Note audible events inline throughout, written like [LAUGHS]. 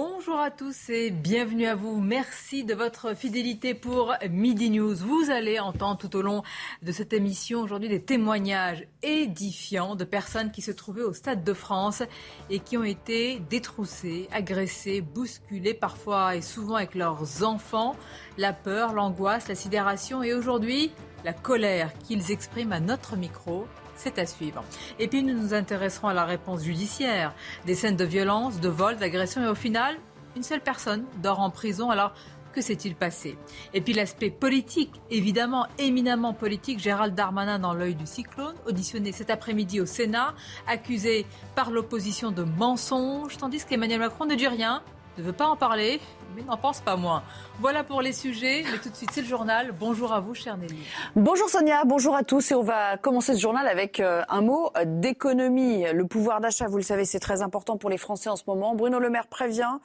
Bonjour à tous et bienvenue à vous. Merci de votre fidélité pour Midi News. Vous allez entendre tout au long de cette émission aujourd'hui des témoignages édifiants de personnes qui se trouvaient au Stade de France et qui ont été détroussées, agressées, bousculées parfois et souvent avec leurs enfants. La peur, l'angoisse, la sidération et aujourd'hui la colère qu'ils expriment à notre micro. C'est à suivre. Et puis nous nous intéresserons à la réponse judiciaire. Des scènes de violence, de vol, d'agression et au final, une seule personne dort en prison. Alors que s'est-il passé? Et puis l'aspect politique, évidemment éminemment politique, Gérald Darmanin dans l'œil du cyclone, auditionné cet après-midi au Sénat, accusé par l'opposition de mensonges, tandis qu'Emmanuel Macron ne dit rien, ne veut pas en parler, mais n'en pense pas moins. Voilà pour les sujets, mais tout de suite c'est le journal. Bonjour à vous, chère Nelly. Bonjour Sonia, bonjour à tous et on va commencer ce journal avec euh, un mot euh, d'économie. Le pouvoir d'achat, vous le savez, c'est très important pour les Français en ce moment. Bruno Le Maire prévient,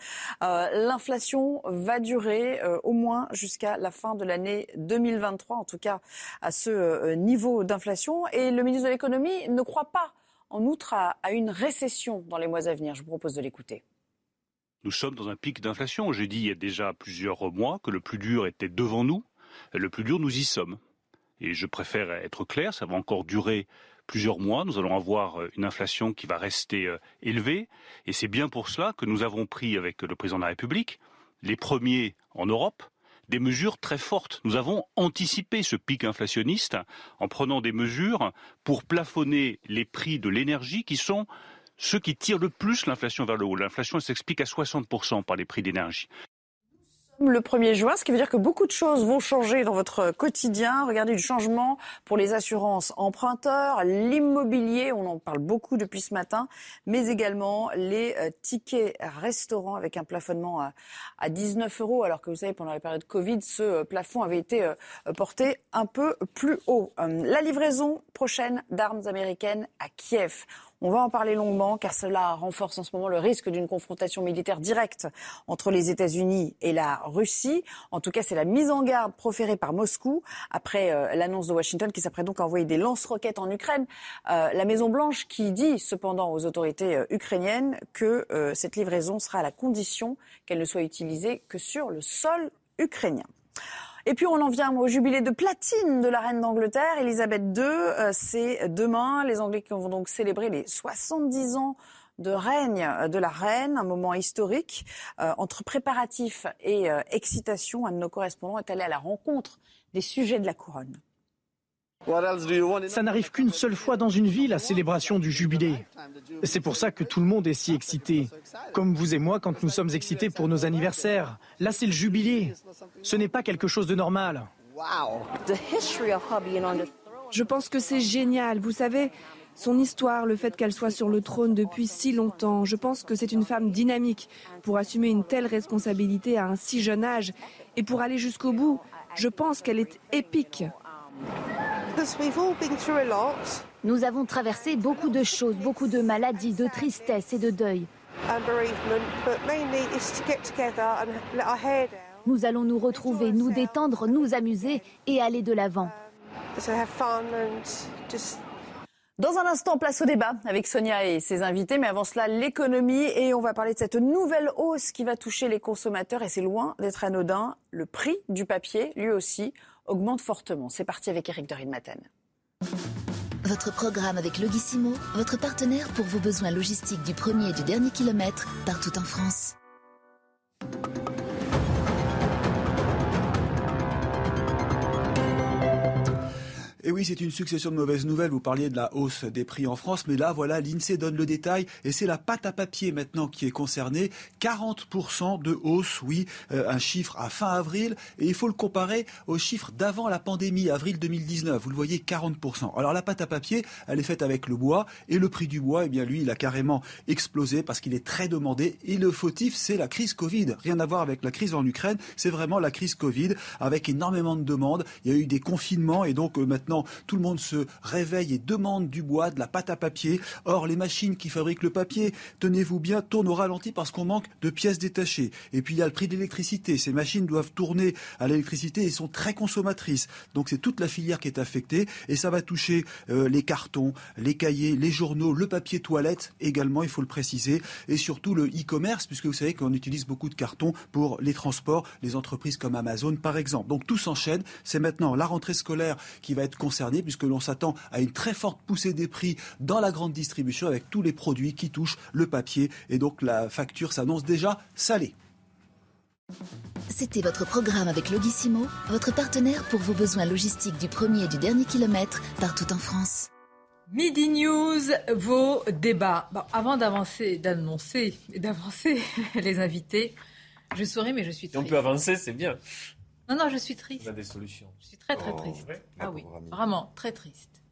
euh, l'inflation va durer au moins jusqu'à la fin de l'année 2023, en tout cas à ce niveau d'inflation. Et le ministre de l'économie ne croit pas en outre à une récession dans les mois à venir. Je vous propose de l'écouter. Nous sommes dans un pic d'inflation. J'ai dit il y a déjà plusieurs mois que le plus dur était devant nous. Le plus dur, nous y sommes. Et je préfère être clair, ça va encore durer plusieurs mois. Nous allons avoir une inflation qui va rester euh, élevée. Et c'est bien pour cela que nous avons pris avec le président de la République, les premiers en Europe, des mesures très fortes. Nous avons anticipé ce pic inflationniste en prenant des mesures pour plafonner les prix de l'énergie qui sont ceux qui tirent le plus l'inflation vers le haut. L'inflation s'explique à 60% par les prix d'énergie le 1er juin, ce qui veut dire que beaucoup de choses vont changer dans votre quotidien. Regardez du changement pour les assurances emprunteurs, l'immobilier, on en parle beaucoup depuis ce matin, mais également les euh, tickets restaurants avec un plafonnement à, 19 euros, alors que vous savez, pendant la période Covid, ce euh, plafond avait été euh, porté un peu plus haut. La livraison prochaine d'armes américaines à Kiev. On va en parler longuement car cela renforce en ce moment le risque d'une confrontation militaire directe entre les États-Unis et la Russie. En tout cas, c'est la mise en garde proférée par Moscou après euh, l'annonce de Washington qui s'apprête donc à envoyer des lance-roquettes en Ukraine. Euh, la Maison-Blanche qui dit cependant aux autorités euh, ukrainiennes que cette livraison sera à la condition qu'elle ne soit utilisée que sur le sol ukrainien. Et puis on en vient au jubilé de platine de la reine d'Angleterre, Elisabeth II. Euh, c'est demain. Les Anglais qui vont donc célébrer les 70 ans de règne de la reine, un moment historique. Euh, entre préparatifs et euh, excitation, un de nos correspondants est allé à la rencontre des sujets de la couronne. Ça n'arrive qu'une seule fois dans une vie, la célébration du jubilé. C'est pour ça que tout le monde est si excité. Comme vous et moi quand nous sommes excités pour nos anniversaires. Là, c'est le jubilé. Ce n'est pas quelque chose de normal. Je pense que c'est génial. Vous savez, son histoire, le fait qu'elle soit sur le trône depuis si longtemps, je pense que c'est une femme dynamique pour assumer une telle responsabilité à un si jeune âge et pour aller jusqu'au bout. Je pense qu'elle est épique. Nous avons traversé beaucoup de choses, beaucoup de maladies, de tristesse et de deuil. Nous allons nous retrouver, nous détendre, nous amuser et aller de l'avant. Dans un instant, place au débat avec Sonia et ses invités. Mais avant cela, l'économie. Et on va parler de cette nouvelle hausse qui va toucher les consommateurs. Et c'est loin d'être anodin. Le prix du papier, lui aussi, augmente fortement. C'est parti avec Eric de Maten. Votre programme avec Logissimo, votre partenaire pour vos besoins logistiques du premier et du dernier kilomètre, partout en France. Et oui, c'est une succession de mauvaises nouvelles. Vous parliez de la hausse des prix en France, mais là, voilà, l'INSEE donne le détail et c'est la pâte à papier maintenant qui est concernée. 40% de hausse, oui, euh, un chiffre à fin avril et il faut le comparer au chiffre d'avant la pandémie, avril 2019. Vous le voyez, 40%. Alors la pâte à papier, elle est faite avec le bois et le prix du bois, eh bien lui, il a carrément explosé parce qu'il est très demandé et le fautif, c'est la crise Covid. Rien à voir avec la crise en Ukraine, c'est vraiment la crise Covid avec énormément de demandes. Il y a eu des confinements et donc euh, maintenant tout le monde se réveille et demande du bois, de la pâte à papier. Or, les machines qui fabriquent le papier, tenez-vous bien, tournent au ralenti parce qu'on manque de pièces détachées. Et puis il y a le prix de l'électricité. Ces machines doivent tourner à l'électricité et sont très consommatrices. Donc c'est toute la filière qui est affectée et ça va toucher euh, les cartons, les cahiers, les journaux, le papier toilette également, il faut le préciser, et surtout le e-commerce, puisque vous savez qu'on utilise beaucoup de cartons pour les transports, les entreprises comme Amazon par exemple. Donc tout s'enchaîne. C'est maintenant la rentrée scolaire qui va être concernée, puisque l'on s'attend à une très forte poussée des prix dans la grande distribution avec tous les produits qui touchent le papier. Et donc la facture s'annonce déjà salée. C'était votre programme avec Logissimo, votre partenaire pour vos besoins logistiques du premier et du dernier kilomètre partout en France. Midi News, vos débats. avant d'avancer, d'annoncer et d'avancer [LAUGHS] les invités, je souris, mais je suis triste. Si on peut avancer, c'est bien. Non, non, je suis triste. On a des solutions. Je suis très, très oh, triste. ah oui, vraiment, très triste.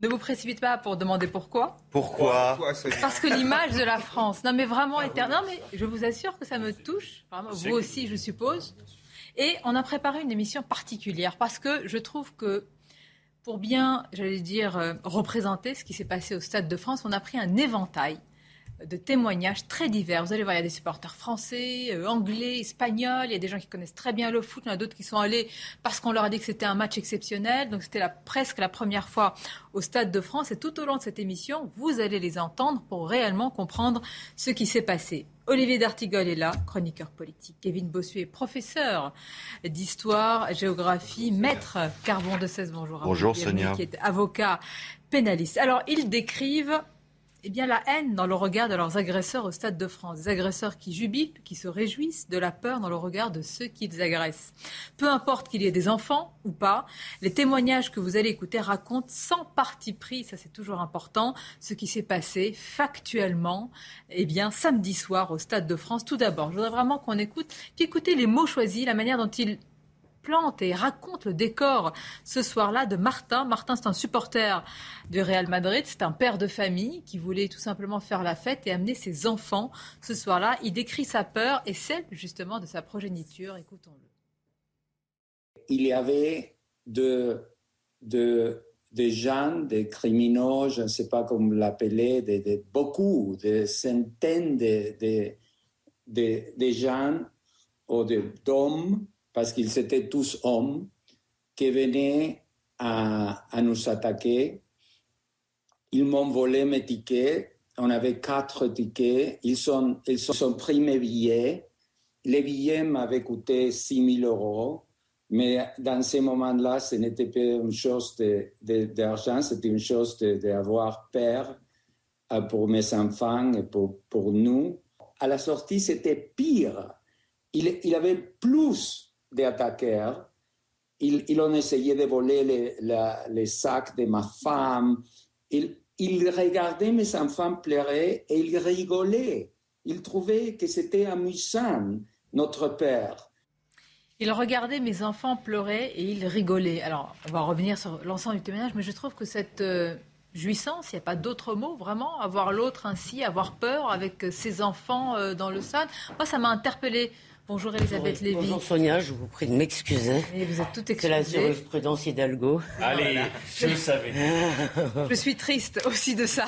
Ne vous précipite pas pour demander pourquoi. Pourquoi Parce que l'image de la [LAUGHS] France, non mais vraiment éternelle. Non mais je vous assure que ça me touche, vous aussi je suppose. Et on a préparé une émission particulière parce que je trouve que pour bien, j'allais dire, euh, représenter ce qui s'est passé au Stade de France, on a pris un éventail de témoignages très divers. Vous allez voir, il y a des supporters français, euh, anglais, espagnols, il y a des gens qui connaissent très bien le foot, il y en a d'autres qui sont allés parce qu'on leur a dit que c'était un match exceptionnel. Donc c'était presque la première fois au Stade de France. Et tout au long de cette émission, vous allez les entendre pour réellement comprendre ce qui s'est passé. Olivier D'Artigol est là, chroniqueur politique. Kevin Bossuet, professeur d'histoire, géographie, maître Carbon de 16, bonjour. Bonjour Sonia. Qui est avocat pénaliste. Alors, ils décrivent eh bien, la haine dans le regard de leurs agresseurs au Stade de France. Des agresseurs qui jubilent, qui se réjouissent de la peur dans le regard de ceux qu'ils agressent. Peu importe qu'il y ait des enfants ou pas, les témoignages que vous allez écouter racontent sans parti pris, ça c'est toujours important, ce qui s'est passé factuellement, eh bien, samedi soir au Stade de France. Tout d'abord, je voudrais vraiment qu'on écoute, puis les mots choisis, la manière dont ils plante et raconte le décor ce soir-là de Martin. Martin, c'est un supporter du Real Madrid, c'est un père de famille qui voulait tout simplement faire la fête et amener ses enfants ce soir-là. Il décrit sa peur et celle justement de sa progéniture. Écoutons-le. Il y avait de, de, des gens, des criminels, je ne sais pas comment l'appeler, de, beaucoup, des centaines de, de, de gens ou d'hommes parce qu'ils étaient tous hommes, qui venaient à, nous attaquer. Ils m'ont volé mes tickets. On avait quatre tickets. Ils sont, ils sont pris mes billets. Les billets m'avaient coûté 6 000 euros. Mais dans ces moments-là, ce n'était pas une chose d'argent, c'était une chose d'avoir peur euh, pour mes enfants et pour, pour nous. À la sortie, c'était pire. Il, il avait plus des attaqueurs. Ils, ont essayé de voler les, les sacs de ma femme. Ils, ils, regardaient mes enfants pleurer et ils rigolaient. Ils trouvaient que c'était amusant, notre père. Ils regardaient mes enfants pleurer et ils rigolaient. Alors, on va revenir sur l'ensemble du témoignage, mais je trouve que cette euh, jouissance, il n'y a pas d'autre mot, vraiment, avoir l'autre ainsi, avoir peur avec ses enfants euh, dans le stade, moi, ça m'a interpellée. Bonjour Elisabeth Lévy. Bonjour Sonia, je vous prie de m'excuser. vous êtes toute excusée. C'est la jurisprudence Hidalgo. Allez, je le savais. je suis triste aussi de ça.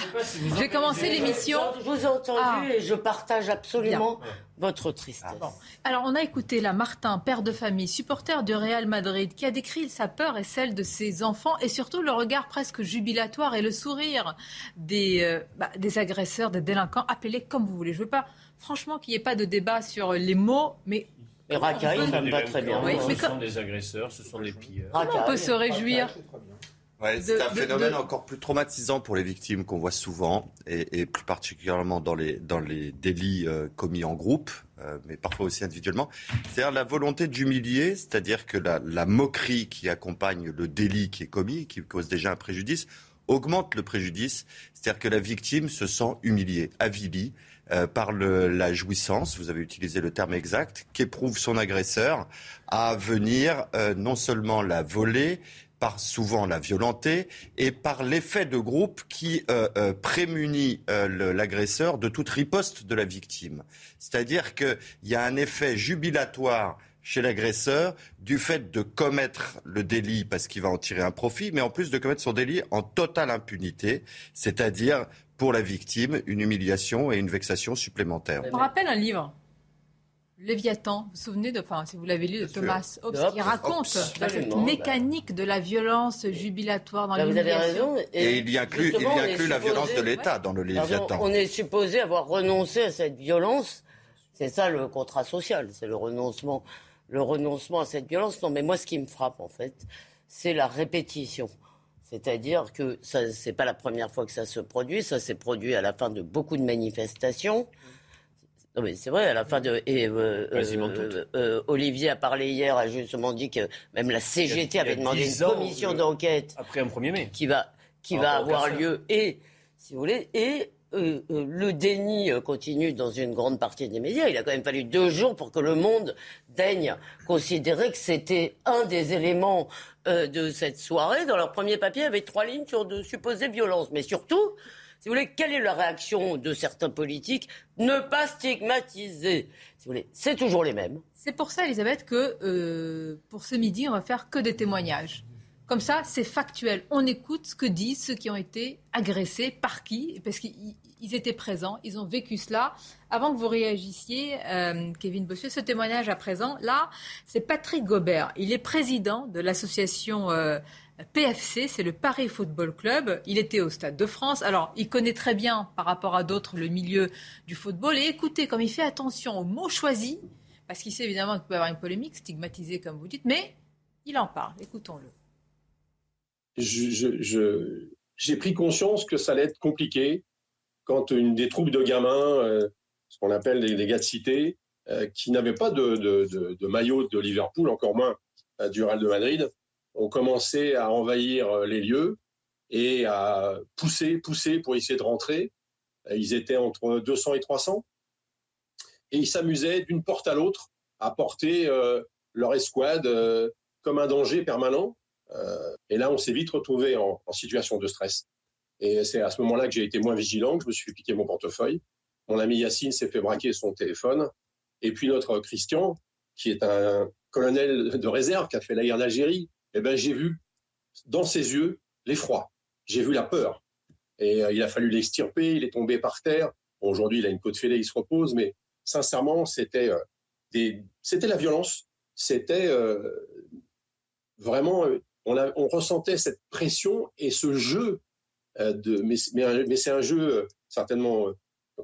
Je vais commencer l'émission. Je vous ai entendu ah. et je partage absolument votre tristesse. Ah Alors on a écouté là Martin, père de famille, supporter du Real Madrid, qui a décrit sa peur et celle de ses enfants et surtout le regard presque jubilatoire et le sourire des, euh, bah, des agresseurs, des délinquants, appelés comme vous voulez. Je ne veux pas franchement qu'il n'y ait pas de débat sur les mots, mais mais racaille, ça me va très bien. ce sont des agresseurs, ce sont des pilleurs. Comment on peut se réjuir Ouais, c'est un phénomène encore plus traumatisant pour les victimes qu'on voit souvent, et, et, plus particulièrement dans les, dans les délits euh, commis en groupe, euh, mais parfois aussi individuellement. C'est-à-dire la volonté d'humilier, c'est-à-dire que la, la, moquerie qui accompagne le délit qui est commis, qui cause déjà un préjudice, augmente le préjudice. C'est-à-dire que la victime se sent humiliée, avilie, euh, par le, la jouissance, vous avez utilisé le terme exact, qu'éprouve son agresseur à venir euh, non seulement la voler, par souvent la violenter et par l'effet de groupe qui euh, euh prémunit euh, l'agresseur de toute riposte de la victime. C'est-à-dire qu'il y a un effet jubilatoire chez l'agresseur du fait de commettre le délit parce qu'il va en tirer un profit, mais en plus de commettre son délit en totale impunité, c'est-à-dire pour la victime une humiliation et une vexation supplémentaire. On rappelle un livre. Léviathan, vous vous souvenez de, enfin, si vous l'avez lu, de Thomas Hobbes, qui raconte cette mécanique de la violence jubilatoire dans l'humiliation. Vous avez raison. Et, il y inclut, il y inclut la violence de l'État dans le Léviathan. on est supposé avoir renoncé à cette violence. C'est ça le contrat social, c'est le renoncement, le renoncement à cette violence. Non, mais moi, ce qui me frappe, en fait, c'est la répétition. C'est-à-dire que ce n'est pas la première fois que ça se produit, ça s'est produit à la fin de beaucoup de manifestations. Non mais c'est vrai, à la fin de... Et, euh, euh, euh, Olivier a parlé hier, a justement dit que même la CGT avait demandé une commission d'enquête. Après un 1er mai. Qui va, qui va avoir lieu. Et, si vous voulez, et euh, euh, le déni continue dans une grande partie des médias. Il a quand même fallu deux jours pour que le monde daigne considérer que c'était un des éléments euh, de cette soirée. Dans leur premier papier, avait trois lignes sur de supposées violences. Mais surtout, si vous voulez, quelle est la réaction de certains politiques Ne pas stigmatiser? Si vous voulez, c'est toujours les mêmes. C'est pour ça, Elisabeth, que pour ce midi, on va faire que des témoignages. Comme ça, c'est factuel. On écoute ce que disent ceux qui ont été agressés, par qui, parce qu'ils étaient présents, ils ont vécu cela. Avant que vous réagissiez, euh, Kevin Bossuet, ce témoignage à présent, là, c'est Patrick Gobert. Il est président de l'association euh, PFC, c'est le Paris Football Club. Il était au Stade de France. Alors, il connaît très bien, par rapport à d'autres, le milieu du football. Et écoutez, comme il fait attention aux mots choisis, parce qu'il sait évidemment qu'il peut y avoir une polémique, stigmatisée comme vous dites, mais il en parle. Écoutons-le j'ai pris conscience que ça allait être compliqué quand une des troupes de gamins, euh, ce qu'on appelle les, gars de cité, euh, qui n'avaient pas de, maillot de Liverpool, encore moins euh, du Real de Madrid, ont commencé à envahir les lieux et à pousser, pousser pour essayer de rentrer. Ils étaient entre 200 et 300 et ils s'amusaient d'une porte à l'autre à porter leur escouade comme un danger permanent. Et là, on s'est vite retrouvé en, situation de stress. Et c'est à ce moment-là que j'ai été moins vigilant, que je me suis piqué mon portefeuille. Mon ami Yacine s'est fait braquer son téléphone. Et puis notre Christian, qui est un colonel de réserve qui a fait la guerre d'Algérie, eh ben, j'ai vu dans ses yeux l'effroi. J'ai vu la peur. Et euh, il a fallu l'extirper, il est tombé par terre. Aujourd'hui, il a une côte fêlée, il se repose, mais sincèrement, c'était euh, la violence. C'était vraiment on, ressentait cette pression et ce jeu euh, de, mais, c'est un jeu euh, certainement, euh,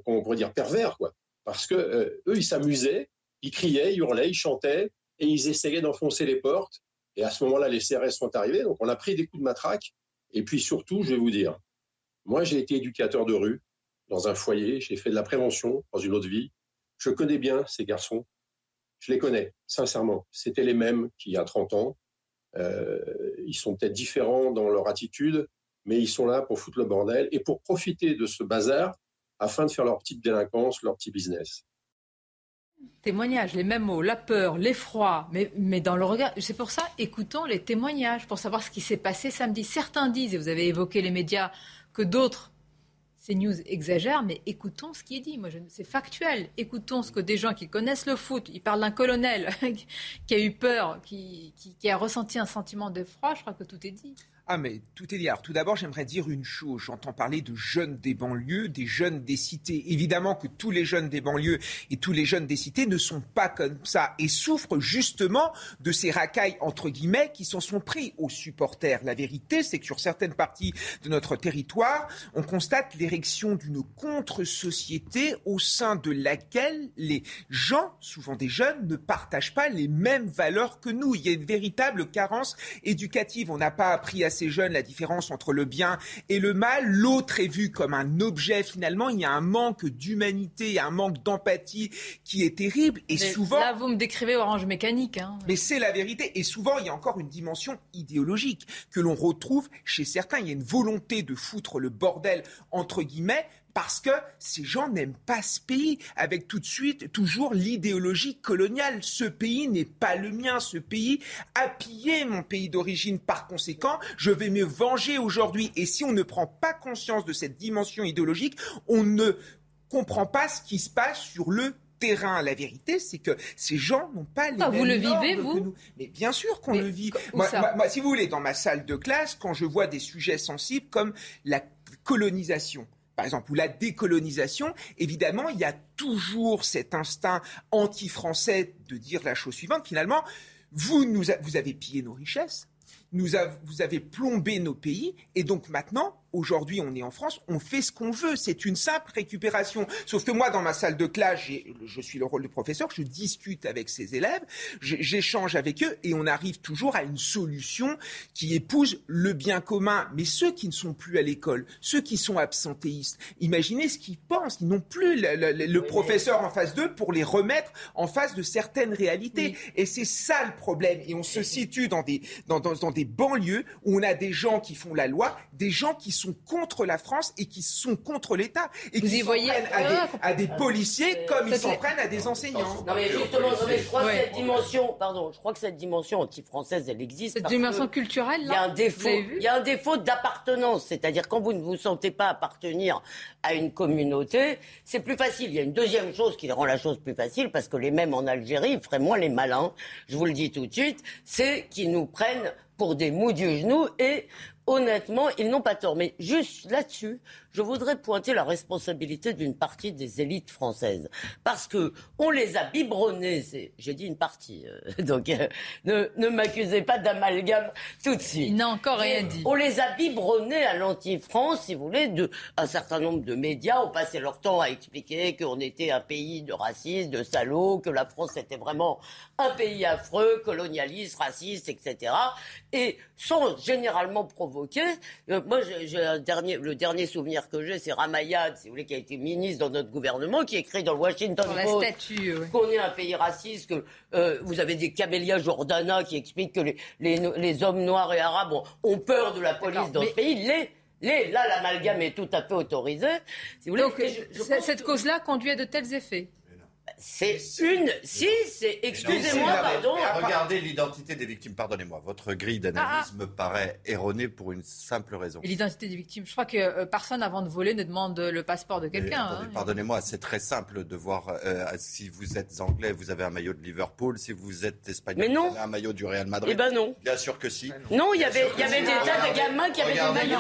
on pourrait dire pervers, quoi, parce que eux, ils s'amusaient, ils criaient, ils hurlaient, ils chantaient et ils essayaient d'enfoncer les portes. Et à ce moment-là, les CRS sont arrivés, donc on a pris des coups de matraque. Et puis surtout, je vais vous dire, moi, j'ai été éducateur de rue dans un foyer, j'ai fait de la prévention dans une autre vie. Je connais bien ces garçons. Je les connais, sincèrement. C'était les mêmes qu'il y a 30 ans. Euh, ils sont peut-être différents dans leur attitude, mais ils sont là pour foutre le bordel et pour profiter de ce bazar afin de faire leur petite délinquance, leur petit business. Témoignages, les mêmes mots, la peur, l'effroi, mais, mais dans le regard. C'est pour ça, écoutons les témoignages pour savoir ce qui s'est passé samedi. Certains disent, et vous avez évoqué les médias, que d'autres ces news exagèrent, mais écoutons ce qui est dit. Moi, c'est factuel. Écoutons ce que des gens qui connaissent le foot, ils parlent d'un colonel [LAUGHS] qui a eu peur, qui, qui, a ressenti un sentiment d'effroi. Je crois que tout est dit. Ah mais tout est dit. Tout d'abord, j'aimerais dire une chose. J'entends parler de jeunes des banlieues, des jeunes des cités. Évidemment que tous les jeunes des banlieues et tous les jeunes des cités ne sont pas comme ça et souffrent justement de ces racailles entre guillemets qui s'en sont pris aux supporters. La vérité, c'est que sur certaines parties de notre territoire, on constate l'érection d'une contre-société au sein de laquelle les gens, souvent des jeunes, ne partagent pas les mêmes valeurs que nous. Il y a une véritable carence éducative. On n'a pas appris à ces jeunes la différence entre le bien et le mal. L'autre est vu comme un objet finalement. Il y a un manque d'humanité, un manque d'empathie qui est terrible. Et souvent. Là, vous me décrivez Orange Mécanique. Hein. Mais c'est la vérité. Et souvent, il y a encore une dimension idéologique que l'on retrouve chez certains. Il y a une volonté de foutre le bordel, entre guillemets, parce que ces gens n'aiment pas ce pays, avec tout de suite toujours l'idéologie coloniale. Ce pays n'est pas le mien, ce pays a pillé mon pays d'origine. Par conséquent, je vais me venger aujourd'hui. Et si on ne prend pas conscience de cette dimension idéologique, on ne comprend pas ce qui se passe sur le terrain. La vérité, c'est que ces gens n'ont pas les ah, mêmes Vous le vivez, vous nous. Mais bien sûr qu'on le vit. Moi, moi, si vous voulez, dans ma salle de classe, quand je vois des sujets sensibles comme la colonisation, par exemple, ou la décolonisation, évidemment, il y a toujours cet instinct anti-français de dire la chose suivante, finalement, vous, nous vous avez pillé nos richesses, nous vous avez plombé nos pays, et donc maintenant, Aujourd'hui, on est en France, on fait ce qu'on veut. C'est une simple récupération. Sauf que moi, dans ma salle de classe, je suis le rôle de professeur, je discute avec ces élèves, j'échange avec eux et on arrive toujours à une solution qui épouse le bien commun. Mais ceux qui ne sont plus à l'école, ceux qui sont absentéistes, imaginez ce qu'ils pensent. Ils n'ont plus le, professeur en face d'eux pour les remettre en face de certaines réalités. Et c'est ça le problème. Et on se situe dans des, dans, dans, dans des banlieues où on a des gens qui font la loi, des gens qui sont contre la France et qui sont contre l'État et qui s'en prennent à, des, policiers comme ils s'en prennent à des enseignants. Non mais justement, je crois que cette dimension, pardon, je crois que cette dimension anti-française, elle existe. Cette dimension culturelle, il y a un défaut, il y a un défaut d'appartenance, c'est-à-dire quand vous ne vous sentez pas appartenir à une communauté, c'est plus facile. Il y a une deuxième chose qui rend la chose plus facile parce que les mêmes en Algérie ils feraient moins les malins. Je vous le dis tout de suite, c'est qu'ils nous prennent pour des mous du genou et honnêtement, ils n'ont pas tort. Mais juste là-dessus, je voudrais pointer la responsabilité d'une partie des élites françaises. Parce que on les a biberonnés, j'ai dit une partie, euh, [LAUGHS] donc euh, ne, ne m'accusez pas d'amalgame tout de suite. Il n'a encore rien dit. On les a biberonnés à l'anti-France, si vous voulez, de, un certain nombre de médias ont passé leur temps à expliquer qu'on était un pays de racistes, de salauds, que la France était vraiment un pays affreux, colonialiste, raciste, etc. Et sont généralement provoqués. Euh, moi, j'ai un dernier, le dernier souvenir que j'ai, c'est Ramayad, si vous voulez, qui a été ministre dans notre gouvernement, qui écrit dans le Washington Post qu'on est un pays raciste, que euh, vous avez des Camélia Jordana qui expliquent que les, les, hommes noirs et arabes ont, peur de la police dans ce pays. Les, les, là, l'amalgame est tout à fait autorisé. Si vous voulez, Donc, cette cause-là conduit à de tels effets c'est une. Si, c'est. Excusez-moi, pardon. Regardez l'identité des victimes. Pardonnez-moi. Votre grille d'analyse ah, ah. me paraît erronée pour une simple raison. L'identité des victimes. Je crois que euh, personne, avant de voler, ne demande le passeport de quelqu'un. Hein. Pardonnez-moi, c'est très simple de voir euh, si vous êtes anglais, vous avez un maillot de Liverpool. Si vous êtes espagnol, vous avez un maillot du Real Madrid. Eh ben non. Bien sûr que si. Non, il y avait, il y avait des tas de gamins qui avaient des maillots.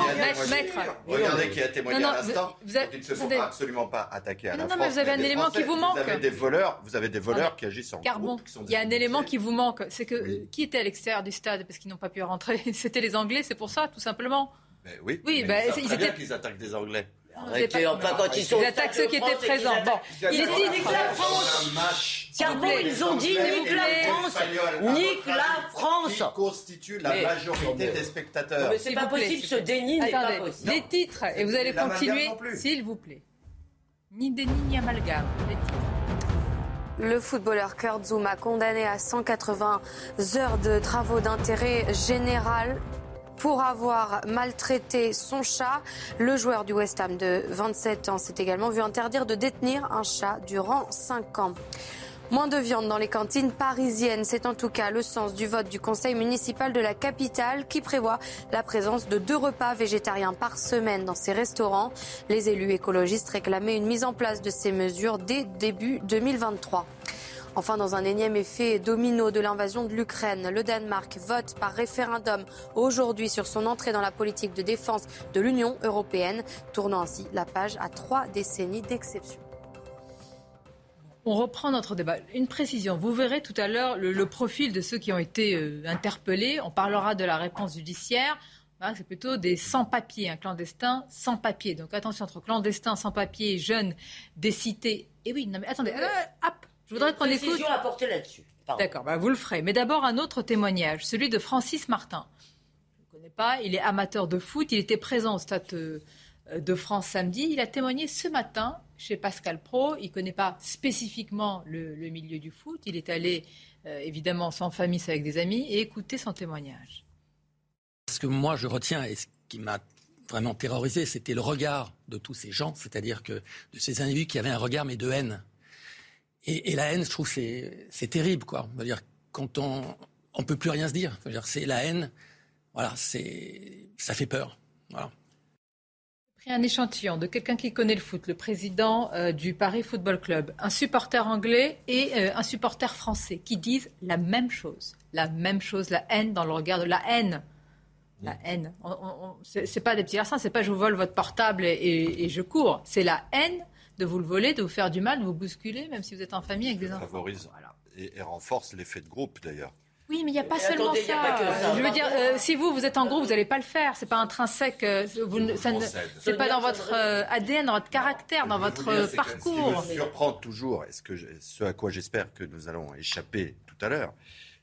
Regardez qui a témoigné à l'instant. Ils ne se sont absolument pas attaqués à la France. Non, mais vous avez un élément qui vous manque vous avez des voleurs qui agissent en Carbon. il y a un élément qui vous manque, c'est que qui était à l'extérieur du stade parce qu'ils n'ont pas pu rentrer [LAUGHS] C'était les Anglais, c'est pour ça, tout simplement. Mais oui. Oui, bah, ils, étaient... qu'ils attaquent des Anglais. Arrêtez, enfin, quand ils sont. Ils attaquent ceux qui étaient présents. Bon, ils disent nique la France. Carbon, ils ont dit nique la France. Nique la France. Qui constitue la majorité des spectateurs. Mais c'est pas possible, ce déni n'est pas possible. Les titres, et vous allez continuer, s'il vous plaît. Ni déni ni amalgame. Les titres. Le footballeur Kurt Zouma, condamné à 180 heures de travaux d'intérêt général pour avoir maltraité son chat. Le joueur du West Ham de 27 ans s'est également vu interdire de détenir un chat durant 5 ans. Moins de viande dans les cantines parisiennes, c'est en tout cas le sens du vote du conseil municipal de la capitale qui prévoit la présence de deux repas végétariens par semaine dans ces restaurants. Les élus écologistes réclamaient une mise en place de ces mesures dès début 2023. Enfin, dans un énième effet domino de l'invasion de l'Ukraine, le Danemark vote par référendum aujourd'hui sur son entrée dans la politique de défense de l'Union européenne, tournant ainsi la page à trois décennies d'exception. On reprend notre débat. Une précision. Vous verrez tout à l'heure le, profil de ceux qui ont été euh, interpellés. On parlera de la réponse judiciaire. c'est plutôt des sans-papiers, un clandestin sans-papiers. Donc attention entre clandestins, sans-papiers, jeunes, des cités. Et oui, non mais attendez, euh, hop, je voudrais qu'on écoute. à porter là-dessus. D'accord, bah vous le ferez. Mais d'abord un autre témoignage, celui de Francis Martin connaît pas. Il est amateur de foot. Il était présent au stade euh, de France samedi. Il a témoigné ce matin chez Pascal Pro. Il ne connaît pas spécifiquement le, milieu du foot. Il est allé, euh, évidemment, sans famille, avec des amis, et écouter son témoignage. Ce que moi, je retiens, et ce qui m'a vraiment terrorisé, c'était le regard de tous ces gens, c'est-à-dire que de ces individus qui avaient un regard, mais de haine. Et, la haine, je trouve, c'est, terrible, quoi. dire, quand on ne peut plus rien se dire. C'est la haine. Voilà, ça fait peur. Voilà pris un échantillon de quelqu'un qui connaît le foot, le président euh, du Paris Football Club, un supporter anglais et euh, un supporter français, qui disent la même chose. La même chose, la haine dans le regard de la haine. La haine. c'est pas des petits garçons, c'est pas je vous vole votre portable et, je cours. C'est la haine de vous le voler, de vous faire du mal, de vous bousculer, même si vous êtes en famille avec des enfants. Favorise et renforce l'effet de groupe d'ailleurs. Oui, mais il n'y a pas seulement ça. Je veux dire, euh, si vous, vous êtes en groupe, vous n'allez pas le faire. C'est pas intrinsèque. Euh, vous, c'est pas dans votre euh, ADN, dans votre caractère, dans votre parcours. Ce qui me surprend toujours, est-ce que ce à quoi j'espère que nous allons échapper tout à l'heure,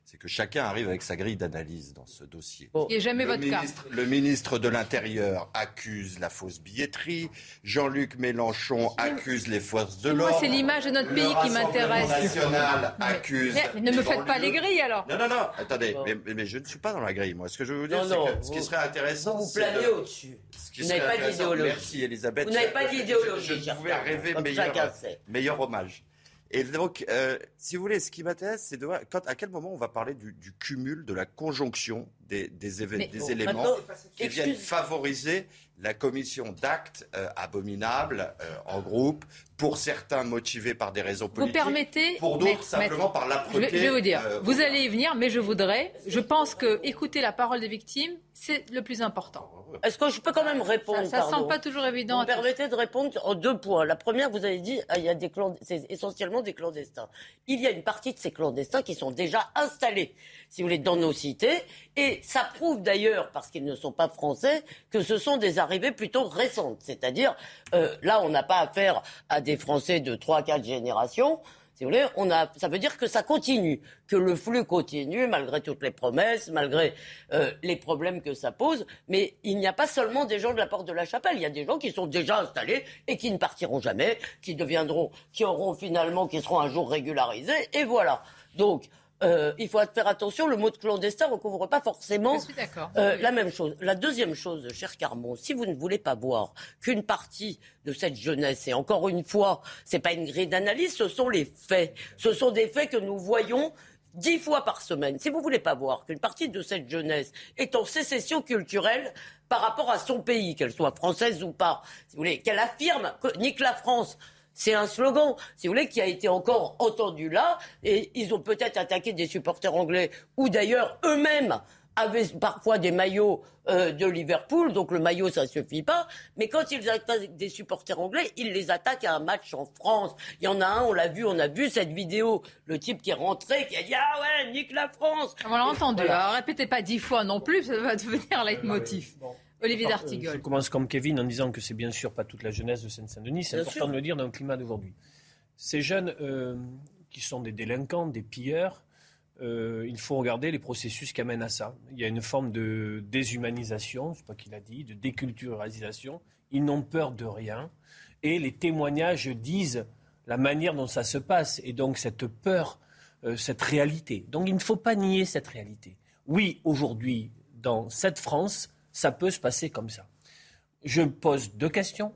c'est que chacun arrive avec sa grille d'analyse dans ce dossier. Ce jamais votre cas. Le ministre de l'Intérieur accuse la fausse billetterie. Jean-Luc Mélenchon accuse les forces de l'ordre. Moi, c'est l'image de notre pays qui m'intéresse. national accuse. Mais, ne me faites pas les grilles alors. Non, non, non. Attendez, mais, je ne suis pas dans la grille. Moi, ce que je veux vous dire, c'est que ce qui serait intéressant, vous planez au-dessus. Vous n'avez pas d'idéologie. Merci, Elisabeth. Vous n'avez pas d'idéologie. Je, pouvais rêver meilleur, meilleur hommage. Et donc, euh, si vous voulez, ce qui m'intéresse, c'est de voir quand, à quel moment on va parler du, cumul, de la conjonction des, des, éléments qui viennent favoriser la commission d'actes euh, abominables euh, en groupe, pour certains motivés par des raisons politiques, vous permettez, pour d'autres simplement par l'âpreté. Je, je vais vous dire, vous allez y venir, mais je voudrais, je pense que écouter la parole des victimes, c'est le plus important. Est-ce que je peux quand même répondre Ça, ne semble pas toujours évident. Vous me permettez de répondre en deux points. La première, vous avez dit, ah, il y a des c'est essentiellement des clandestins. Il y a une partie de ces clandestins qui sont déjà installés, si vous voulez, dans nos cités, et ça prouve d'ailleurs, parce qu'ils ne sont pas français, que ce sont des arrivées plutôt récentes. C'est-à-dire, euh, là, on n'a pas affaire à des Français de trois, quatre générations si vous voulez, on a, ça veut dire que ça continue, que le flux continue malgré toutes les promesses, malgré euh, les problèmes que ça pose. Mais il n'y a pas seulement des gens de la porte de la chapelle, il y a des gens qui sont déjà installés et qui ne partiront jamais, qui deviendront, qui auront finalement, qui seront un jour régularisés. Et voilà. Donc, euh, il faut faire attention, le mot de clandestin ne recouvre pas forcément euh, la même chose. La deuxième chose, cher Carmon, si vous ne voulez pas voir qu'une partie de cette jeunesse, et encore une fois, ce n'est pas une grille d'analyse, ce sont les faits. Ce sont des faits que nous voyons dix fois par semaine. Si vous ne voulez pas voir qu'une partie de cette jeunesse est en sécession culturelle par rapport à son pays, qu'elle soit française ou pas, si vous voulez, qu'elle affirme que nique la France, c'est un slogan, si vous voulez, qui a été encore entendu là. Et ils ont peut-être attaqué des supporters anglais, ou d'ailleurs eux-mêmes avaient parfois des maillots euh, de Liverpool, donc le maillot ça suffit pas. Mais quand ils attaquent des supporters anglais, ils les attaquent à un match en France. Il y en a un, on l'a vu, on a vu cette vidéo, le type qui est rentré, qui a dit ah ouais, nique la France. On l'a entendu. Alors répétez pas dix fois non plus, ça va devenir leitmotiv. Olivier D'Artigol. Je commence comme Kevin en disant que c'est bien sûr pas toute la jeunesse de Seine-Saint-Denis. C'est important de le dire dans le climat d'aujourd'hui. Ces jeunes euh, qui sont des délinquants, des pilleurs, euh, il faut regarder les processus qui amènent à ça. Il y a une forme de déshumanisation, je ne sais pas qui l'a dit, de déculturalisation. Ils n'ont peur de rien. Et les témoignages disent la manière dont ça se passe. Et donc cette peur, euh, cette réalité. Donc il ne faut pas nier cette réalité. Oui, aujourd'hui, dans cette France, ça peut se passer comme ça. Je pose deux questions.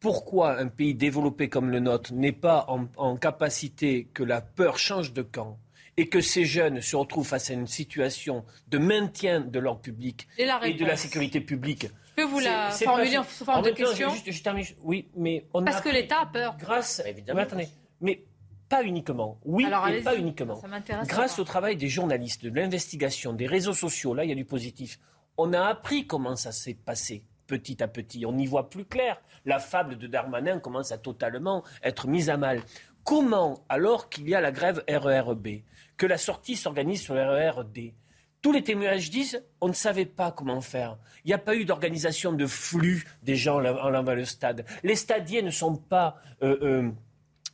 Pourquoi un pays développé comme le nôtre n'est pas en, capacité que la peur change de camp et que ces jeunes se retrouvent face à une situation de maintien de l'ordre public et, de la sécurité publique? Je peux vous la formuler en forme de question? Oui, mais on Parce que l'État a peur. Grâce. Évidemment. Mais attendez. Mais pas uniquement. Oui, mais pas uniquement. Grâce au travail des journalistes, de l'investigation, des réseaux sociaux, là, il y a du positif on a appris comment ça s'est passé petit à petit. On y voit plus clair. La fable de Darmanin commence à totalement être mise à mal. Comment, alors qu'il y a la grève RERB, que la sortie s'organise sur RERD, tous les témoignages disent on ne savait pas comment faire. Il n'y a pas eu d'organisation de flux des gens en allant vers le stade. Les stadiers ne sont pas. Euh, euh,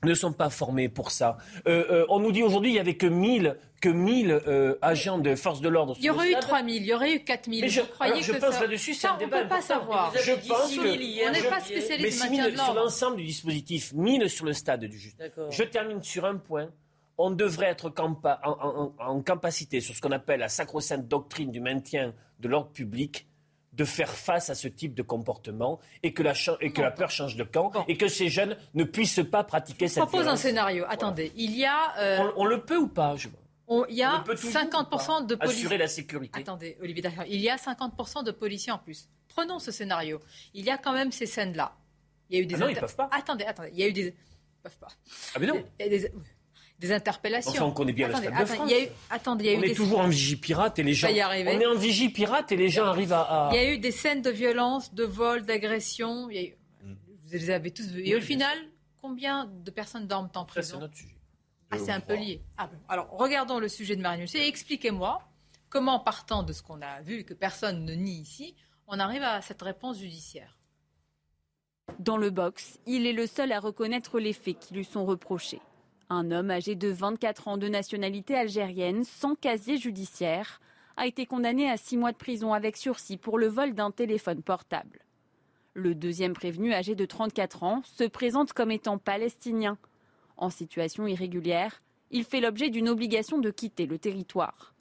ne sont pas formés pour ça. Euh, euh, on nous dit aujourd'hui qu'il n'y avait que 1000, que 1000 euh, agents de forces de l'ordre. Il y aurait eu 3000, il y aurait eu 4000. Mais je, Vous croyez alors, je que pense ça... là-dessus, c'est ça, un on débat ne peut pas important. savoir. Je pense que on n'est pas spécialiste mais du c'est maintien de 1000 sur l'ensemble du dispositif, 1000 sur le stade du juge. D'accord. Je termine sur un point. On devrait être campa- en, en- en- en capacité, sur ce qu'on appelle la sacro-sainte doctrine du maintien de l'ordre public, de faire face à ce type de comportement et que la, cha- et que la peur change de camp et que ces jeunes ne puissent pas pratiquer Je cette propose un violence. scénario. Attendez, il y a, euh, On, on le peut ou pas je- on- il y on a le peut toujours 50% de policiers. Assurer la sécurité. Attendez, Olivier Dallaire, il y a 50% de policiers en plus. Prenons ce scénario. Il y a quand même ces scènes-là. Il y a eu des Ah non, ils peuvent pas. Attendez, attendez. Il y a eu des. Ils peuvent pas. Ah mais non. Des, des interpellations. Enfin, on connaît bien le attendez, Stade de attendez, il y a eu, attendez, il y a eu On des. est toujours en vigie pirate et les gens. On est en vigie pirate et les gens arrivent à. à- Il y a eu des scènes de violence, de vol, d'agression. Eu- Mm. Vous les avez tous vus. Et au final, combien de personnes dorment en Ça, c'est prison notre sujet. Ah, c'est un peu lié. Ah, bon. Alors, regardons le sujet de Marine Le Pen. Expliquez-moi comment, partant de ce qu'on a vu, que personne ne nie ici, on arrive à cette réponse judiciaire. Dans le box, il est le seul à reconnaître les faits qui lui sont reprochés. Un homme âgé de 24 ans de nationalité algérienne, sans casier judiciaire, a été condamné à six mois de prison avec sursis pour le vol d'un téléphone portable. Le deuxième prévenu, âgé de 34 ans, se présente comme étant palestinien. En situation irrégulière, il fait l'objet d'une obligation de quitter le territoire.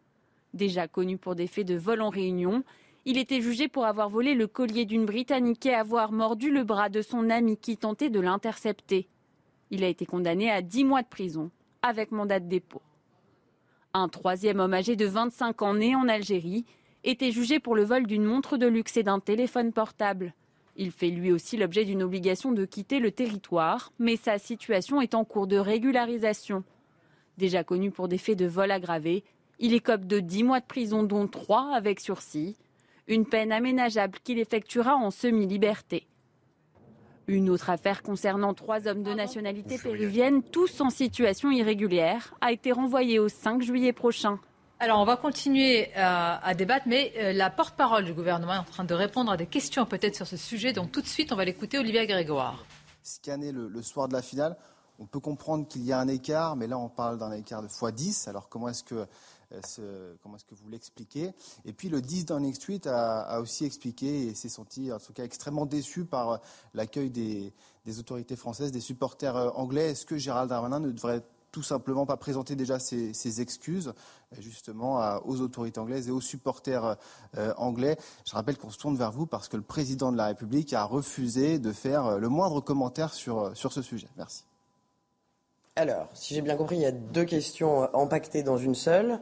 Déjà connu pour des faits de vol en réunion, il était jugé pour avoir volé le collier d'une Britannique et avoir mordu le bras de son ami qui tentait de l'intercepter. Il a été condamné à 10 mois de prison, avec mandat de dépôt. Un troisième homme âgé de 25 ans né en Algérie était jugé pour le vol d'une montre de luxe et d'un téléphone portable. Il fait lui aussi l'objet d'une obligation de quitter le territoire, mais sa situation est en cours de régularisation. Déjà connu pour des faits de vol aggravé, il écope de 10 mois de prison, dont 3 avec sursis, une peine aménageable qu'il effectuera en semi-liberté. Une autre affaire concernant trois hommes de nationalité péruvienne, tous en situation irrégulière, a été renvoyée au 5 juillet prochain. Alors, on va continuer à, à débattre, mais euh, la porte-parole du gouvernement est en train de répondre à des questions peut-être sur ce sujet. Donc, tout de suite, on va l'écouter, Olivier Grégoire. scanné le, le soir de la finale, on peut comprendre qu'il y a un écart, mais là on parle d'un écart de x10. Alors comment est-ce que, euh, ce- comment est-ce que vous l'expliquez Et puis le 10 Downing Street a, a aussi expliqué et s'est senti en tout cas extrêmement déçu par euh, l'accueil des, autorités françaises, des supporters euh, anglais. Est-ce que Gérald Darmanin ne devrait tout simplement pas présenter déjà ses, ses excuses euh, justement aux autorités anglaises et aux supporters euh, anglais? Je rappelle qu'on se tourne vers vous parce que le président de la République a refusé de faire euh, le moindre commentaire sur, euh, sur ce sujet. Merci. Alors, si j'ai bien compris, il y a deux questions euh, empaquetées dans une seule.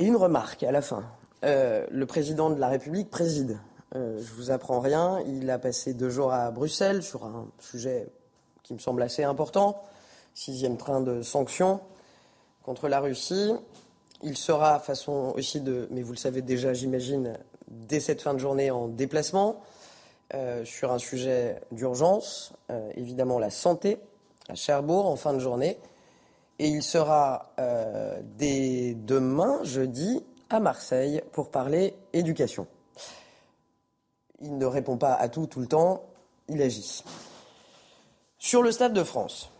Et une remarque à la fin. Euh, le président de la République préside. Euh, je vous apprends rien. Il a passé deux jours à Bruxelles sur un sujet qui me semble assez important. Sixième train de sanctions contre la Russie. Il sera, façon aussi de, mais vous le savez déjà, j'imagine, dès cette fin de journée en déplacement euh, sur un sujet d'urgence, évidemment la santé, à Cherbourg en fin de journée. Et il sera euh, dès demain, jeudi, à Marseille pour parler éducation. Il ne répond pas à tout tout le temps, il agit. Sur le Stade de France.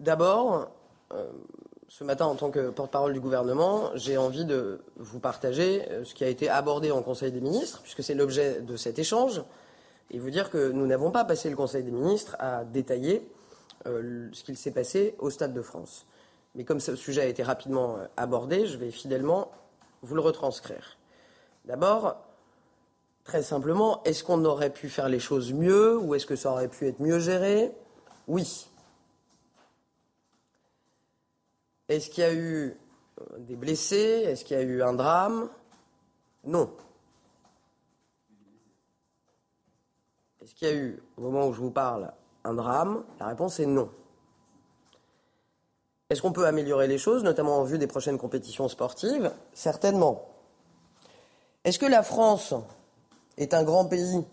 D'abord, euh, ce matin, en tant que porte-parole du gouvernement, j'ai envie de vous partager euh, ce qui a été abordé en Conseil des ministres, puisque c'est l'objet de cet échange, et vous dire que nous n'avons pas passé le Conseil des ministres à détailler euh, ce qu'il s'est passé au Stade de France. Mais comme ce sujet a été rapidement euh, abordé, je vais fidèlement vous le retranscrire. D'abord, très simplement, est-ce qu'on aurait pu faire les choses mieux ou est-ce que ça aurait pu être mieux géré? Oui. Est-ce qu'il y a eu euh, des blessés? Est-ce qu'il y a eu un drame? Non. Est-ce qu'il y a eu, au moment où je vous parle, un drame? La réponse est non. Est-ce qu'on peut améliorer les choses, notamment en vue des prochaines compétitions sportives? Certainement. Est-ce que la France est un grand pays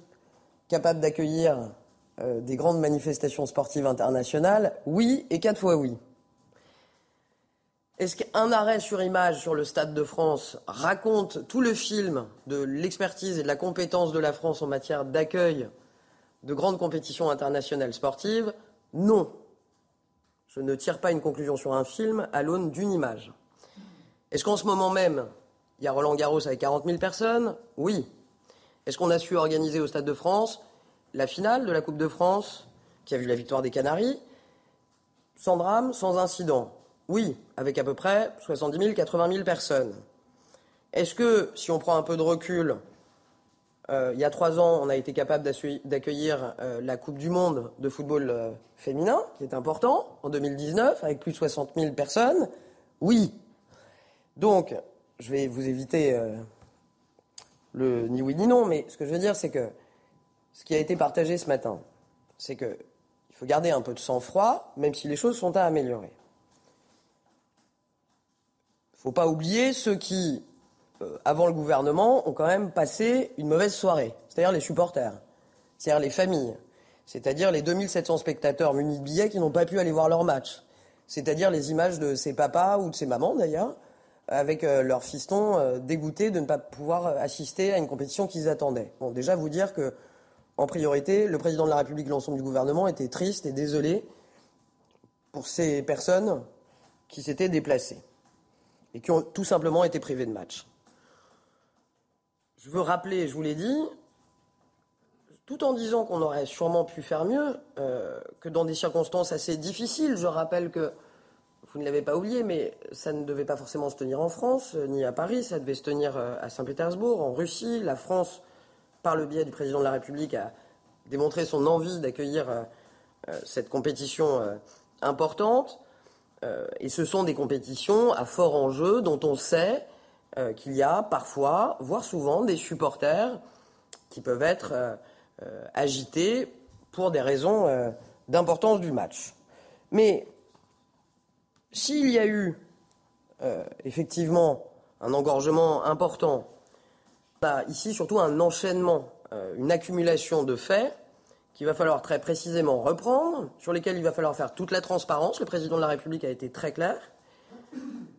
capable d'accueillir euh, des grandes manifestations sportives internationales? Oui, et quatre fois oui. Est-ce qu'un arrêt sur image sur le Stade de France raconte tout le film de l'expertise et de la compétence de la France en matière d'accueil de grandes compétitions internationales sportives Non. Je ne tire pas une conclusion sur un film à l'aune d'une image. Est-ce qu'en ce moment même, il y a Roland Garros avec 40 000 personnes? Oui. Est-ce qu'on a su organiser au Stade de France la finale de la Coupe de France, qui a vu la victoire des Canaries, sans drame, sans incident Oui, avec à peu près 70 000, 80 000 personnes. Est-ce que, si on prend un peu de recul, euh, il y a trois ans, on a été capable d'accueillir euh, la Coupe du Monde de football euh, féminin, qui est important, en 2019, avec plus de 60 000 personnes Oui. Donc, je vais vous éviter le ni oui ni non, mais ce que je veux dire, c'est que ce qui a été partagé ce matin, c'est qu'il faut garder un peu de sang-froid, même si les choses sont à améliorer. Il ne faut pas oublier ceux qui, avant le gouvernement, ont quand même passé une mauvaise soirée, c'est-à-dire les supporters, c'est-à-dire les familles, c'est-à-dire les 2700 spectateurs munis de billets qui n'ont pas pu aller voir leur match, c'est-à-dire les images de ces papas ou de ces mamans d'ailleurs, avec euh, leurs fistons euh, dégoûtés de ne pas pouvoir assister à une compétition qu'ils attendaient. Bon, déjà vous dire que en priorité, le président de la République, l'ensemble du gouvernement était triste et désolé pour ces personnes qui s'étaient déplacées et qui ont tout simplement été privées de match. Je veux rappeler, je vous l'ai dit, tout en disant qu'on aurait sûrement pu faire mieux, euh, que dans des circonstances assez difficiles, je rappelle que, vous ne l'avez pas oublié, mais ça ne devait pas forcément se tenir en France, euh, ni à Paris, ça devait se tenir euh, à Saint-Pétersbourg, en Russie. La France par le biais du président de la République, a démontré son envie d'accueillir cette compétition importante. et ce sont des compétitions à fort enjeu dont on sait qu'il y a parfois, voire souvent, des supporters qui peuvent être agités pour des raisons d'importance du match. Mais s'il y a eu effectivement un engorgement important a ici surtout un enchaînement, euh, une accumulation de faits qu'il va falloir très précisément reprendre, sur lesquels il va falloir faire toute la transparence. Le président de la République a été très clair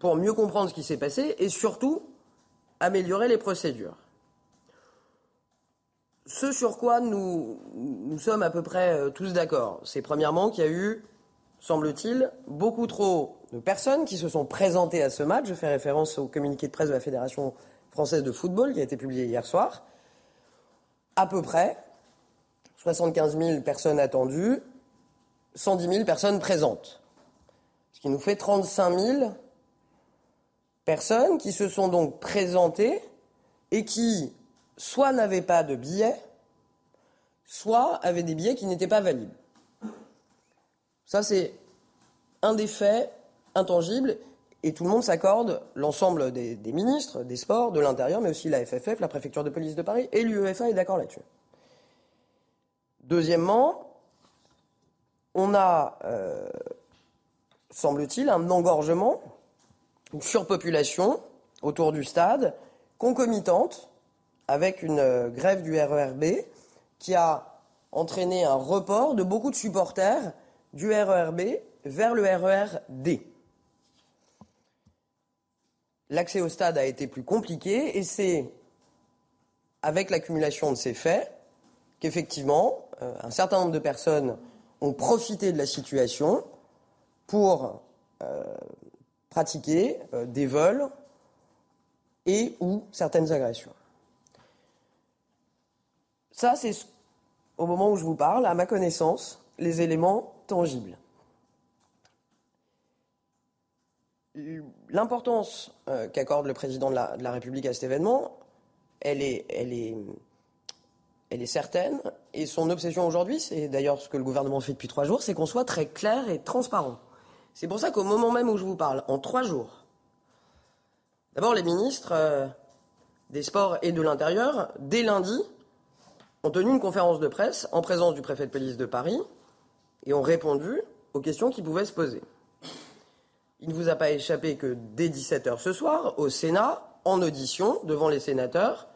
pour mieux comprendre ce qui s'est passé et surtout améliorer les procédures. Ce sur quoi nous, nous sommes à peu près euh, tous d'accord, c'est premièrement qu'il y a eu, semble-t-il, beaucoup trop de personnes qui se sont présentées à ce match. Je fais référence au communiqué de presse de la Fédération française de football qui a été publiée hier soir. À peu près 75 000 personnes attendues, 110 000 personnes présentes. Ce qui nous fait 35 000 personnes qui se sont donc présentées et qui soit n'avaient pas de billets, soit avaient des billets qui n'étaient pas valides. Ça, c'est un des faits intangibles et tout le monde s'accorde, l'ensemble des, ministres, des sports, de l'intérieur, mais aussi la FFF, la préfecture de police de Paris, et l'UEFA est d'accord là-dessus. Deuxièmement, on a, euh, semble-t-il, un engorgement, une surpopulation autour du stade, concomitante avec une euh, grève du RERB qui a entraîné un report de beaucoup de supporters du RERB vers le RERD l'accès au stade a été plus compliqué et c'est avec l'accumulation de ces faits qu'effectivement, euh, un certain nombre de personnes ont profité de la situation pour euh, pratiquer euh, des vols et ou certaines agressions. Ça, c'est au moment où je vous parle, à ma connaissance, les éléments tangibles. l'importance euh, qu'accorde le président de la, République à cet événement, elle est, certaine. Et son obsession aujourd'hui, c'est d'ailleurs ce que le gouvernement fait depuis trois jours, c'est qu'on soit très clair et transparent. C'est pour ça qu'au moment même où je vous parle, en trois jours, d'abord les ministres euh, des Sports et de l'Intérieur, dès lundi, ont tenu une conférence de presse en présence du préfet de police de Paris et ont répondu aux questions qui pouvaient se poser. Il ne vous a pas échappé que dès 17h ce soir, au Sénat, en audition devant les sénateurs,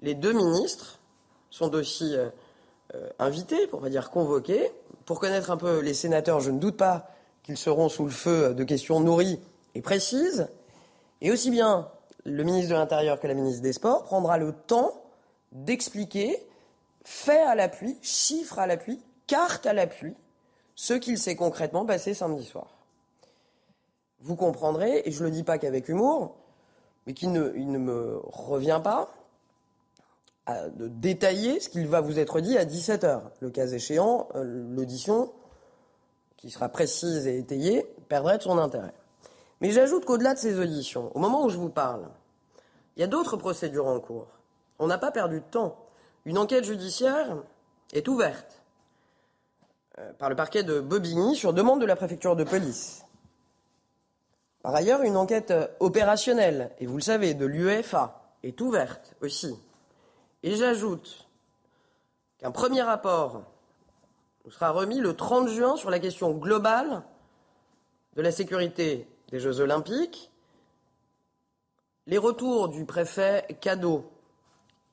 les deux ministres sont aussi euh, euh, invités, pour pas dire convoqués. Pour connaître un peu les sénateurs, je ne doute pas qu'ils seront sous le feu de questions nourries et précises. Et aussi bien le ministre de l'Intérieur que la ministre des Sports prendra le temps d'expliquer fait à l'appui, chiffres à l'appui, carte à l'appui, ce qu'il s'est concrètement passé samedi soir. Vous comprendrez, et je ne le dis pas qu'avec humour, mais qu'il ne, me revient pas de détailler ce qu'il va vous être dit à 17h. Le cas échéant, euh, l'audition, qui sera précise et étayée, perdrait de son intérêt. Mais j'ajoute qu'au-delà de ces auditions, au moment où je vous parle, il y a d'autres procédures en cours. On n'a pas perdu de temps. Une enquête judiciaire est ouverte euh, par le parquet de Bobigny sur demande de la préfecture de police. Par ailleurs, une enquête euh, opérationnelle, et vous le savez, de l'UEFA est ouverte aussi. Et j'ajoute qu'un premier rapport nous sera remis le 30 juin sur la question globale de la sécurité des Jeux olympiques. Les retours du préfet Cadeau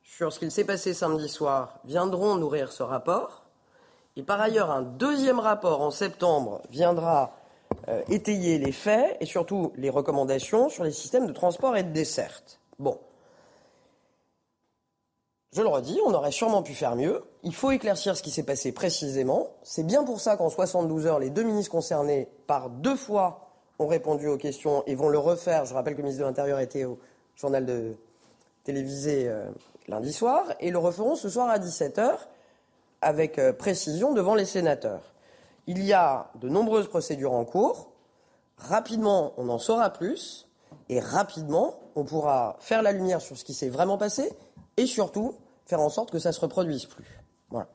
sur ce qu'il s'est passé samedi soir viendront nourrir ce rapport. Et par ailleurs, un deuxième rapport en septembre viendra euh, étayer les faits et surtout les recommandations sur les systèmes de transport et de desserte. Bon. Je le redis, on aurait sûrement pu faire mieux. Il faut éclaircir ce qui s'est passé précisément. C'est bien pour ça qu'en 72 heures, les deux ministres concernés, par deux fois, ont répondu aux questions et vont le refaire. Je rappelle que le ministre de l'Intérieur était au journal télévisé euh, lundi soir et le referont ce soir à 17h avec euh, précision devant les sénateurs. Il y a de nombreuses procédures en cours. Rapidement, on en saura plus et rapidement, on pourra faire la lumière sur ce qui s'est vraiment passé et surtout faire en sorte que ça ne se reproduise plus. Voilà.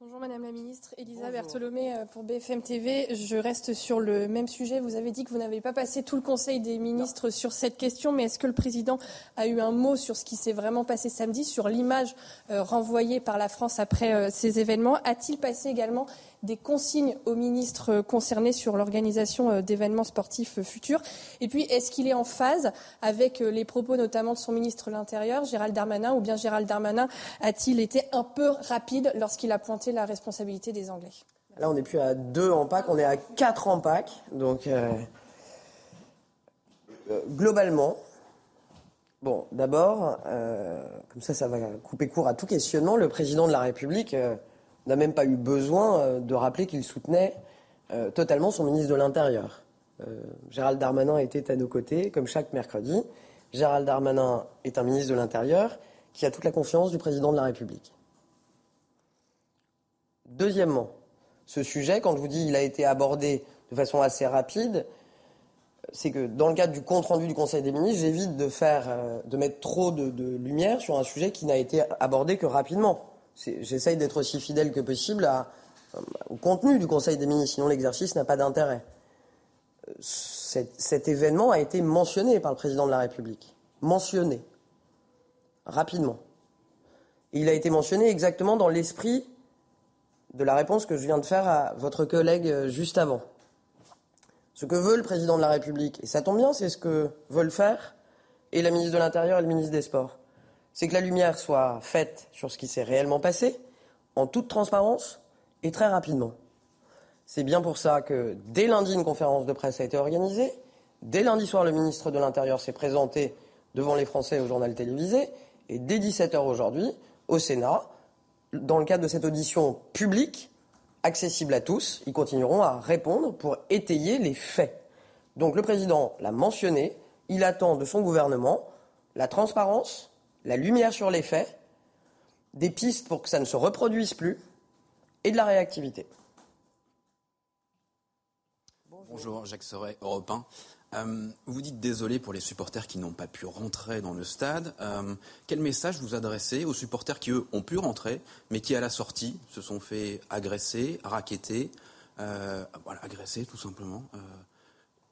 Bonjour Madame la Ministre, Elisa Bertholomé euh, pour BFM TV. Je reste sur le même sujet. Vous avez dit que vous n'avez pas passé tout le Conseil des ministres sur cette question, mais est-ce que le Président a eu un mot sur ce qui s'est vraiment passé samedi, sur l'image euh, renvoyée par la France après euh, ces événements? A-t-il passé également des consignes aux ministres concernés sur l'organisation d'événements sportifs futurs Et puis, est-ce qu'il est en phase avec les propos notamment de son ministre de l'Intérieur, Gérald Darmanin, ou bien Gérald Darmanin a-t-il été un peu rapide lorsqu'il a pointé la responsabilité des Anglais? Là, on n'est plus à deux en Pâques, on est à quatre en Pâques. Donc, euh, euh, globalement, bon, d'abord, euh, comme ça, ça va couper court à tout questionnement, le président de la République n'a même pas eu besoin de rappeler qu'il soutenait totalement son ministre de l'Intérieur. Gérald Darmanin était à nos côtés, comme chaque mercredi. Gérald Darmanin est un ministre de l'Intérieur qui a toute la confiance du président de la République. Deuxièmement, ce sujet, quand je vous dis il a été abordé de façon assez rapide, c'est que dans le cadre du compte rendu du Conseil des ministres, j'évite de faire, euh, de mettre trop de, lumière sur un sujet qui n'a été abordé que rapidement. J'essaye d'être aussi fidèle que possible à, au contenu du Conseil des ministres, sinon l'exercice n'a pas d'intérêt. Cet, cet événement a été mentionné par le président de la République, mentionné rapidement. Et il a été mentionné exactement dans l'esprit de la réponse que je viens de faire à votre collègue euh, juste avant. Ce que veut le président de la République, et ça tombe bien, c'est ce que veulent faire et la ministre de l'Intérieur et le ministre des Sports, c'est que la lumière soit faite sur ce qui s'est réellement passé, en toute transparence et très rapidement. C'est bien pour ça que dès lundi, une conférence de presse a été organisée. Dès lundi soir, le ministre de l'Intérieur s'est présenté devant les Français au journal télévisé. Et dès 17h aujourd'hui, au Sénat, dans le cadre de cette audition publique, accessible à tous, ils continueront à répondre pour étayer les faits. Donc le président l'a mentionné, il attend de son gouvernement la transparence, la lumière sur les faits, des pistes pour que ça ne se reproduise plus et de la réactivité. Bonjour, Jacques Serret, Europe 1. Euh, vous dites désolé pour les supporters qui n'ont pas pu rentrer dans le stade. Euh, quel message vous adressez aux supporters qui, eux, ont pu rentrer, mais qui, à la sortie, se sont fait agresser, raqueter, euh, voilà, agresser tout simplement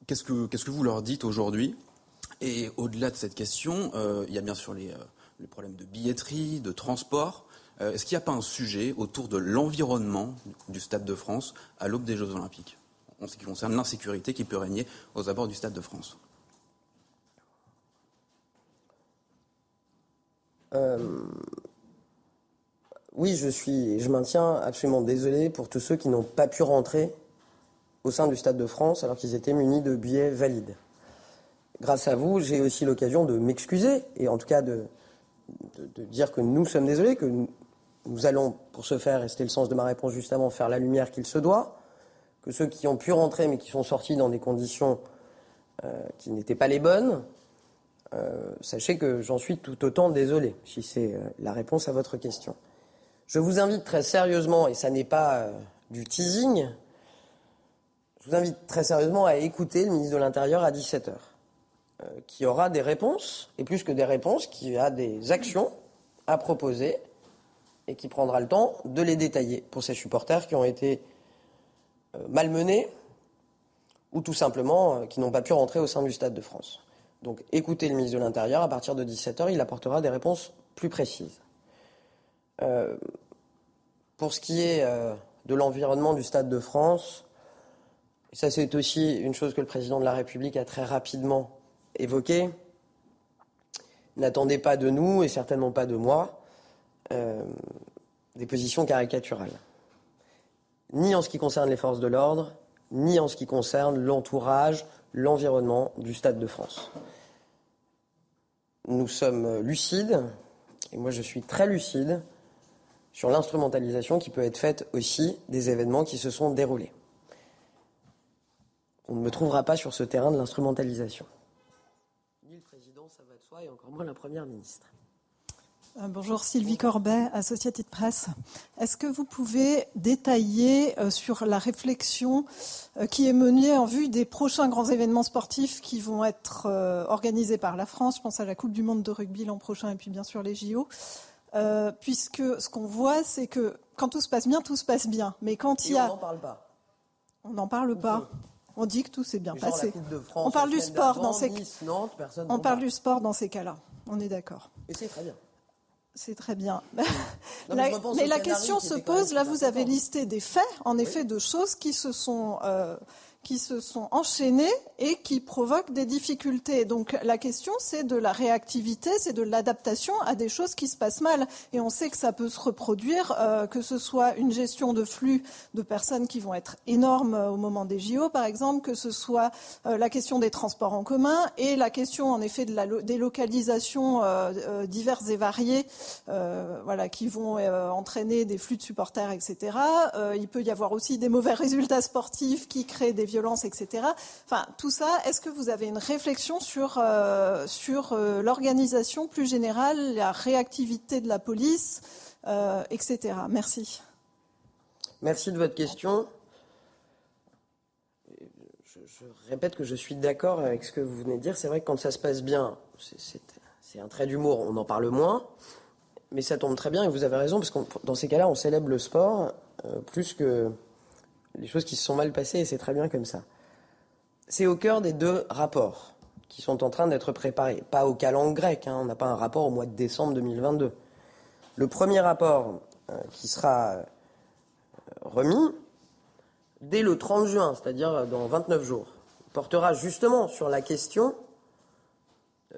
Qu'est-ce que vous leur dites aujourd'hui? Et au-delà de cette question, il y a bien sûr les, les problèmes de billetterie, de transport. Est-ce qu'il n'y a pas un sujet autour de l'environnement du Stade de France à l'aube des Jeux Olympiques en ce qui concerne l'insécurité qui peut régner aux abords du Stade de France? Euh, Oui, je suis, je maintiens absolument désolé pour tous ceux qui n'ont pas pu rentrer au sein du Stade de France alors qu'ils étaient munis de billets valides. Grâce à vous, j'ai aussi l'occasion de m'excuser et en tout cas de, de, dire que nous sommes désolés, que nous, allons, pour ce faire, et c'était le sens de ma réponse justement, faire la lumière qu'il se doit, que ceux qui ont pu rentrer mais qui sont sortis dans des conditions euh, qui n'étaient pas les bonnes, euh, sachez que j'en suis tout autant désolé, si c'est la réponse à votre question. Je vous invite très sérieusement, et ça n'est pas du teasing, je vous invite très sérieusement à écouter le ministre de l'Intérieur à 17h. Euh, qui aura des réponses, et plus que des réponses, qui a des actions à proposer et qui prendra le temps de les détailler pour ces supporters qui ont été euh, malmenés ou tout simplement euh, qui n'ont pas pu rentrer au sein du Stade de France. Donc écoutez le ministre de l'Intérieur, à partir de 17h, il apportera des réponses plus précises. pour ce qui est de l'environnement du Stade de France, ça c'est aussi une chose que le président de la République a très rapidement évoqué, n'attendez pas de nous, et certainement pas de moi, euh, des positions caricaturales. Ni en ce qui concerne les forces de l'ordre, ni en ce qui concerne l'entourage, l'environnement du Stade de France. Nous sommes lucides, et moi je suis très lucide, sur l'instrumentalisation qui peut être faite aussi des événements qui se sont déroulés. On ne me trouvera pas sur ce terrain de l'instrumentalisation et encore moins la Première ministre. Euh, bonjour Sylvie Corbet, Associated Press. Est-ce que vous pouvez détailler euh, sur la réflexion euh, qui est menée en vue des prochains grands événements sportifs qui vont être organisés par la France? Je pense à la Coupe du Monde de rugby l'an prochain et puis bien sûr les JO. puisque ce qu'on voit, c'est que quand tout se passe bien, tout se passe bien. Mais quand il y a. On n'en parle pas. On n'en parle pas. On dit que tout s'est bien passé. on parle du sport dans ces On parle du sport dans ces cas-là. On est d'accord. Et c'est très bien. C'est très bien. mais, [LAUGHS] la question se pose, là vous avez listé des faits, en effet, de choses qui se sont euh, qui se sont enchaînés et qui provoquent des difficultés. Donc la question, c'est de la réactivité, c'est de l'adaptation à des choses qui se passent mal. Et on sait que ça peut se reproduire, euh, que ce soit une gestion de flux de personnes qui vont être énormes euh, au moment des JO, par exemple, que ce soit euh, la question des transports en commun et la question, en effet, de la délocalisation diverses et variées, voilà, qui vont entraîner des flux de supporters, etc. il peut y avoir aussi des mauvais [LAUGHS] résultats sportifs qui créent des violences, etc. Enfin, tout ça, est-ce que vous avez une réflexion sur, euh, sur euh, l'organisation plus générale, la réactivité de la police, euh, etc. Merci. Merci de votre question. Je, répète que je suis d'accord avec ce que vous venez de dire. C'est vrai que quand ça se passe bien, c'est un trait d'humour, on en parle moins. Mais ça tombe très bien et vous avez raison, parce que dans ces cas-là, on célèbre le sport plus que les choses qui se sont mal passées, et c'est très bien comme ça. C'est au cœur des deux rapports qui sont en train d'être préparés. Pas au calendes grec, hein, on n'a pas un rapport au mois de décembre 2022. Le premier rapport euh, qui sera euh, remis dès le 30 juin, c'est-à-dire dans 29 jours, portera justement sur la question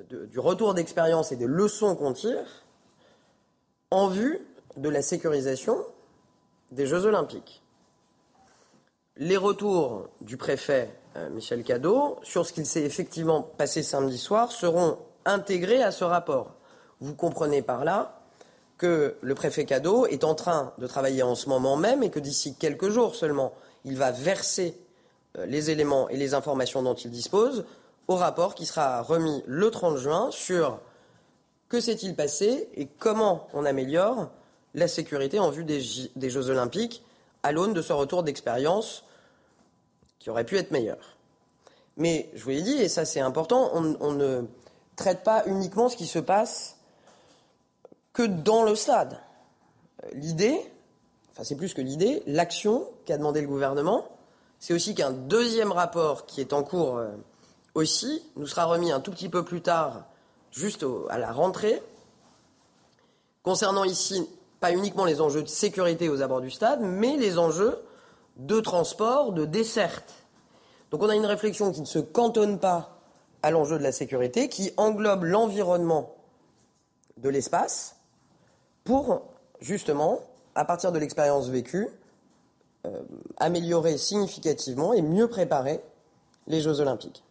du retour d'expérience et des leçons qu'on tire en vue de la sécurisation des Jeux olympiques les retours du préfet euh, Michel Cadot sur ce qu'il s'est effectivement passé samedi soir seront intégrés à ce rapport. Vous comprenez par là que le préfet Cadot est en train de travailler en ce moment même et que d'ici quelques jours seulement, il va verser euh, les éléments et les informations dont il dispose au rapport qui sera remis le 30 juin sur que s'est-il passé et comment on améliore la sécurité en vue des, des Jeux olympiques à l'aune de ce retour d'expérience qui aurait pu être meilleur. Mais je vous l'ai dit, et ça c'est important, on, ne traite pas uniquement ce qui se passe que dans le stade. L'idée, enfin c'est plus que l'idée, l'action qu'a demandé le gouvernement, c'est aussi qu'un deuxième rapport qui est en cours euh, aussi nous sera remis un tout petit peu plus tard, juste à la rentrée, concernant ici pas uniquement les enjeux de sécurité aux abords du stade, mais les enjeux de transport, de desserte. Donc on a une réflexion qui ne se cantonne pas à l'enjeu de la sécurité, qui englobe l'environnement de l'espace pour justement, à partir de l'expérience vécue, euh, améliorer significativement et mieux préparer les Jeux olympiques.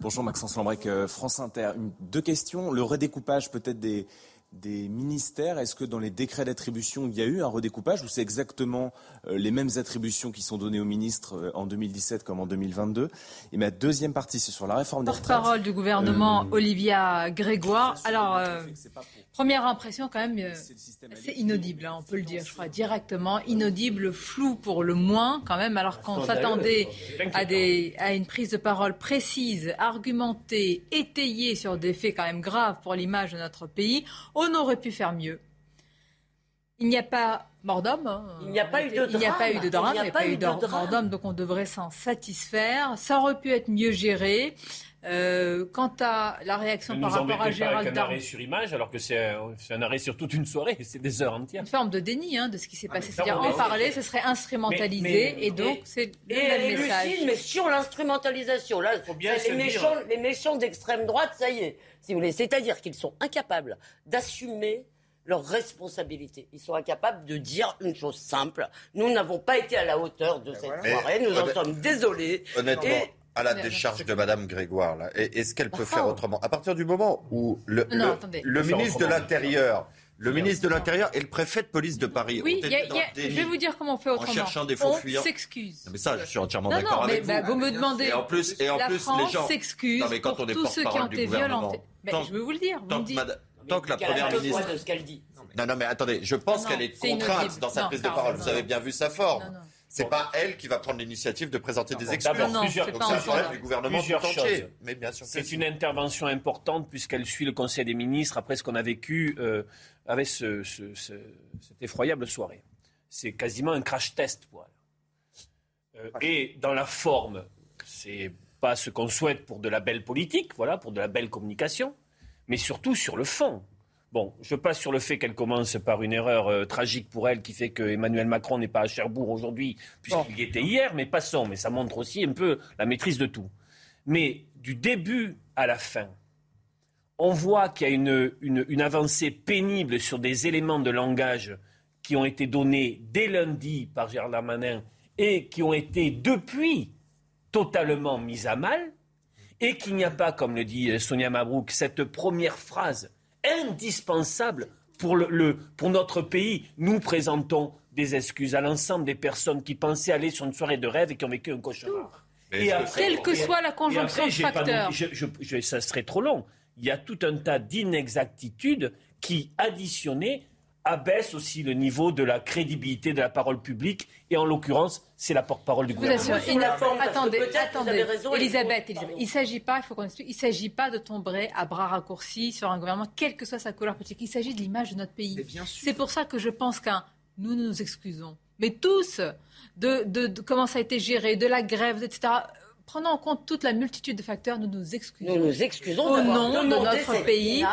Bonjour Maxence Lambrec, euh, France Inter. deux questions. Le redécoupage peut-être des, des ministères Est-ce que dans les décrets d'attribution, il y a eu un redécoupage ou c'est exactement euh, les mêmes attributions qui sont données aux ministres euh, en 2017 comme en 2022 Et ma deuxième partie, c'est sur la réforme des retraites. Porte-parole du gouvernement, euh, Olivia Grégoire. Alors, première impression quand même, c'est inaudible, hein, on peut le dire, je crois, directement. Inaudible, flou pour le moins quand même, alors qu'on s'attendait à, des, à une prise de parole précise, argumentée, étayée sur des faits quand même graves pour l'image de notre pays. On aurait pu faire mieux. Il n'y a pas mort d'homme. Hein. Il n'y a pas eu de drame. Il n'y a pas eu de drame. Il n'y a pas eu de mort d'homme, donc on devrait s'en satisfaire. Ça aurait pu être mieux géré. Euh, quant à la réaction par rapport à Gérald Darmanin. un arrêt sur image, alors que c'est un, arrêt sur toute une soirée, [LAUGHS] c'est des heures entières. Une forme de déni hein, de ce qui s'est ah, passé. C'est-à-dire en parler, ce serait instrumentalisé, et donc c'est le même message. mais sur l'instrumentalisation, là, les, méchants, les méchants d'extrême droite, ça y est, si vous voulez. C'est-à-dire qu'ils sont incapables d'assumer leurs responsabilités. Ils sont incapables de dire une chose simple. Nous n'avons pas été à la hauteur de cette soirée. Nous en sommes désolés. Honnêtement. À la décharge de Madame Grégoire, là, est-ce qu'elle peut faire autrement? À partir du moment où le, le, ministre de l'Intérieur le ministre de l'Intérieur et le préfet de police de Paris. Oui, je vais vous dire comment on fait autrement. En cherchant des faux on s'excuse. Mais ça, je suis entièrement d'accord avec mais, vous. vous me demandez. Et en plus, et en la plus France les gens s'excuse pour tous ceux qui ont été violentés. je veux vous le dire. Tant, que, tant que la première ministre. De ce qu'elle dit? Non, non, mais attendez, je pense qu'elle est contrainte dans sa prise de parole. Vous avez bien vu sa forme. C'est pas elle qui va prendre l'initiative de présenter des excuses. Donc c'est un problème du gouvernement tout entier. Mais bien sûr. C'est une intervention importante puisqu'elle suit le Conseil des ministres après ce qu'on a vécu euh, avec ce, cette effroyable soirée. C'est quasiment un crash test pour elle. Euh, et dans la forme, c'est pas ce qu'on souhaite pour de la belle politique, voilà, pour de la belle communication, mais surtout sur le fond. Bon, je passe sur le fait qu'elle commence par une erreur euh, tragique pour elle qui fait que Emmanuel Macron n'est pas à Cherbourg aujourd'hui, puisqu'il y était hier, mais passons. Mais ça montre aussi un peu la maîtrise de tout. Mais du début à la fin, on voit qu'il y a une, avancée pénible sur des éléments de langage qui ont été donnés dès lundi par Gérard Darmanin et qui ont été depuis totalement mis à mal, et qu'il n'y a pas, comme le dit Sonia Mabrouk, cette première phrase indispensable pour, le, pour notre pays. Nous présentons des excuses à l'ensemble des personnes qui pensaient aller sur une soirée de rêve et qui ont vécu un cauchemar. Et quelle que soit la conjonction de facteurs. ça serait trop long. Il y a tout un tas d'inexactitudes qui, additionnées, abaisse aussi le niveau de la crédibilité de la parole publique. Et en l'occurrence, c'est la porte-parole du gouvernement. attendez, attendez. Elisabeth, il ne s'agit pas, il faut qu'on il s'agit pas de tomber à bras raccourcis sur un gouvernement, quelle que soit sa couleur politique. Il s'agit de l'image de notre pays. C'est pour ça que je pense qu'un nous nous excusons, mais tous, de, de, comment ça a été géré, de la grève, etc prenant en compte toute la multitude de facteurs, nous nous excusons. Nous nous excusons au nom de notre pays.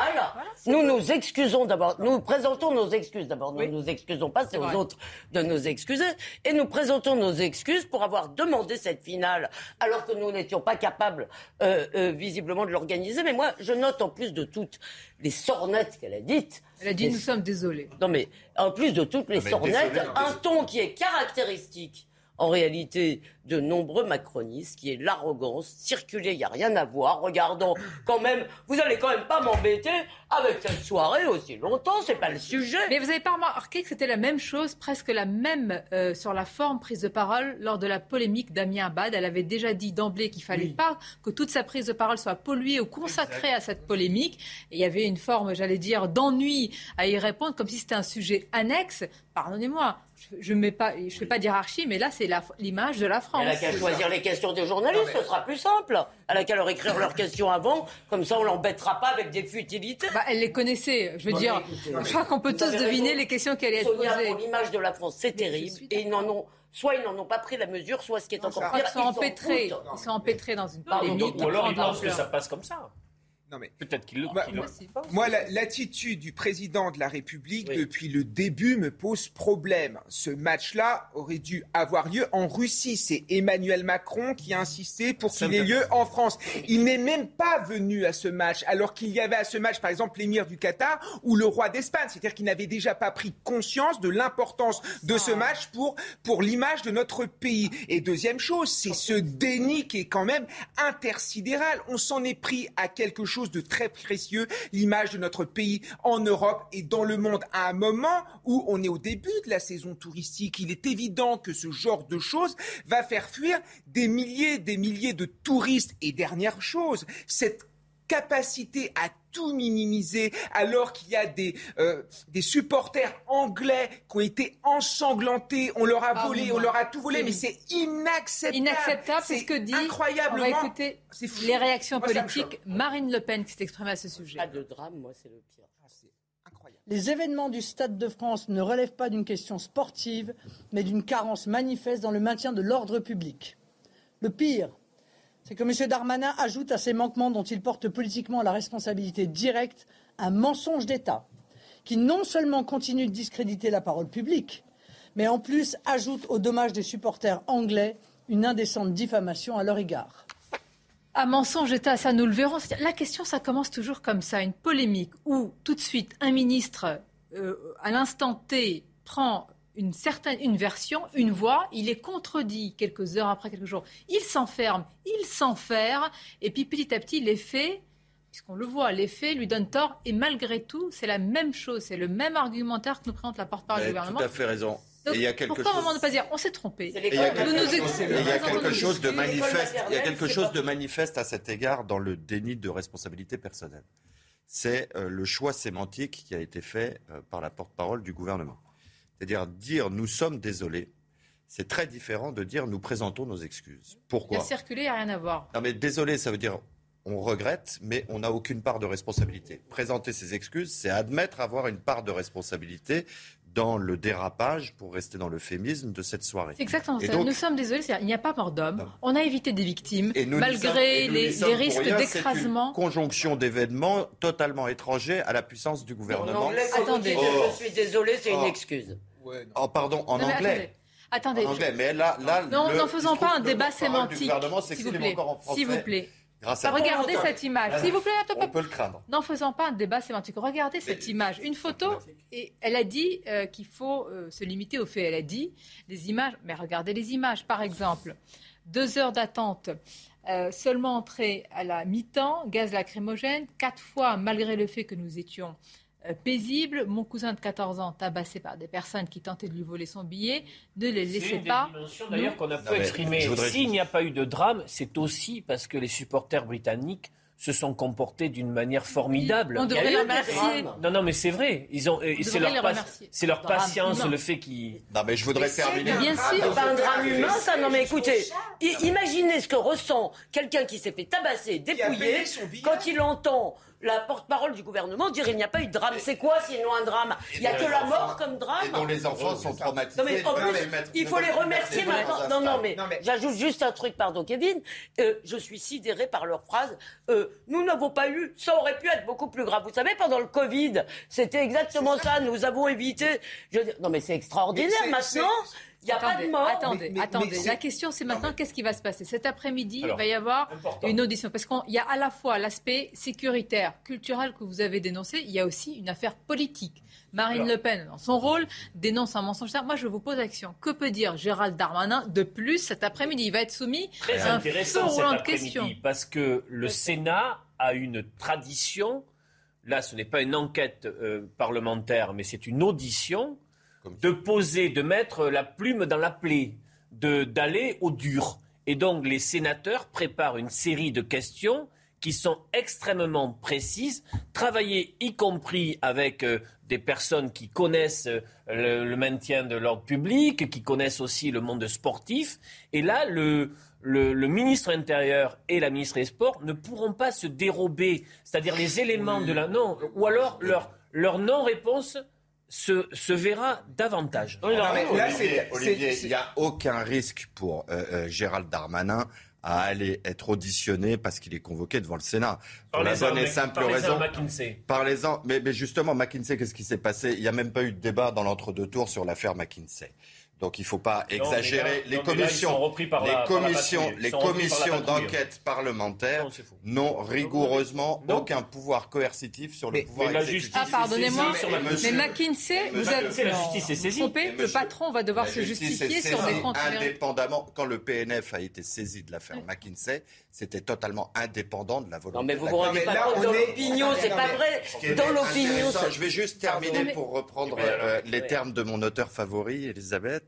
nous nous excusons d'abord. Nous présentons nos excuses d'abord. Nous ne nous excusons pas, c'est aux autres de nous excuser. Et nous présentons nos excuses pour avoir demandé cette finale alors que nous n'étions pas capables euh, euh, visiblement de l'organiser. Mais moi, je note en plus de toutes les sornettes qu'elle a dites. Elle a dit nous sommes désolés. Non mais en plus de toutes les sornettes, un ton qui est caractéristique en réalité de nombreux macronistes, qui est l'arrogance, circuler, il n'y a rien à voir, regardons quand même, vous allez quand même pas m'embêter avec cette soirée aussi longtemps, c'est pas le sujet. Mais vous n'avez pas remarqué que c'était la même chose, presque la même euh, sur la forme prise de parole lors de la polémique d'Amien Abad. Elle avait déjà dit d'emblée qu'il fallait pas que toute sa prise de parole soit polluée ou consacrée à cette polémique. Et il y avait une forme, j'allais dire, d'ennui à y répondre, comme si c'était un sujet annexe. Pardonnez-moi, je ne fais pas d'hierarchie, mais là, c'est l'image de la France. Elle a qu'à choisir les questions des journalistes, ce sera plus simple. Elle a qu'à leur écrire leurs questions avant, comme ça on l'embêtera pas avec des futilités. Bah, elle les connaissait, je veux dire. je crois qu'on peut tous deviner les questions qu'elle allait Sonia, poser. pour l'image de la France, c'est terrible. Et ils n'en ont soit ils n'en ont pas pris la mesure, soit ce qui est encore pire, ils sont empêtrés. Ils sont empêtrés dans une polémique. Ou alors ils pensent que ça passe comme ça. Non mais peut-être qu'il le. Moi, moi, moi, l'attitude du président de la République depuis le début me pose problème. Ce match-là aurait dû avoir lieu en Russie. C'est Emmanuel Macron qui a insisté pour qu'il ait lieu en France. Il n'est même pas venu à ce match, alors qu'il y avait à ce match, par exemple, l'émir du Qatar ou le roi d'Espagne. C'est-à-dire qu'il n'avait déjà pas pris conscience de l'importance de ce match pour pour l'image de notre pays. Et deuxième chose, c'est ce déni qui est quand même intersidéral. On s'en est pris à quelque chose de très précieux, l'image de notre pays en Europe et dans le monde à un moment où on est au début de la saison touristique. Il est évident que ce genre de choses va faire fuir des milliers, des milliers de touristes. Et dernière chose, cette capacité à tout minimiser alors qu'il y a des, euh, des supporters anglais qui ont été ensanglantés, on leur a ah volé, on leur a tout volé, mais c'est inacceptable. Inacceptable, c'est ce que dit. Incroyablement. On va écouter les réactions politiques. Marine Le Pen qui s'est exprimée à ce sujet. Pas de drame, moi c'est le pire. Ah, les événements du Stade de France ne relèvent pas d'une question sportive, mais d'une carence manifeste dans le maintien de l'ordre public. Le pire, c'est que M. Darmanin ajoute à ces manquements dont il porte politiquement la responsabilité directe un mensonge d'État qui non seulement continue de discréditer la parole publique, mais en plus ajoute au dommage des supporters anglais une indécente diffamation à leur égard. Un mensonge d'État, ça nous le verrons. La question, ça commence toujours comme ça, une polémique où tout de suite un ministre, euh, à l'instant T, prend une certaine une version, une voix, il est contredit quelques heures après, quelques jours. Il s'enferme, il s'enferme, et puis petit à petit, les faits, puisqu'on le voit, les faits lui donnent tort, et malgré tout, c'est la même chose, c'est le même argumentaire que nous présente la porte-parole du gouvernement. Tout à fait raison. il y a quelque pourquoi chose... moment ne pas dire on s'est trompé Il y a quelque, chose, de manifeste. Il y a quelque chose de manifeste à cet égard dans le déni de responsabilité personnelle. C'est euh, le choix sémantique qui a été fait euh, par la porte-parole du gouvernement. C'est-à-dire dire nous sommes désolés, c'est très différent de dire nous présentons nos excuses. Pourquoi Il a circulé, il n'y a rien à voir. Non mais désolé, ça veut dire on regrette, mais on n'a aucune part de responsabilité. Présenter ses excuses, c'est admettre avoir une part de responsabilité dans le dérapage, pour rester dans l'euphémisme, de cette soirée. C'est exactement ça. nous sommes désolés, il n'y a pas mort d'homme. On a évité des victimes, malgré les, risques d'écrasement. conjonction d'événements totalement étrangers à la puissance du gouvernement. attendez, je suis désolé, c'est une oh. Oh, pardon, en anglais. Attendez. En anglais, mais là, là non, n'en faisons pas un débat sémantique. S'il vous plaît. S'il vous plaît. Regardez cette image. S'il vous plaît, on peut le craindre. N'en faisons pas un débat sémantique. Regardez cette image. Une photo, et elle a dit euh, qu'il faut euh, se limiter aux faits. Elle a dit les images, mais regardez les images. Par exemple, deux heures d'attente, euh, seulement entrée à la mi-temps, gaz lacrymogène, quatre fois, malgré le fait que nous étions paisible. Mon cousin de 14 ans, tabassé par des personnes qui tentaient de lui voler son billet, ne les laissait pas. C'est d'ailleurs qu'on a pu exprimer. S'il n'y a pas eu de drame, c'est aussi parce que les supporters britanniques se sont comportés d'une manière formidable. On devrait les remercier. Non, non, mais c'est vrai. Ils ont, c'est leur, c'est leur patience, le fait qu'ils. Non, mais je voudrais terminer. Bien sûr. C'est pas un drame humain, ça. Non, mais écoutez, imaginez ce que ressent quelqu'un qui s'est fait tabasser, dépouiller, quand il entend la porte-parole du gouvernement dire il n'y a pas eu de drame. C'est quoi sinon un drame? Il n'y a que la mort comme drame? Et dont les enfants sont traumatisés. Non, mais en plus, il faut les remercier maintenant. Non, non, mais, j'ajoute juste un truc, pardon, Kevin. Euh, je suis sidéré par leur phrase. Euh, nous n'avons pas eu, ça aurait pu être beaucoup plus grave. Vous savez, pendant le Covid, c'était exactement ça. Nous avons évité. Je... Non, mais c'est extraordinaire maintenant. Il n'y a pas de mort. Attendez, attendez. la question, c'est maintenant qu'est-ce qui va se passer? Cet après-midi, il va y avoir une audition. Parce qu'il y a à la fois l'aspect sécuritaire, culturel que vous avez dénoncé, il y a aussi une affaire politique. Marine Le Pen, dans son rôle, dénonce un mensonge. Moi, je vous pose action. Que peut dire Gérald Darmanin de plus cet après-midi? Il va être soumis à un intéressant cet après-midi parce que le Sénat a une tradition. Là, ce n'est pas une enquête euh, parlementaire, mais c'est une audition de poser, de mettre la plume dans la plaie, d'aller au dur. Et donc les sénateurs préparent une série de questions qui sont extrêmement précises, travaillées y compris avec euh, des personnes qui connaissent euh, le, maintien de l'ordre public, qui connaissent aussi le monde sportif. Et là, le, le, ministre intérieur et la ministre des Sports ne pourront pas se dérober, c'est-à-dire les éléments de la non, ou alors leur, leur non-réponse se, se verra davantage. Olivier, il n'y a aucun risque pour euh, euh, Gérald Darmanin à aller être auditionné parce qu'il est convoqué devant le Sénat. Pour la bonne et simple raison. Parlez-en. Mais, mais justement, McKinsey, qu'est-ce qui s'est passé? Il n'y a même pas eu de débat dans l'entre-deux tours sur l'affaire McKinsey. Donc il ne faut pas exagérer. les, commissions, les commissions, les commissions d'enquête parlementaire n'ont rigoureusement aucun pouvoir coercitif sur le pouvoir mais exécutif. Ah, pardonnez-moi, mais McKinsey, vous êtes la justice est saisie. Le patron va devoir se justifier sur des comptes indépendamment. Quand le PNF a été saisi de l'affaire McKinsey, c'était totalement indépendant de la volonté. Non, mais vous vous rendez pas compte dans l'opinion, c'est pas vrai. Dans l'opinion, je vais juste terminer pour reprendre euh, les termes de mon auteur favori, Elisabeth.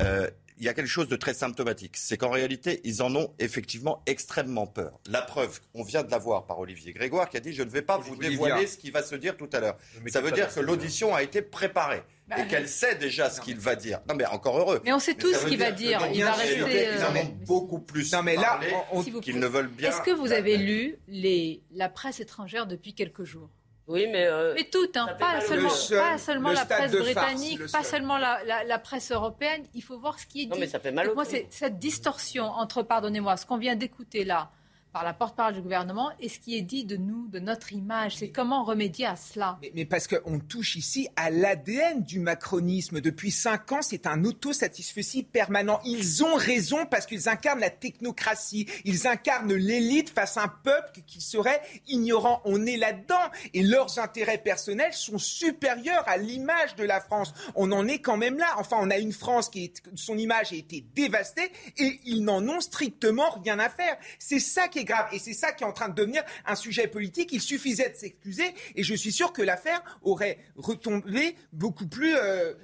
Euh, il y a quelque chose de très symptomatique. C'est qu'en réalité, ils en ont effectivement extrêmement peur. La preuve, on vient de la voir par Olivier Grégoire qui a dit Je ne vais pas vous dévoiler ce qui va se dire tout à l'heure. Ça veut dire que l'audition a été préparée. Bah et qu'elle sait déjà ce qu'il va dire. Non, mais encore heureux. Mais on sait tous ce qu'il va dire. Il va rester. Ils en ont beaucoup plus non, mais là, qu'ils ne veulent bien. Est-ce que vous avez lu les... la presse étrangère depuis quelques jours? Oui, mais. Euh, mais toutes, hein, pas, seulement, pas seulement la presse britannique, pas seulement la, la, presse européenne. Il faut voir ce qui est dit. Non, mais ça fait mal moi, c'est cette distorsion entre, pardonnez-moi, ce qu'on vient d'écouter là, par la porte-parole du gouvernement et ce qui est dit de nous, de notre image. C'est comment remédier à cela. Mais, parce qu'on touche ici à l'ADN du macronisme. Depuis cinq ans, c'est un autosatisfecit permanent. Ils ont raison parce qu'ils incarnent la technocratie. Ils incarnent l'élite face à un peuple qui serait ignorant. On est là-dedans. Et leurs intérêts personnels sont supérieurs à l'image de la France. On en est quand même là. Enfin, on a une France qui, est, son image a été dévastée et ils n'en ont strictement rien à faire. C'est ça qui est grave. Et c'est ça qui est en train de devenir un sujet politique. Il suffisait de s'excuser et je suis sûr que l'affaire aurait retombé beaucoup plus euh,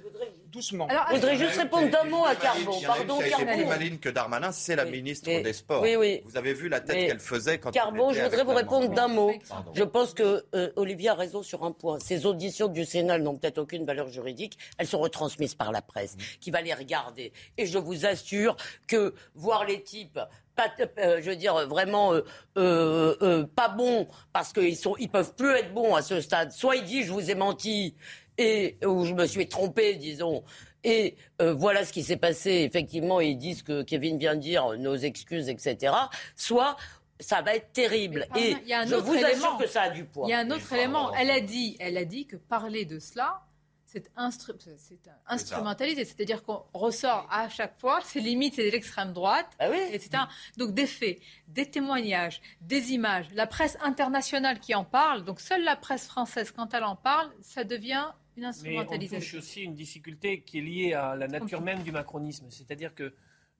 doucement. Alors, je voudrais juste répondre d'un mot à Carbon. Pardon, qui Carbon. plus maligne que Darmanin, c'est la ministre des Sports. Oui, oui. Vous avez vu la tête qu'elle faisait quand Carbon, je voudrais vous répondre d'un mot. Je pense que euh, Olivier a raison sur un point. Ces auditions du Sénat n'ont peut-être aucune valeur juridique. Elles sont retransmises par la presse, qui va les regarder. Et je vous assure que voir les types euh, je veux dire, vraiment euh, euh, pas bon parce qu'ils sont, ils peuvent plus être bons à ce stade. Soit il dit je vous ai menti et ou je me suis trompé, disons. Et voilà ce qui s'est passé. Effectivement, ils disent que Kevin vient de dire nos excuses, etc. Soit ça va être terrible. et je vous assure que ça a du poids. Il y a un autre élément. Elle a dit, elle a dit que parler de cela, c'est instru instrumentalisé. C'est-à-dire qu'on ressort à chaque fois, c'est limite, c'est de l'extrême droite, ah oui. etc. Donc des faits, des témoignages, des images, la presse internationale qui en parle, donc seule la presse française, quand elle en parle, ça devient une instrumentalisation. Mais on touche aussi une difficulté qui est liée à la nature même du macronisme. C'est-à-dire que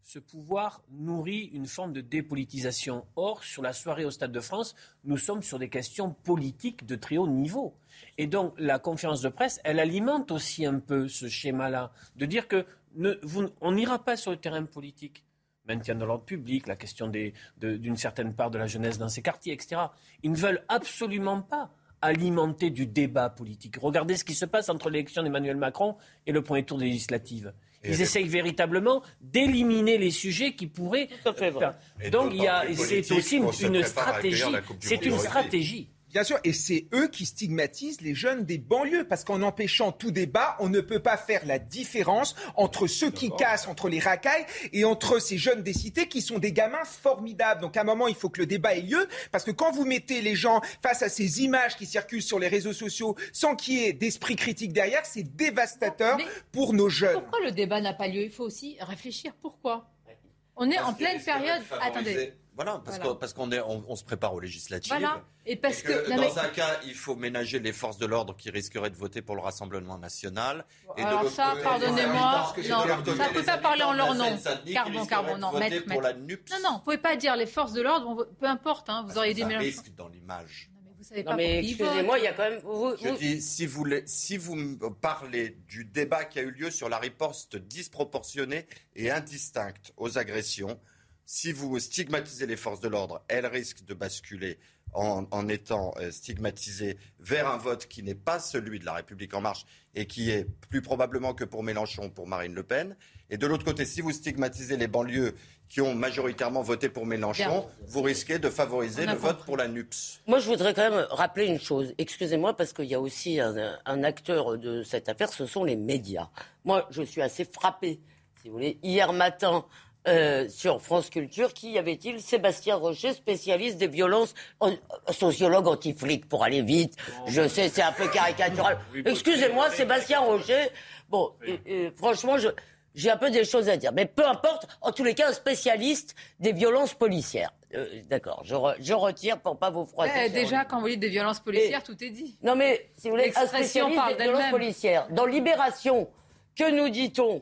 ce pouvoir nourrit une forme de dépolitisation. Or, sur la soirée au Stade de France, nous sommes sur des questions politiques de très haut niveau. Et donc, la conférence de presse, elle alimente aussi un peu ce schéma-là, de dire que on n'ira pas sur le terrain politique. Maintien de l'ordre public, la question d'une certaine part de la jeunesse dans ces quartiers, etc. Ils ne veulent absolument pas alimenter du débat politique. Regardez ce qui se passe entre l'élection d'Emmanuel Macron et le premier tour des législatives. Ils essayent véritablement d'éliminer les sujets qui pourraient. Donc il y a, c'est aussi une stratégie. C'est une stratégie. Bien sûr, et c'est eux qui stigmatisent les jeunes des banlieues, parce qu'en empêchant tout débat, on ne peut pas faire la différence entre ceux qui cassent, entre les racailles, et entre ces jeunes des cités qui sont des gamins formidables. Donc à un moment, il faut que le débat ait lieu, parce que quand vous mettez les gens face à ces images qui circulent sur les réseaux sociaux sans qu'il y ait d'esprit critique derrière, c'est dévastateur pour nos jeunes. Pourquoi le débat n'a pas lieu? Il faut aussi réfléchir. Pourquoi? On est en pleine période. Attendez. Voilà, parce qu'on on, se prépare aux législatives. Voilà. Et parce que, dans un cas, il faut ménager les forces de l'ordre qui risqueraient de voter pour le Rassemblement national. Et Alors ça, pardonnez-moi, non, ça ne peut pas parler en leur nom. Carbon, carbon, non, maître, Non, non, vous pouvez pas dire les forces de l'ordre, peu importe, hein, vous auriez des mélanges. risque dans l'image. Non, mais excusez-moi, il y a quand même. je dis, si vous, si vous parlez du débat qui a eu lieu sur la riposte disproportionnée et indistincte aux agressions, si vous stigmatisez les forces de l'ordre, elles risquent de basculer en, étant euh, stigmatisées vers un vote qui n'est pas celui de la République en marche et qui est plus probablement que pour Mélenchon, pour Marine Le Pen. Et de l'autre côté, si vous stigmatisez les banlieues qui ont majoritairement voté pour Mélenchon, vous risquez de favoriser le vote pour la NUPS. Moi, je voudrais quand même rappeler une chose. Excusez-moi, parce qu'il y a aussi un, un, acteur de cette affaire, ce sont les médias. Moi, je suis assez frappé, si vous voulez. Hier matin, euh, sur France Culture, qui y avait-il Sébastien Rocher, spécialiste des violences, sociologue anti-flic pour aller vite. Je sais, c'est un peu caricatural. Excusez-moi, Sébastien Rocher. Bon, franchement, j'ai un peu des choses à dire. Mais peu importe, en tous les cas, un spécialiste des violences policières. Euh, d'accord, je, retire pour pas vous froisser. Eh, déjà, quand vous dites des violences policières, tout est dit. Non mais, si vous voulez, un spécialiste des violences policières. Dans Libération, que nous dit-on?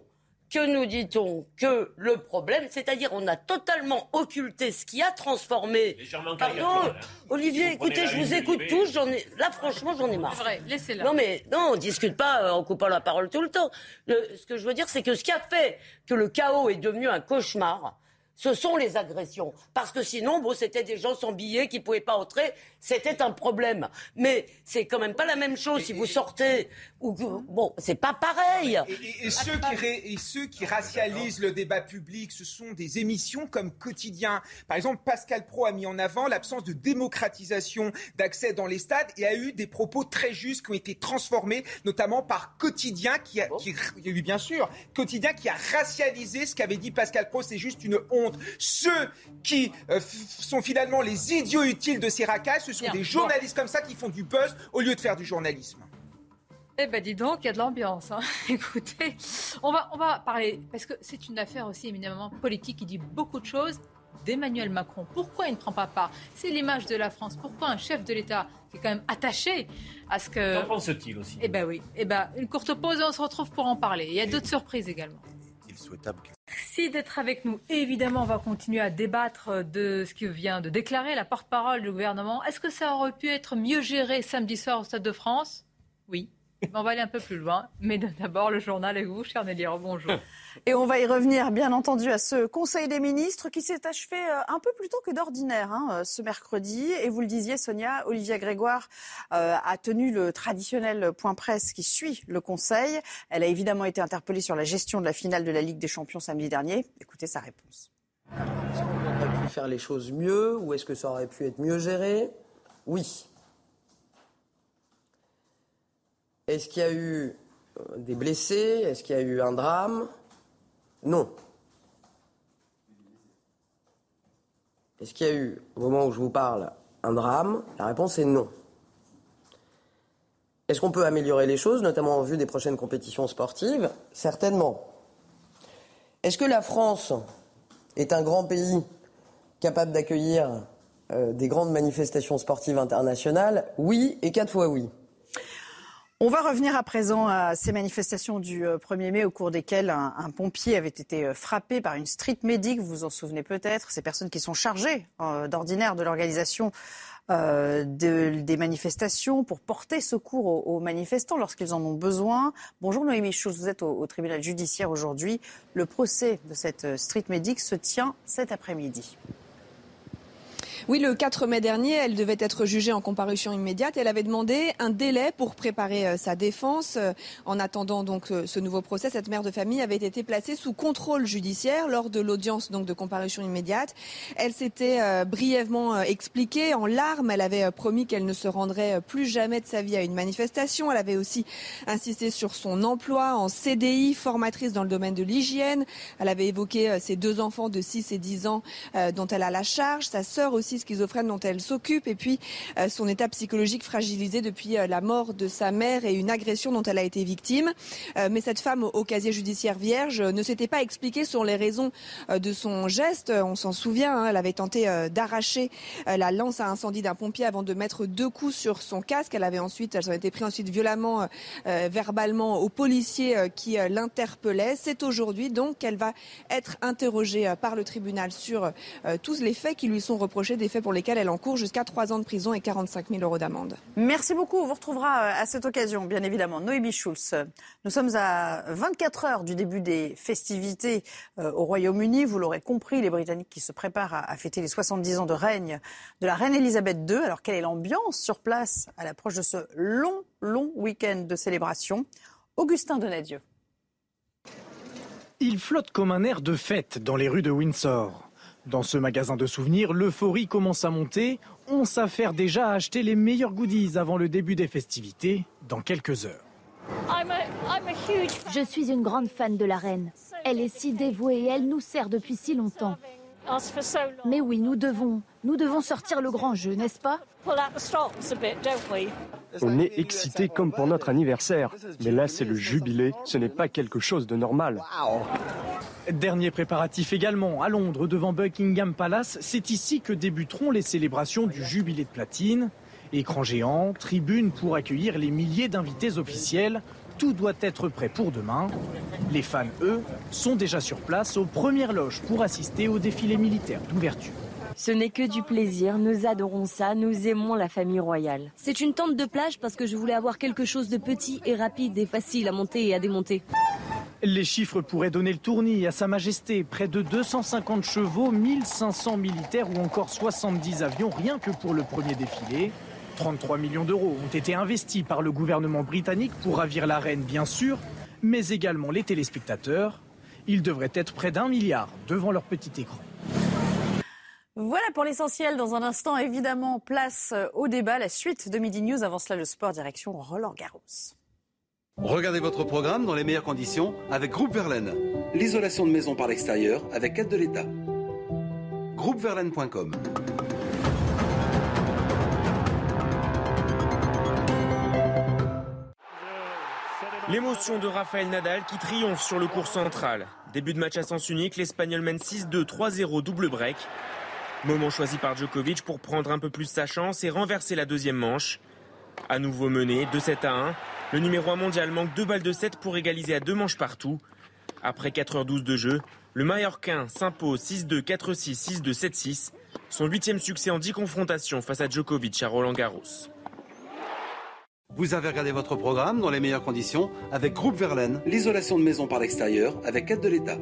Que nous dit-on que le problème, c'est-à-dire on a totalement occulté ce qui a transformé. Pardon. Olivier, écoutez, je vous écoute tous, j'en ai, là franchement j'en ai marre. Vrai, laissez-la. Non mais non, on discute pas euh, en coupant la parole tout le temps. ce que je veux dire, c'est que ce qui a fait que le chaos est devenu un cauchemar, ce sont les agressions. Parce que sinon, bon, c'était des gens sans billets qui ne pouvaient pas entrer, c'était un problème. Mais c'est quand même pas la même chose si vous sortez ou bon, c'est pas pareil. Et, ceux qui et, ceux qui racialisent le débat public, ce sont des émissions comme Quotidien. Par exemple, Pascal Pro a mis en avant l'absence de démocratisation d'accès dans les stades et a eu des propos très justes qui ont été transformés, notamment par Quotidien, qui a, qui, oui, bien sûr, Quotidien qui a racialisé ce qu'avait dit Pascal Pro. C'est juste une honte. Ceux qui euh, sont finalement les idiots utiles de ces racailles, ce sont des journalistes comme ça qui font du buzz au lieu de faire du journalisme. Eh ben dis donc, il y a de l'ambiance. Hein. [LAUGHS] Écoutez, on va, on va parler, parce que c'est une affaire aussi éminemment politique qui dit beaucoup de choses d'Emmanuel Macron. Pourquoi il ne prend pas part? C'est l'image de la France. Pourquoi un chef de l'État qui est quand même attaché à ce que... Qu'en pense-t-il aussi? Eh ben oui. Eh ben, une courte pause et on se retrouve pour en parler. Il y a d'autres surprises également. Souhaitable Merci d'être avec nous. évidemment, on va continuer à débattre de ce que vient de déclarer la porte-parole du gouvernement. Est-ce que ça aurait pu être mieux géré samedi soir au Stade de France? Oui. On va aller un peu plus loin, mais d'abord le journal et vous, cher Nelly, bonjour. [LAUGHS] Et on va y revenir, bien entendu, à ce Conseil des ministres qui s'est achevé euh, un peu plus tôt que d'ordinaire hein, euh, ce mercredi. Et vous le disiez, Sonia, Olivia Grégoire euh, a tenu le traditionnel point presse qui suit le Conseil. Elle a évidemment été interpellée sur la gestion de la finale de la Ligue des Champions samedi dernier. Écoutez sa réponse. Est-ce qu'on aurait pu faire les choses mieux ou est-ce que ça aurait pu être mieux géré? Oui. Est-ce qu'il y a eu euh, des blessés? Est-ce qu'il y a eu un drame? Non. Est-ce qu'il y a eu, au moment où je vous parle, un drame? La réponse est non. Est-ce qu'on peut améliorer les choses, notamment en vue des prochaines compétitions sportives? Certainement. Est-ce que la France est un grand pays capable d'accueillir euh, des grandes manifestations sportives internationales? Oui, et quatre fois oui. On va revenir à présent à ces manifestations du 1er euh, mai au cours desquelles un, pompier avait été euh, frappé par une street medic, vous vous en souvenez peut-être, ces personnes qui sont chargées euh, d'ordinaire de l'organisation des manifestations pour porter secours aux, manifestants lorsqu'ils en ont besoin. Bonjour Noémie Schultz, vous êtes au, au tribunal judiciaire aujourd'hui. Le procès de cette street medic se tient cet après-midi. Oui, le 4 mai dernier, elle devait être jugée en comparution immédiate. Elle avait demandé un délai pour préparer euh, sa défense. Euh, en attendant donc euh, ce nouveau procès, cette mère de famille avait été placée sous contrôle judiciaire lors de l'audience de comparution immédiate. Elle s'était brièvement expliquée en larmes. Elle avait promis qu'elle ne se rendrait plus jamais de sa vie à une manifestation. Elle avait aussi insisté sur son emploi en CDI, formatrice dans le domaine de l'hygiène. Elle avait évoqué ses deux enfants de 6 et 10 ans dont elle a la charge, sa sœur aussi schizophrène dont elle s'occupe et puis euh, son état psychologique fragilisé depuis euh, la mort de sa mère et une agression dont elle a été victime. Euh, mais cette femme au casier judiciaire vierge ne s'était pas expliquée sur les raisons de son geste. On s'en souvient, hein, elle avait tenté d'arracher la lance à incendie d'un pompier avant de mettre deux coups sur son casque. Elle avait ensuite, elle s'en était pris ensuite violemment, verbalement aux policiers qui l'interpellaient. C'est aujourd'hui donc qu'elle va être interrogée par le tribunal sur tous les faits qui lui sont reprochés, faits pour lesquels elle encourt jusqu'à 3 ans de prison et 45 000 euros d'amende. Merci beaucoup. On vous retrouvera euh, à cette occasion, bien évidemment. Noémie Schulz. Nous sommes à 24 heures du début des festivités euh, au Royaume-Uni. Vous l'aurez compris, les Britanniques qui se préparent à, fêter les 70 ans de règne de la reine Elisabeth II. Alors, quelle est l'ambiance sur place à l'approche de ce long, long week-end de célébration? Augustin Donadieu. Il flotte comme un air de fête dans les rues de Windsor. Dans ce magasin de souvenirs, l'euphorie commence à monter. On s'affaire déjà à acheter les meilleurs goodies avant le début des festivités dans quelques heures. Je suis une grande fan de la reine. Elle est si dévouée et elle nous sert depuis si longtemps. Mais oui, nous devons, nous devons sortir le grand jeu, n'est-ce pas? On est excité comme pour notre anniversaire. Mais là, c'est le jubilé. Ce n'est pas quelque chose de normal. Dernier préparatif également à Londres devant Buckingham Palace. C'est ici que débuteront les célébrations du jubilé de platine. Écran géant, tribune pour accueillir les milliers d'invités officiels. Tout doit être prêt pour demain. Les fans, eux, sont déjà sur place aux premières loges pour assister au défilé militaire d'ouverture. Ce n'est que du plaisir, nous adorons ça, nous aimons la famille royale. C'est une tente de plage parce que je voulais avoir quelque chose de petit et rapide et facile à monter et à démonter. Les chiffres pourraient donner le tournis à Sa Majesté. Près de 250 chevaux, 1500 militaires ou encore 70 avions rien que pour le premier défilé. 33 millions d'euros ont été investis par le gouvernement britannique pour ravir la reine, bien sûr, mais également les téléspectateurs. Ils devraient être près d'un milliard devant leur petit écran. Voilà pour l'essentiel. Dans un instant, évidemment, place au débat, la suite de Midi News. Avant cela, le sport, direction Roland Garros. Regardez votre programme dans les meilleures conditions avec Groupe Verlaine. L'isolation de maison par l'extérieur avec aide de l'État. Groupeverlaine.com L'émotion de Rafael Nadal qui triomphe sur le cours central. Début de match à sens unique, l'Espagnol mène 6-2, 3-0, double break. Moment choisi par Djokovic pour prendre un peu plus sa chance et renverser la deuxième manche. À nouveau mené, 2-7 à 1. Le numéro 1 mondial manque 2 balles de 7 pour égaliser à deux manches partout. Après 4h12 de jeu, le Mallorquin s'impose 6-2, 4-6, 6-2, 7-6. Son huitième succès en 10 confrontations face à Djokovic à Roland Garros. Vous avez regardé votre programme dans les meilleures conditions avec Groupe Verlaine, l'isolation de maison par l'extérieur avec aide de l'État.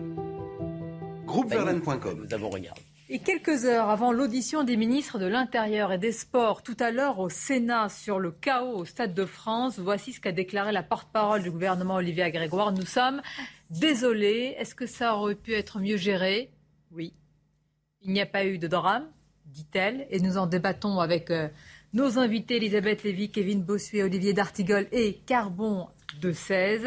Groupeverlaine.com. Nous avons regardé. Et quelques heures avant l'audition des ministres de l'Intérieur et des Sports, tout à l'heure au Sénat sur le chaos au Stade de France, voici ce qu'a déclaré la porte-parole du gouvernement Olivier Grégoire. Nous sommes désolés. Est-ce que ça aurait pu être mieux géré? Oui. Il n'y a pas eu de drame, dit-elle, et nous en débattons avec euh, nos invités Elisabeth Lévy, Kevin Bossuet, Olivier D'Artigol et Carbon de 16.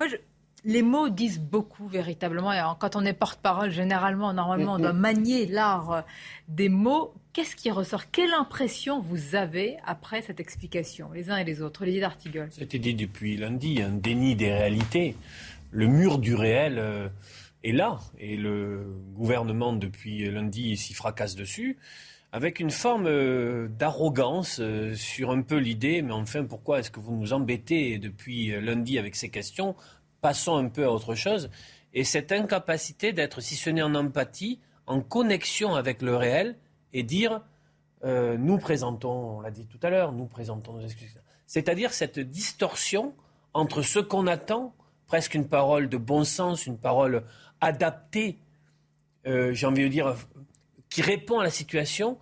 Moi, je, les mots disent beaucoup véritablement. Et quand on est porte-parole, généralement, normalement, on doit manier l'art des mots. Qu'est-ce qui ressort? Quelle impression vous avez après cette explication, les uns et les autres Olivier D'Artigol? C'était dit depuis lundi, un déni des réalités. Le mur du réel euh, est là. Et le gouvernement, depuis lundi, s'y fracasse dessus avec une forme euh, d'arrogance euh, sur un peu l'idée, mais enfin, pourquoi est-ce que vous nous embêtez depuis lundi avec ces questions? Passons un peu à autre chose. Et cette incapacité d'être, si ce n'est en empathie, en connexion avec le réel et dire euh, nous présentons, on l'a dit tout à l'heure, nous présentons nos excuses. C'est-à-dire cette distorsion entre ce qu'on attend, presque une parole de bon sens, une parole adaptée, euh, j'ai envie de dire, qui répond à la situation,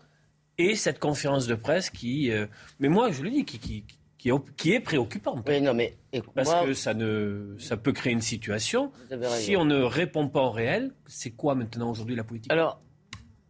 et cette conférence de presse qui, euh, mais moi je le dis, qui, qui, qui, qui est préoccupante. Oui, non, mais, Parce moi- que ça, ne, ça peut créer une situation. Vous avez raison. Si on ne répond pas au réel, c'est quoi maintenant aujourd'hui la politique? Alors,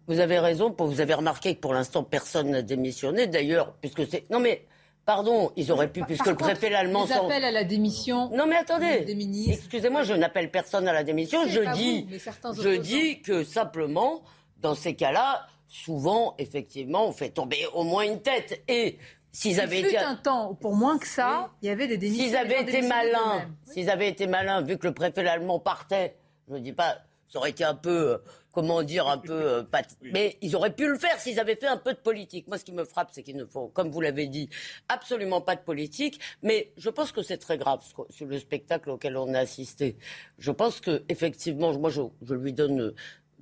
vous avez raison, vous avez remarqué que pour l'instant, personne n'a démissionné. D'ailleurs, puisque c'est. Non, mais, pardon, ils auraient pu, puisque Par le contre, préfet allemand. Les appels à la démission. Non, mais attendez. Des ministres. Excusez-moi, je n'appelle personne à la démission. C'est Je dis, vous, je dis que simplement, dans ces cas-là, souvent, effectivement, on fait tomber au moins une tête. Et s'ils Il avaient fut été. un temps pour moins que ça, il y avait des démissions. S'ils avaient été malins, s'ils avaient été malins, vu que le préfet allemand partait, je ne dis pas, ça aurait été un peu, euh, comment dire, un peu, euh, pas- mais ils auraient pu le faire s'ils avaient fait un peu de politique. Moi, ce qui me frappe, c'est qu'ils ne font, comme vous l'avez dit, absolument pas de politique. Mais je pense que c'est très grave ce que- sur le spectacle auquel on a assisté. Je pense que effectivement, moi, je, je lui donne.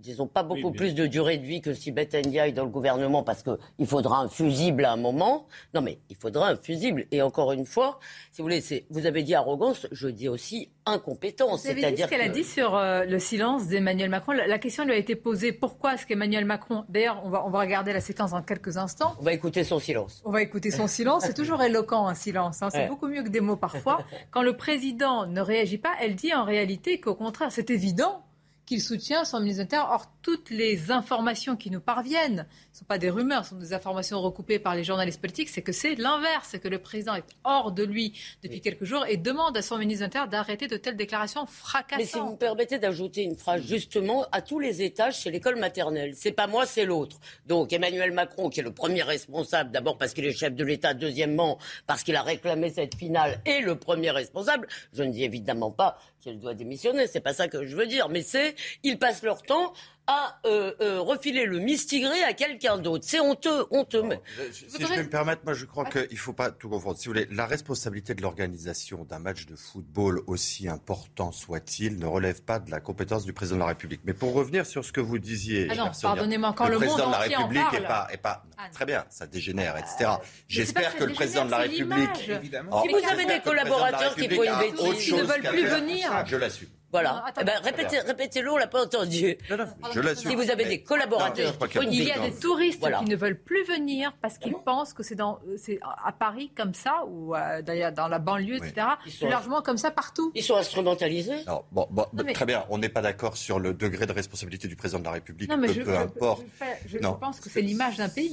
Disons pas beaucoup plus de durée de vie que si Ndiaye dans le gouvernement parce qu'il faudra un fusible à un moment. Non mais il faudra un fusible. Et encore une fois, si vous voulez, vous avez dit arrogance, je dis aussi incompétence. Vous avez dit ce C'est-à-dire qu'elle a dit sur euh, le silence d'Emmanuel Macron. La, la question lui a été posée pourquoi est-ce qu'Emmanuel Macron. D'ailleurs, on va, on va regarder la séquence dans quelques instants. On va écouter son silence. On va écouter son silence. C'est toujours éloquent, un silence. hein. C'est Ouais. beaucoup mieux que des mots parfois. [LAUGHS] Quand le président ne réagit pas, elle dit en réalité qu'au contraire, c'est évident qu'il soutient son ministre de l'Intérieur. Or, toutes les informations qui nous parviennent ne sont pas des rumeurs, ce sont des informations recoupées par les journalistes politiques, c'est que c'est l'inverse, c'est que le président est hors de lui depuis quelques jours et demande à son ministre de l'Intérieur d'arrêter de telles déclarations fracassantes. Mais si vous me permettez d'ajouter une phrase, justement, à tous les étages, c'est l'école maternelle. C'est pas moi, c'est l'autre. Donc Emmanuel Macron, qui est le premier responsable, d'abord parce qu'il est chef de l'État, deuxièmement parce qu'il a réclamé cette finale, et le premier responsable, je ne dis évidemment pas qu'elle doit démissionner, c'est pas ça que je veux dire, mais c'est ils passent leur temps à euh, euh, refiler le mistigré à quelqu'un d'autre. C'est honteux, honteux. si je peux me permettre, moi je crois qu'il ne faut pas tout confondre. Si vous voulez, la responsabilité de l'organisation d'un match de football, aussi important soit-il, ne relève pas de la compétence du président de la République. Mais pour revenir sur ce que vous disiez, ah non, pardonnez-moi encore le, le président de la République n'est pas, est pas ah très bien, ça dégénère, etc. J'espère que le président de la République. si vous avez des collaborateurs qui font une bêtise, qui ne veulent plus venir, je l'assume. Voilà. Eh ben, répétez, répétez-le, on l'a pas entendu. je. Si vous avez des collaborateurs, il y a des touristes qui ne veulent plus venir parce qu'ils pensent que c'est dans, c'est à Paris comme ça ou euh, d'ailleurs dans la banlieue, etc. Plus largement comme ça partout. Ils sont instrumentalisés. bon, bon Très bien. On n'est pas d'accord sur le degré de responsabilité du président de la République. Non, mais je, peu importe. Je, pense que c'est l'image d'un pays.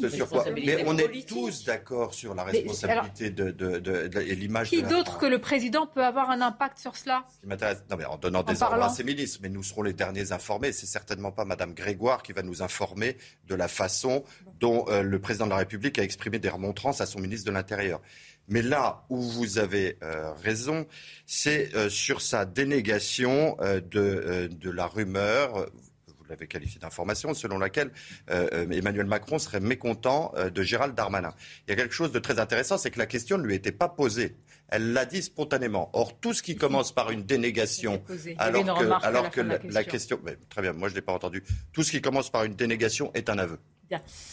Mais on est tous d'accord sur la responsabilité de, de, et l'image. Qui d'autre que le président peut avoir un impact sur cela? Qui m'intéresse. Non, mais en donnant des ordres à ministres, mais nous serons les derniers informés. C'est certainement pas Madame Grégoire qui va nous informer de la façon dont euh, le président de la République a exprimé des remontrances à son ministre de l'Intérieur. Mais là où vous avez euh, raison, c'est euh, sur sa dénégation de, de, la rumeur, l'avez qualifié d'information, selon laquelle Emmanuel Macron serait mécontent de Gérald Darmanin. Il y a quelque chose de très intéressant, c'est que la question ne lui était pas posée. Elle l'a dit spontanément. Or, tout ce qui commence par une dénégation, alors que, alors que la, question... très bien, moi je ne l'ai pas entendu. Tout ce qui commence par une dénégation est un aveu.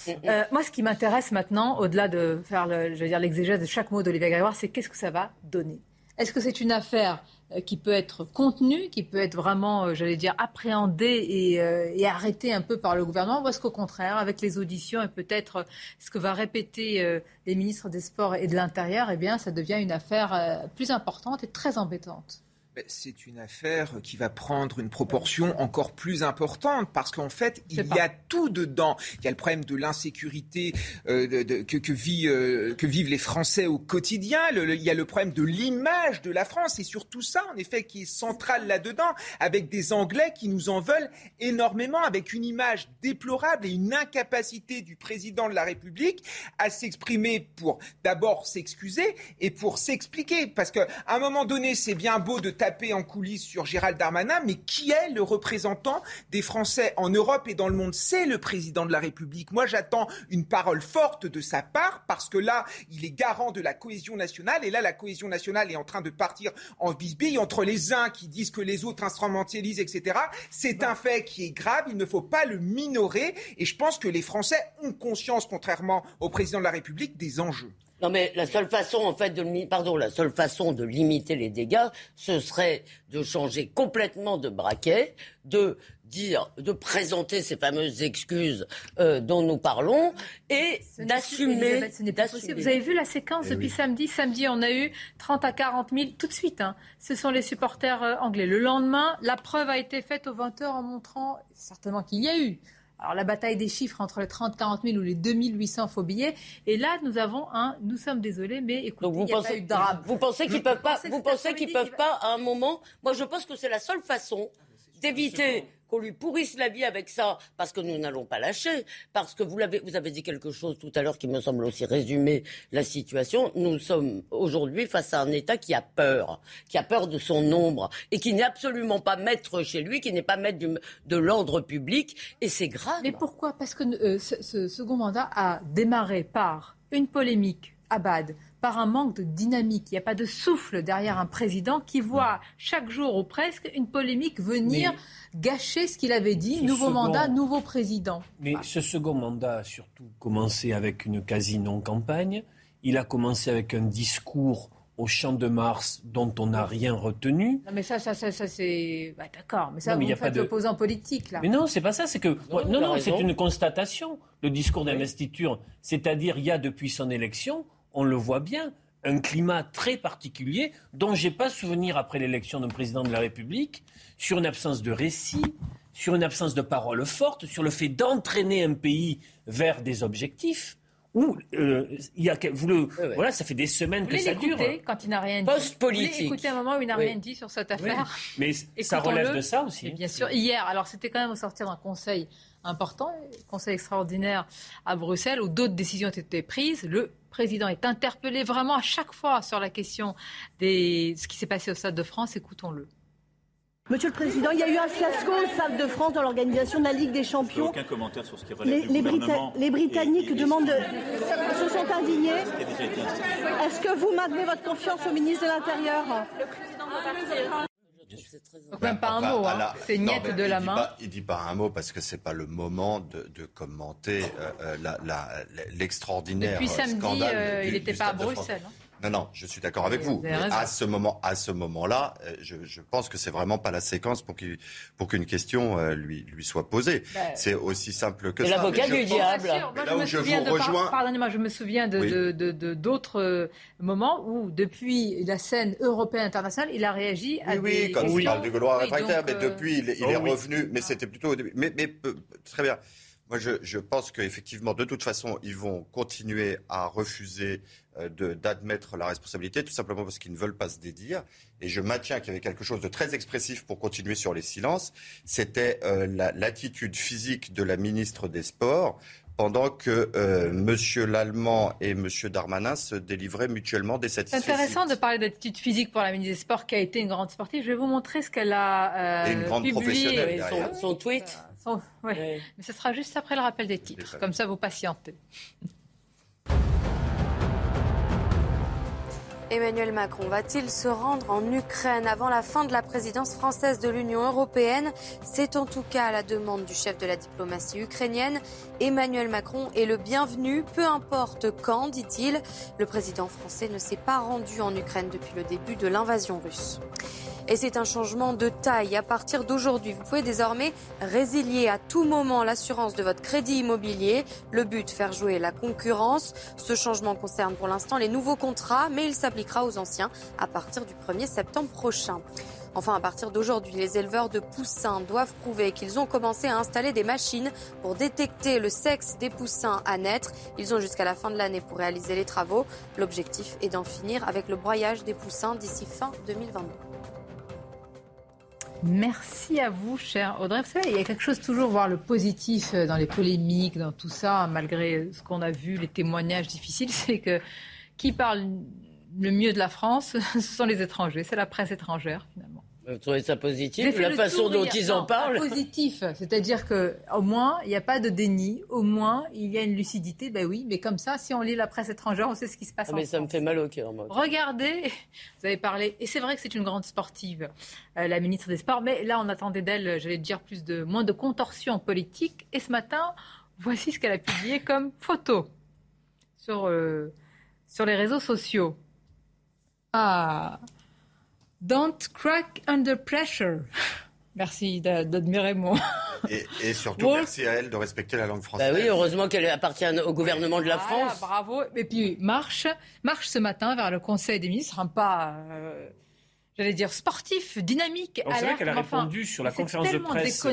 Euh, moi, ce qui m'intéresse maintenant, au-delà de faire l'exégèse de chaque mot d'Olivier Grégoire, c'est qu'est-ce que ça va donner? Est-ce que c'est une affaire euh, qui peut être contenu, qui peut être vraiment, euh, j'allais dire, appréhendé euh, et, arrêté un peu par le gouvernement, ou est-ce qu'au contraire, avec les auditions et peut-être ce que va répéter les ministres des Sports et de l'Intérieur, eh bien, ça devient une affaire plus importante et très embêtante c'est une affaire qui va prendre une proportion encore plus importante parce qu'en fait, il y a tout dedans. Il y a le problème de l'insécurité euh, que, que, vit, euh, que, vivent les Français au quotidien. il y a le problème de l'image de la France et surtout ça, en effet, qui est central là-dedans, avec des Anglais qui nous en veulent énormément, avec une image déplorable et une incapacité du président de la République à s'exprimer pour d'abord s'excuser et pour s'expliquer. Parce qu'à un moment donné, c'est bien beau de taper en coulisses sur Gérald Darmanin, mais qui est le représentant des Français en Europe et dans le monde? C'est le président de la République. Moi, j'attends une parole forte de sa part parce que là, il est garant de la cohésion nationale et là, la cohésion nationale est en train de partir en bisbille entre les uns qui disent que les autres instrumentalisent, etc. C'est un fait qui est grave. Il ne faut pas le minorer et je pense que les Français ont conscience, contrairement au président de la République, des enjeux. Non, mais la seule façon, en fait, de, pardon, la seule façon de limiter les dégâts, ce serait de changer complètement de braquet, de dire, de présenter ces fameuses excuses euh, dont nous parlons et d'assumer. Vous avez vu la séquence eh depuis samedi Samedi, on a eu 30 à 40 000 tout de suite. Hein. Ce sont les supporters euh, anglais. Le lendemain, la preuve a été faite aux 20 heures en montrant certainement qu'il y a eu alors la bataille des chiffres entre les 30 40 000 ou les 2800 faux billets. Et là, nous avons un. Nous sommes désolés, mais écoutez, il n'y a pas eu de drame. Vous pensez qu'ils peuvent pas Vous pensez qu'ils peuvent pas à un moment Moi, je pense que c'est la seule façon d'éviter qu'on lui pourrisse la vie avec ça, parce que nous n'allons pas lâcher, parce que vous, vous avez dit quelque chose tout à l'heure qui me semble aussi résumer la situation. Nous sommes aujourd'hui face à un État qui a peur, qui a peur de son nombre, et qui n'est absolument pas maître chez lui, qui n'est pas maître de l'ordre public, et c'est grave. Mais pourquoi? Parce que euh, ce, second mandat a démarré par une polémique à Bad par un manque de dynamique. Il n'y a pas de souffle derrière un président qui voit chaque jour ou presque une polémique venir gâcher ce qu'il avait dit. Nouveau mandat, nouveau président. Mais ce second mandat a surtout commencé avec une quasi non-campagne. Il a commencé avec un discours au champ de Mars dont on n'a rien retenu. Non mais ça, ça, ça, c'est bah, d'accord. Mais ça, vous faites de... l'opposant politique là. Mais non, c'est pas ça. C'est que non, non, c'est une constatation. Le discours d'investiture, c'est-à-dire il y a depuis son élection on le voit bien, un climat très particulier dont j'ai pas souvenir après l'élection d'un président de la République, sur une absence de récit, sur une absence de parole forte, sur le fait d'entraîner un pays vers des objectifs. Où euh, il y a, vous le, voilà, ça fait des semaines que ça dure. quand il n'a rien dit. Post-politique. Écoutez un moment où il n'a rien dit sur cette affaire. Mais ça relève de ça aussi. bien sûr. Hier, alors c'était quand même au sortir d'un conseil important, conseil extraordinaire à Bruxelles, où d'autres décisions ont été prises. Le président est interpellé vraiment à chaque fois sur la question de ce qui s'est passé au Stade de France. Écoutons-le. Monsieur le Président, il y a eu un fiasco au Stade de France dans l'organisation de la Ligue des Champions. Aucun commentaire sur ce qui relève les, du les Britanniques demandent, se sont indignés. Est-ce que vous maintenez votre confiance au ministre de l'Intérieur? Le président donc même pas un mot, hein. c'est niette de la main. il dit pas un mot parce que c'est pas le moment de, de commenter euh, euh, l'extraordinaire Depuis samedi, scandale. Euh, il n'était pas à Bruxelles. Hein. Non, non, je suis d'accord avec vous. à ce moment, à ce moment-là, euh, je, je, pense que c'est vraiment pas la séquence pour qu'il, pour qu'une question euh, lui lui soit posée. Ben, c'est aussi simple que ça. L'avocat du diable. là où je vous rejoins. Pardonnez-moi, je me souviens de, de, d'autres euh, moments où, depuis la scène européenne internationale, il a réagi à oui, des oui, quand il parle du Gaulois réfractaire, mais depuis, il, il est oh revenu. Mais c'était plutôt au début. Mais, mais très bien. Moi, je, je pense qu'effectivement, de toute façon, ils vont continuer à refuser euh, d'admettre la responsabilité, tout simplement parce qu'ils ne veulent pas se dédire. Et je maintiens qu'il y avait quelque chose de très expressif pour continuer sur les silences. C'était euh, l'attitude physique de la ministre des Sports pendant que euh, M. Lallemand et M. Darmanin se délivraient mutuellement des satisfactions. C'est intéressant de parler d'attitude physique pour la ministre des Sports qui a été une grande sportive. Je vais vous montrer ce qu'elle a euh, et une grande publié. Son, son, tweet. Mais ce sera juste après le rappel des titres. Comme ça, vous patientez. Emmanuel Macron va-t-il se rendre en Ukraine avant la fin de la présidence française de l'Union européenne? C'est en tout cas la demande du chef de la diplomatie ukrainienne. Emmanuel Macron est le bienvenu, peu importe quand, dit-il. Le président français ne s'est pas rendu en Ukraine depuis le début de l'invasion russe. Et c'est un changement de taille. À partir d'aujourd'hui, vous pouvez désormais résilier à tout moment l'assurance de votre crédit immobilier. Le but, faire jouer la concurrence. Ce changement concerne pour l'instant les nouveaux contrats, mais il s'appliquera aux anciens à partir du 1er septembre prochain. Enfin, à partir d'aujourd'hui, les éleveurs de poussins doivent prouver qu'ils ont commencé à installer des machines pour détecter le sexe des poussins à naître. Ils ont jusqu'à la fin de l'année pour réaliser les travaux. L'objectif est d'en finir avec le broyage des poussins d'ici fin 2022. Merci à vous, cher Audrey. Vous savez, il y a quelque chose toujours voir le positif euh, dans les polémiques, dans tout ça, malgré ce qu'on a vu, les témoignages difficiles, [LAUGHS] c'est que qui parle le mieux de la France, [LAUGHS] ce sont les étrangers, c'est la presse étrangère finalement. Vous trouvez ça positif La façon dont ils en parlent Positif, c'est-à-dire qu'au moins, il n'y a pas de déni, au moins, il y a une lucidité, ben oui, mais comme ça, si on lit la presse étrangère, on sait ce qui se passe ah, Mais ça me fait mal au cœur, moi. Regardez, [LAUGHS] vous avez parlé, et c'est vrai que c'est une grande sportive, euh, la ministre des Sports, mais là, on attendait d'elle, j'allais dire, plus de, moins de contorsion politique, et ce matin, voici ce qu'elle a publié comme photo sur, euh, sur les réseaux sociaux. Ah Don't crack under pressure. [LAUGHS] Merci d'admirer moi. [LAUGHS] Et, et surtout, merci à elle de respecter la langue française. Bah oui, heureusement qu'elle appartient au gouvernement de la France. Bravo. Et puis, marche, marche ce matin vers le Conseil des ministres, un pas euh, j'allais dire, sportif, dynamique. C'est vrai qu'elle a répondu sur la conférence de presse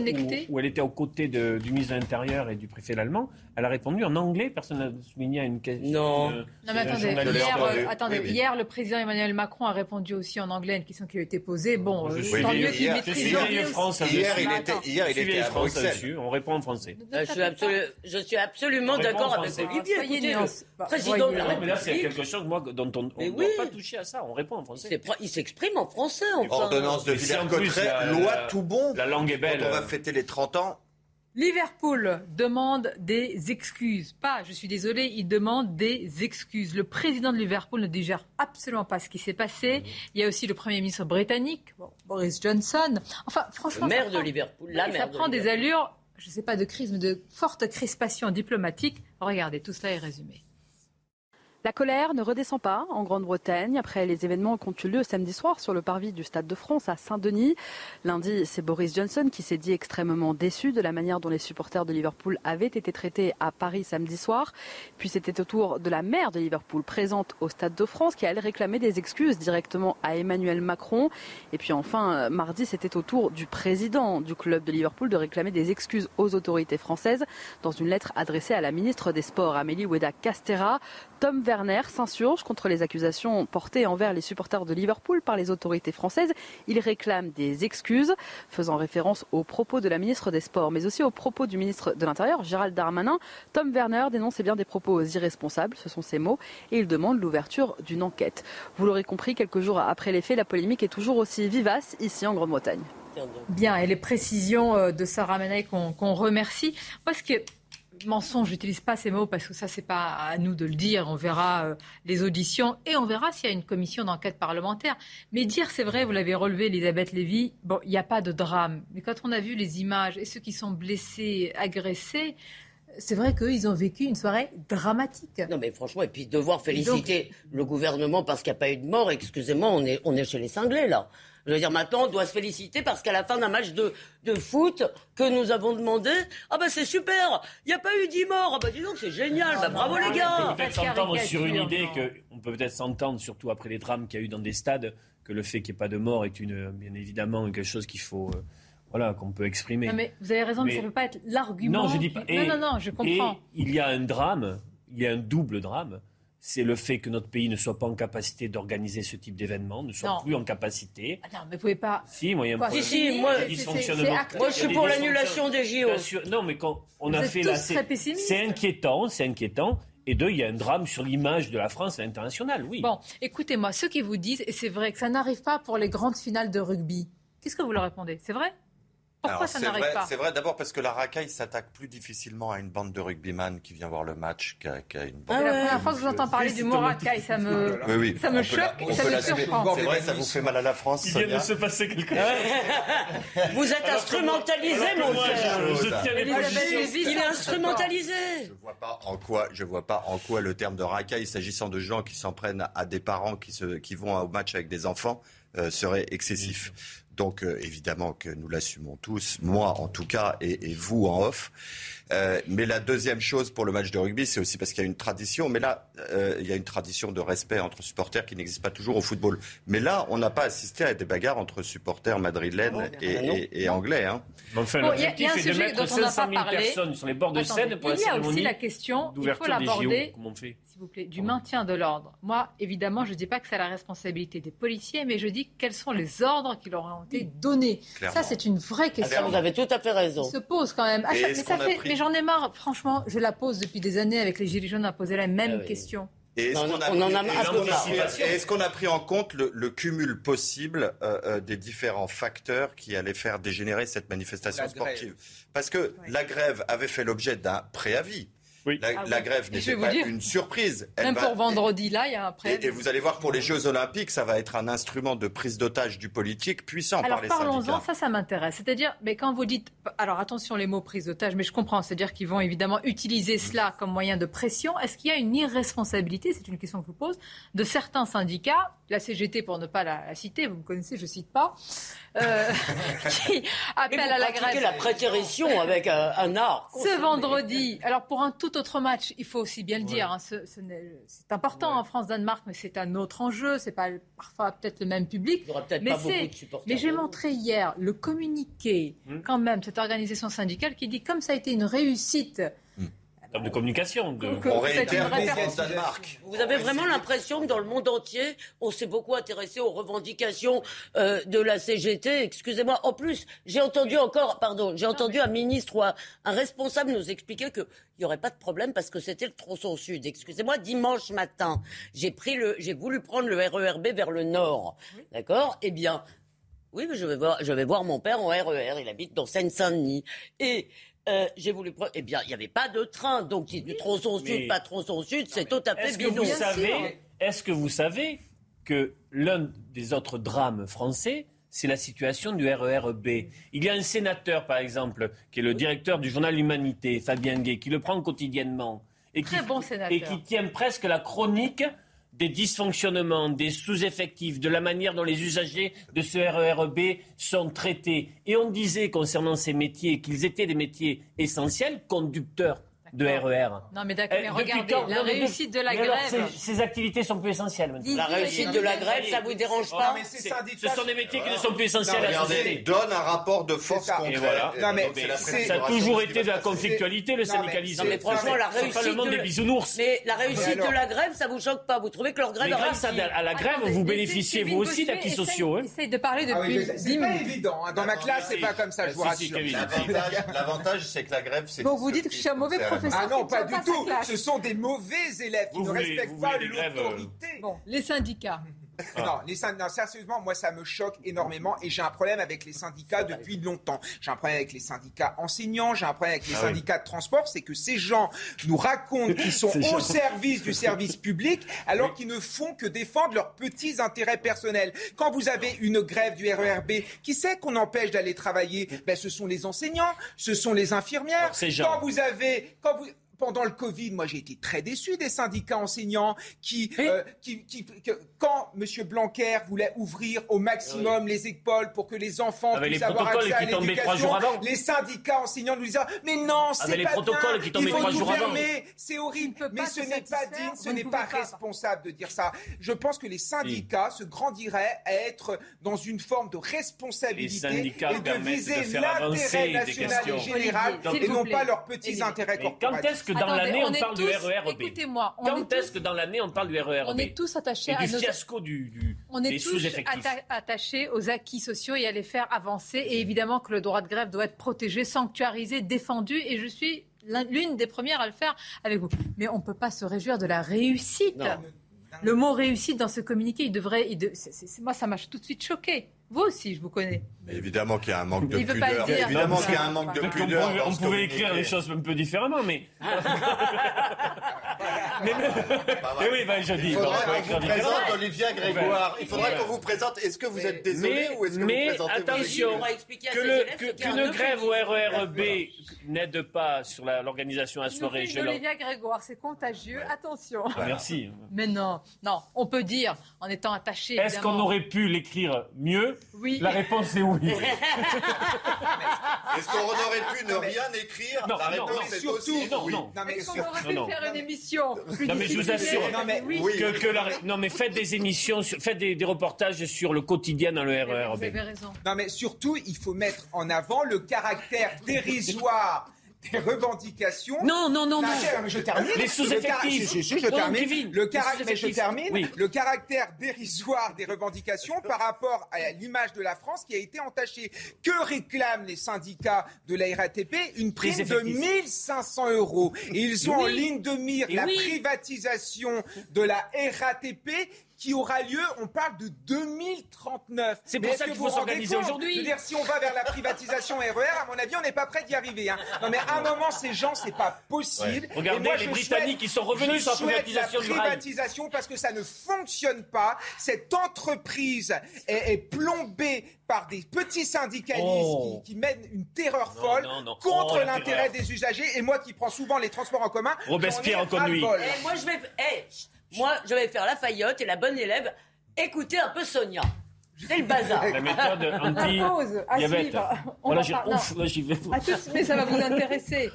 où, elle était aux côtés du ministre de l'Intérieur et du préfet allemand. Elle a répondu en anglais. Personne n'a souligné une question. Non. non mais attendez, hier, euh, attendez hier, le président Emmanuel Macron a répondu aussi en anglais à une question qui lui a été posée. Bon, euh, tant mieux qu'il maîtrise Hier, France, hier, il était, hier, il était à Bruxelles. On répond en français. Je, suis absolu, je suis absolument d'accord avec Olivier. Président de la République. Mais là, c'est quelque chose moi, dont on ne doit pas toucher à ça. On répond en français. Il s'exprime en français, enfin ordonnance de Villers-Cotterêts, loi tout bon. La langue est belle. on va fêter les 30 ans. Liverpool demande des excuses. Pas, je suis désolé, il demande des excuses. Le président de Liverpool ne digère absolument pas ce qui s'est passé. Il y a aussi le Premier ministre britannique, Boris Johnson. Enfin, franchement. Le maire de Liverpool, la Ça prend des allures, je ne sais pas de crise, mais de forte crispation diplomatique. Regardez, tout cela est résumé. La colère ne redescend pas en Grande-Bretagne après les événements qui ont eu lieu samedi soir sur le parvis du Stade de France à Saint-Denis. Lundi, c'est Boris Johnson qui s'est dit extrêmement déçu de la manière dont les supporters de Liverpool avaient été traités à Paris samedi soir. Puis c'était au tour de la maire de Liverpool présente au Stade de France qui allait réclamer des excuses directement à Emmanuel Macron. Et puis enfin, mardi, c'était au tour du président du club de Liverpool de réclamer des excuses aux autorités françaises dans une lettre adressée à la ministre des Sports, Amélie Oueda Castera. Tom Werner s'insurge contre les accusations portées envers les supporters de Liverpool par les autorités françaises. Il réclame des excuses, faisant référence aux propos de la ministre des Sports, mais aussi aux propos du ministre de l'Intérieur, Gérald Darmanin. Tom Werner dénonce bien des propos irresponsables, ce sont ses mots, et il demande l'ouverture d'une enquête. Vous l'aurez compris, quelques jours après les faits, la polémique est toujours aussi vivace ici en Grande-Bretagne. Bien, et les précisions euh, de Sarah Manay qu'on remercie. Parce que mensonge, j'utilise pas ces mots parce que ça, c'est pas à nous de le dire. On verra euh, les auditions et on verra s'il y a une commission d'enquête parlementaire. Mais dire, c'est vrai, vous l'avez relevé, Elisabeth Lévy, bon, il n'y a pas de drame. Mais quand on a vu les images et ceux qui sont blessés, agressés, c'est vrai qu'ils ont vécu une soirée dramatique. Non, mais franchement, et puis devoir féliciter le gouvernement parce qu'il n'y a pas eu de mort, excusez-moi, on est, on est chez les cinglés, là. Je veux dire, maintenant, on doit se féliciter parce qu'à la fin d'un match de, de foot que nous avons demandé, ah ben c'est super, il n'y a pas eu 10 morts, ah ben dis donc, c'est génial, bah, bravo les gars. On peut peut-être s'entendre sur une idée que, on peut peut-être s'entendre, surtout après les drames qu'il y a eu dans des stades, que le fait qu'il n'y ait pas de mort est une, bien évidemment quelque chose qu'il faut. Euh, voilà, qu'on peut exprimer. Non, mais vous avez raison, mais, ça ne peut pas être l'argument. Non, je dis pas. non, non, non, je comprends. Et il y a un drame, il y a un double drame c'est le fait que notre pays ne soit pas en capacité d'organiser ce type d'événement, ne soit plus en capacité. Ah non, mais vous pouvez pas. Si, moi, il y a un problème. Si, moi, moi, je suis pour l'annulation des JO. Non, mais quand on a fait là, c'est inquiétant, c'est inquiétant. Et deux, il y a un drame sur l'image de la France à l'international, oui. Bon, écoutez-moi, ceux qui vous disent, et c'est vrai que ça n'arrive pas pour les grandes finales de rugby, qu'est-ce que vous leur répondez? C'est vrai? Pourquoi ça n'arrive pas C'est vrai d'abord parce que la racaille s'attaque plus difficilement à une bande de rugbyman qui vient voir le match qu'à une bande. Ah ouais, la première fois que je vous entends parler du mot racaille, ça me, oui, oui. Ça me choque et ça me surprend. C'est vrai, ça vous fait mal à la France. Il vient de se passer quelque chose. Vous êtes instrumentalisé, mon cher. Il est instrumentalisé. Je vois pas en quoi, je vois pas en quoi le terme de racaille, s'agissant de gens qui s'en prennent à des parents qui, se, qui vont au match avec des enfants, euh, serait excessif. Donc euh, évidemment que nous l'assumons tous, moi en tout cas, et, et vous en off. Euh, mais la deuxième chose pour le match de rugby, c'est aussi parce qu'il y a une tradition. Mais là, euh, il y a une tradition de respect entre supporters qui n'existe pas toujours au football. Mais là, on n'a pas assisté à des bagarres entre supporters madrilènes et, et, anglais. Hein. Enfin, l'objectif est de mettre 500 000 personnes sur les bords de scène pour la cérémonie. Il y a aussi la question, il faut l'aborder, vous plaît, du maintien de l'ordre. Moi, évidemment, je ne dis pas que c'est la responsabilité des policiers, mais je dis quels sont les ordres qui leur ont été donnés. Ça, c'est une vraie question. Vous avez tout à fait raison. se pose quand même. mais ça fait, j'en ai marre, franchement, je la pose depuis des années avec les Gilets jaunes à poser la même ah question. Et est-ce qu'on a, pris en compte le, cumul possible euh, euh, des différents facteurs qui allaient faire dégénérer cette manifestation sportive? Parce que la grève avait fait l'objet d'un préavis. La, ah grève n'était pas une surprise. Même pour vendredi, là, il y a un Et, vous allez voir, pour les Jeux Olympiques, ça va être un instrument de prise d'otage du politique puissant alors, par les parlons-en, ça, ça m'intéresse. C'est-à-dire, mais quand vous dites, alors attention les mots prise d'otage, mais je comprends, c'est-à-dire qu'ils vont évidemment utiliser cela comme moyen de pression. Est-ce qu'il y a une irresponsabilité, c'est une question que je vous pose, de certains syndicats, la CGT pour ne pas la, citer, vous me connaissez, je cite pas, euh, [LAUGHS] qui appellent à la grève. la prétérition avec un, art. Ce vendredi, alors pour un tout autre match, il faut aussi bien le dire, hein, c'est important en France-Danemark, mais c'est un autre enjeu, c'est pas parfois peut-être le même public. mais mais j'ai montré hier le communiqué, hum. quand même, cette organisation syndicale qui dit comme ça a été une réussite de communication. De... Vous avez vraiment l'impression que dans le monde entier, on s'est beaucoup intéressé aux revendications euh, de la CGT. Excusez-moi. En plus, j'ai entendu encore, pardon, j'ai entendu un ministre ou un, responsable nous expliquer qu'il n'y aurait pas de problème parce que c'était le tronçon sud. Excusez-moi, dimanche matin, j'ai pris le, j'ai voulu prendre le RERB vers le nord. D'accord? Eh bien, oui, je vais voir, je vais voir mon père en RER. Il habite dans Seine-Saint-Denis et euh, j'ai voulu prendre. Eh bien, il n'y avait pas de train, donc du tronçon sud, pas tronçon sud, c'est tout à fait est-ce Que vous savez, est-ce que vous savez que l'un des autres drames français, c'est la situation du RERB. Il y a un sénateur, par exemple, qui est le directeur du journal Humanité, Fabien Gay, qui le prend quotidiennement et Très qui, bon sénateur. et qui tient presque la chronique des dysfonctionnements, des sous-effectifs, de la manière dont les usagers de ce RERB sont traités. Et on disait concernant ces métiers qu'ils étaient des métiers essentiels, conducteurs de RER. Non, mais d'accord, Eh, mais regardez, quand la Non, mais réussite de la alors, grève. ces, ces activités sont plus essentielles maintenant. La réussite de la grève, ça vous dérange Oh, pas mais Ce sont des métiers qui ne sont plus essentiels à la Regardez, société. donne un rapport de force ça. concret. Et voilà. Non, mais ça a toujours été de la conflictualité, le syndicalisme. Non, mais franchement, la C'est pas réussite le monde de des la- bisounours. Mais la réussite de la grève, ça vous choque pas Vous trouvez que leur grève grâce à, la grève, vous bénéficiez vous aussi d'acquis sociaux. Essaye de parler Ah oui, depuis 10 c'est pas évident. hein. Dans ma classe, c'est pas comme ça, je vous Ah, rassure. Kevin. L'avantage, l'avantage, c'est que la grève, c'est. Donc vous dites que je suis un mauvais professeur. Ah non, qui pas ne du pas tout. Ce sont des mauvais élèves qui Vous ne voulez- respectent pas grèves, euh, l'autorité. Bon, les syndicats. Non, les non, sérieusement, moi, ça me choque énormément et j'ai un problème avec les syndicats depuis longtemps. J'ai un problème avec les syndicats enseignants, j'ai un problème avec les Ah oui. syndicats de transport. C'est que ces gens nous racontent qu'ils sont [LAUGHS] au service du service public alors qu'ils ne font que défendre leurs petits intérêts personnels. Quand vous avez une grève du RERB, qui sait qu'on empêche d'aller travailler? Ben, Ce sont les enseignants, ce sont les infirmières. Alors, ces gens. Quand vous avez... Quand vous, pendant le Covid, moi j'ai été très déçu des syndicats enseignants qui, euh, qui, qui- que- quand M. Blanquer voulait ouvrir au maximum les écoles pour que les enfants Avec puissent les avoir protocoles accès à qui tombaient trois l'éducation, jours avant. les syndicats enseignants nous disaient mais non c'est Avec les pas protocoles bien, qui tombaient il faut trois tout jours avant. fermer, c'est horrible, mais pas ce n'est pas digne, ce n'est pas pas. responsable de dire ça. Je pense que les syndicats se grandiraient à être dans une forme de responsabilité Les syndicats et de viser l'intérêt national et questions. général et non pas leurs petits intérêts corporatifs. Que dans l'année on parle du RERB Écoutez-moi, Quand est est-ce que dans l'année on parle du RERB On est tous attachés à du fiasco du, On est tous attachés aux acquis sociaux et à les faire avancer. Et évidemment que le droit de grève doit être protégé, sanctuarisé, défendu. Et je suis l'un- l'une des premières à le faire avec vous. Mais on ne peut pas se réjouir de la réussite. Non. Le mot réussite dans ce communiqué, il devrait. il de- moi, ça m'a tout de suite choqué. Vous aussi, je vous connais. Mais évidemment qu'il y a un manque de Il veut pas pudeur. dire. Évidemment qu'il y a un manque de Donc, on pouvait, on écrire les choses un peu différemment, mais. [LAUGHS] mais, oui, ben, je dis. Il faudrait peut qu'on vous présente Olivia Grégoire. Il faudrait Ouais. qu'on vous présente. Est-ce que vous êtes désolé Mais, ou est-ce que mais vous présentez attention, qu'une grève au. RERB n'aide pas sur l'organisation à soirée. Olivia Grégoire, c'est contagieux. Attention. Ah, Merci. Mais non, non, on peut dire, en étant attaché. Est-ce qu'on aurait pu l'écrire mieux Oui. La réponse est oui. [LAUGHS] Est-ce qu'on aurait pu ne rien écrire Non, La réponse non, est surtout, aussi non, oui. non. Non, mais Est-ce qu'on aurait pu non. faire une émission plus Non mais je vous assure Non, mais oui. que, que la- non mais faites des émissions, sur- faites des, des reportages sur le quotidien dans le Vous RERB. avez raison. Non, mais surtout, il faut mettre en avant le caractère dérisoire des revendications. Non, non, non, non. mais je termine. Les sous-effectifs. Le je Non, termine. Le les carac- mais je termine. Le caractère dérisoire des revendications par rapport à l'image de la France qui a été entachée. Que réclament les syndicats de la RATP Une prime de effectifs. 1500 euros. Et ils ont Oui. en ligne de mire Et la oui. privatisation de la RATP qui aura lieu, on parle de 2039. C'est pour ça que qu'il faut s'organiser aujourd'hui. Si on va vers la privatisation RER, à mon avis, on n'est pas prêt d'y arriver. hein. Non, mais à un moment, ces gens, c'est pas possible. Ouais. Regardez moi, les Britanniques, ils sont revenus sur la privatisation la du rail. privatisation parce que ça ne fonctionne pas. Cette entreprise est, est plombée par des petits syndicalistes Oh. qui, qui mènent une terreur Non, folle non, non. contre Oh, l'intérêt des usagers. Et moi qui prends souvent les transports en commun, Robespierre ai en conduit. moi, je vais, eh, moi, je vais faire la faillotte et la bonne élève. Écoutez un peu Sonia. C'est le bazar. La méthode [LAUGHS] La pause, à anti-diabète. suivre. On Voilà, là, j'y vais. À tout de suite, mais ça va vous intéresser.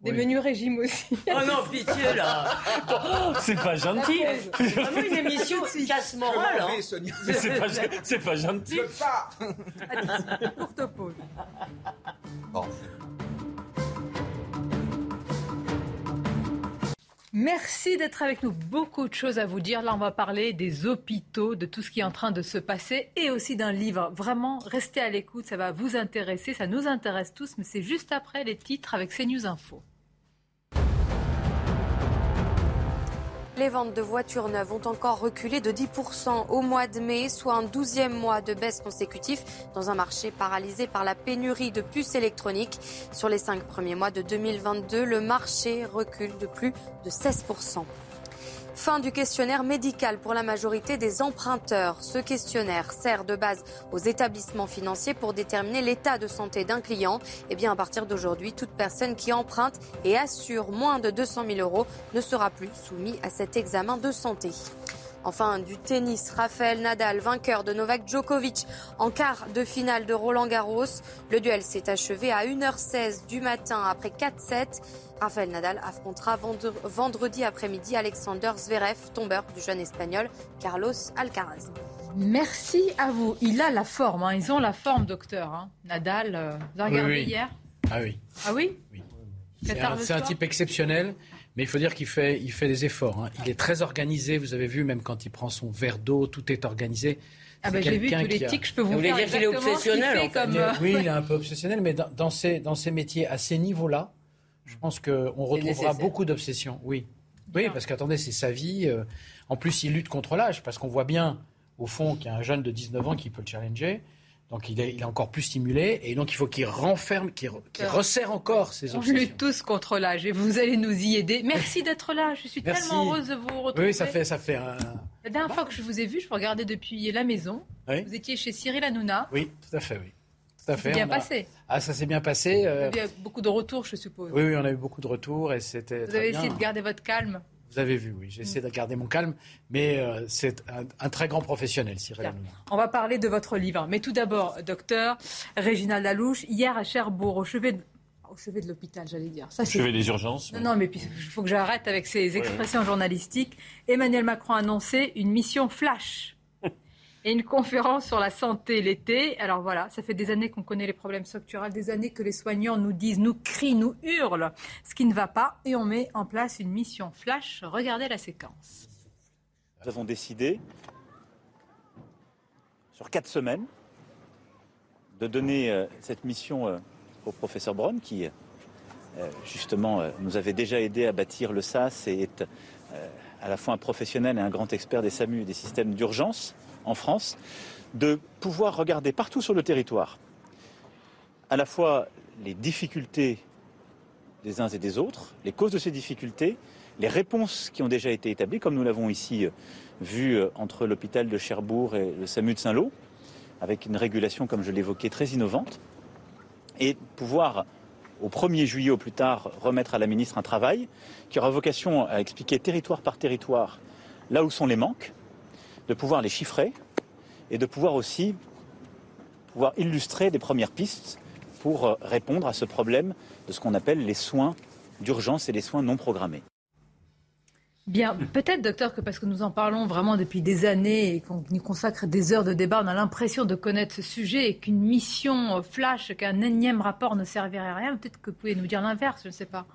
Des Oui. menus régimes aussi. Oh non, pitié là. [LAUGHS] C'est pas gentil. La Vraiment une émission casse morale. hein. vais, Sonia. Mais c'est pas, c'est pas gentil. Je pars. Courte pause. Bon. Merci d'être avec nous. Beaucoup de choses à vous dire. Là, on va parler des hôpitaux, de tout ce qui est en train de se passer et aussi d'un livre. Vraiment, restez à l'écoute. Ça va vous intéresser. Ça nous intéresse tous. Mais c'est juste après les titres avec CNews Info. Les ventes de voitures neuves ont encore reculé de 10% au mois de mai, soit un douzième mois de baisse consécutif dans un marché paralysé par la pénurie de puces électroniques. Sur les cinq premiers mois de 2022, le marché recule de plus de 16%. Fin du questionnaire médical pour la majorité des emprunteurs. Ce questionnaire sert de base aux établissements financiers pour déterminer l'état de santé d'un client. Et eh bien, à partir d'aujourd'hui, toute personne qui emprunte et assure moins de 200 000 euros ne sera plus soumise à cet examen de santé. Enfin, du tennis, Rafael Nadal, vainqueur de Novak Djokovic en quart de finale de Roland Garros. Le duel s'est achevé à 1h16 du matin après 4-7. Rafael Nadal affrontera vendredi après-midi Alexander Zverev, tombeur du jeune espagnol Carlos Alcaraz. Merci à vous. Il a la forme, hein. ils ont la forme, docteur. Hein. Nadal, euh, vous avez regardé hier Ah oui. Ah oui, oui. C'est un, type exceptionnel. Mais il faut dire qu'il fait, il fait des efforts. Hein. Il est très organisé. Vous avez vu, même quand il prend son verre d'eau, tout est organisé. Ah ben j'ai vu tous les tics, je peux vous, vous dire qu'il est obsessionnel. Comme... Euh, oui, il est [LAUGHS] un peu obsessionnel, mais dans, dans, ces, dans ces métiers, à ces niveaux-là, je pense qu'on retrouvera beaucoup d'obsession. Oui. Oui, parce qu'attendez, c'est sa vie. Euh. En plus, il lutte contre l'âge, parce qu'on voit bien, au fond, qu'il y a un jeune de 19 ans qui peut le challenger. Donc il est, il est, encore plus stimulé et donc il faut qu'il renferme, qu'il resserre encore ses obsessions. On lutte tous contre l'âge et vous allez nous y aider. Merci d'être là. Je suis tellement heureuse de vous retrouver. Oui, ça fait, ça fait un... La dernière fois que je vous ai vu, je vous regardais depuis la maison. Vous étiez chez Cyril Hanouna. Oui, tout à fait, oui. Tout à fait. Ça s'est bien passé. Ah, ça s'est bien passé. Euh... Vous avez eu beaucoup de retours, je suppose. Oui, oui, on a eu beaucoup de retours et c'était. Vous avez essayé de garder votre calme. Vous avez vu, oui. J'essaie de garder mon calme, mais euh, c'est un, très grand professionnel, Cyril Hanouna. On va parler de votre livre. Mais tout d'abord, docteur Réginald Lalouche, hier à Cherbourg, au chevet de au chevet de l'hôpital, j'allais dire. Ça, chevet des urgences. Non, non mais il faut que j'arrête avec ces expressions journalistiques. Emmanuel Macron a annoncé une mission flash et une conférence sur la santé l'été. Alors voilà, ça fait des années qu'on connaît les problèmes structurels, des années que les soignants nous disent, nous crient, nous hurlent ce qui ne va pas et on met en place une mission flash. Regardez la séquence. Nous avons décidé, sur quatre semaines, de donner euh, cette mission euh, au professeur Braun qui, euh, justement, nous avait déjà aidé à bâtir le SAS et est à la fois un professionnel et un grand expert des SAMU et des systèmes d'urgence en France, de pouvoir regarder partout sur le territoire à la fois les difficultés des uns et des autres, les causes de ces difficultés, les réponses qui ont déjà été établies, comme nous l'avons ici euh, vu euh, entre l'hôpital de Cherbourg et le SAMU de Saint-Lô, avec une régulation, comme je l'évoquais, très innovante, et pouvoir, au 1er juillet au plus tard, remettre à la ministre un travail qui aura vocation à expliquer territoire par territoire là où sont les manques, de pouvoir les chiffrer et de pouvoir aussi pouvoir illustrer des premières pistes pour euh, répondre à ce problème de ce qu'on appelle les soins d'urgence et les soins non programmés. Bien, peut-être, docteur, que parce que nous en parlons vraiment depuis des années et qu'on y consacre des heures de débat, on a l'impression de connaître ce sujet et qu'une mission flash, qu'un énième rapport ne servirait à rien. Peut-être que vous pouvez nous dire l'inverse, je ne sais pas.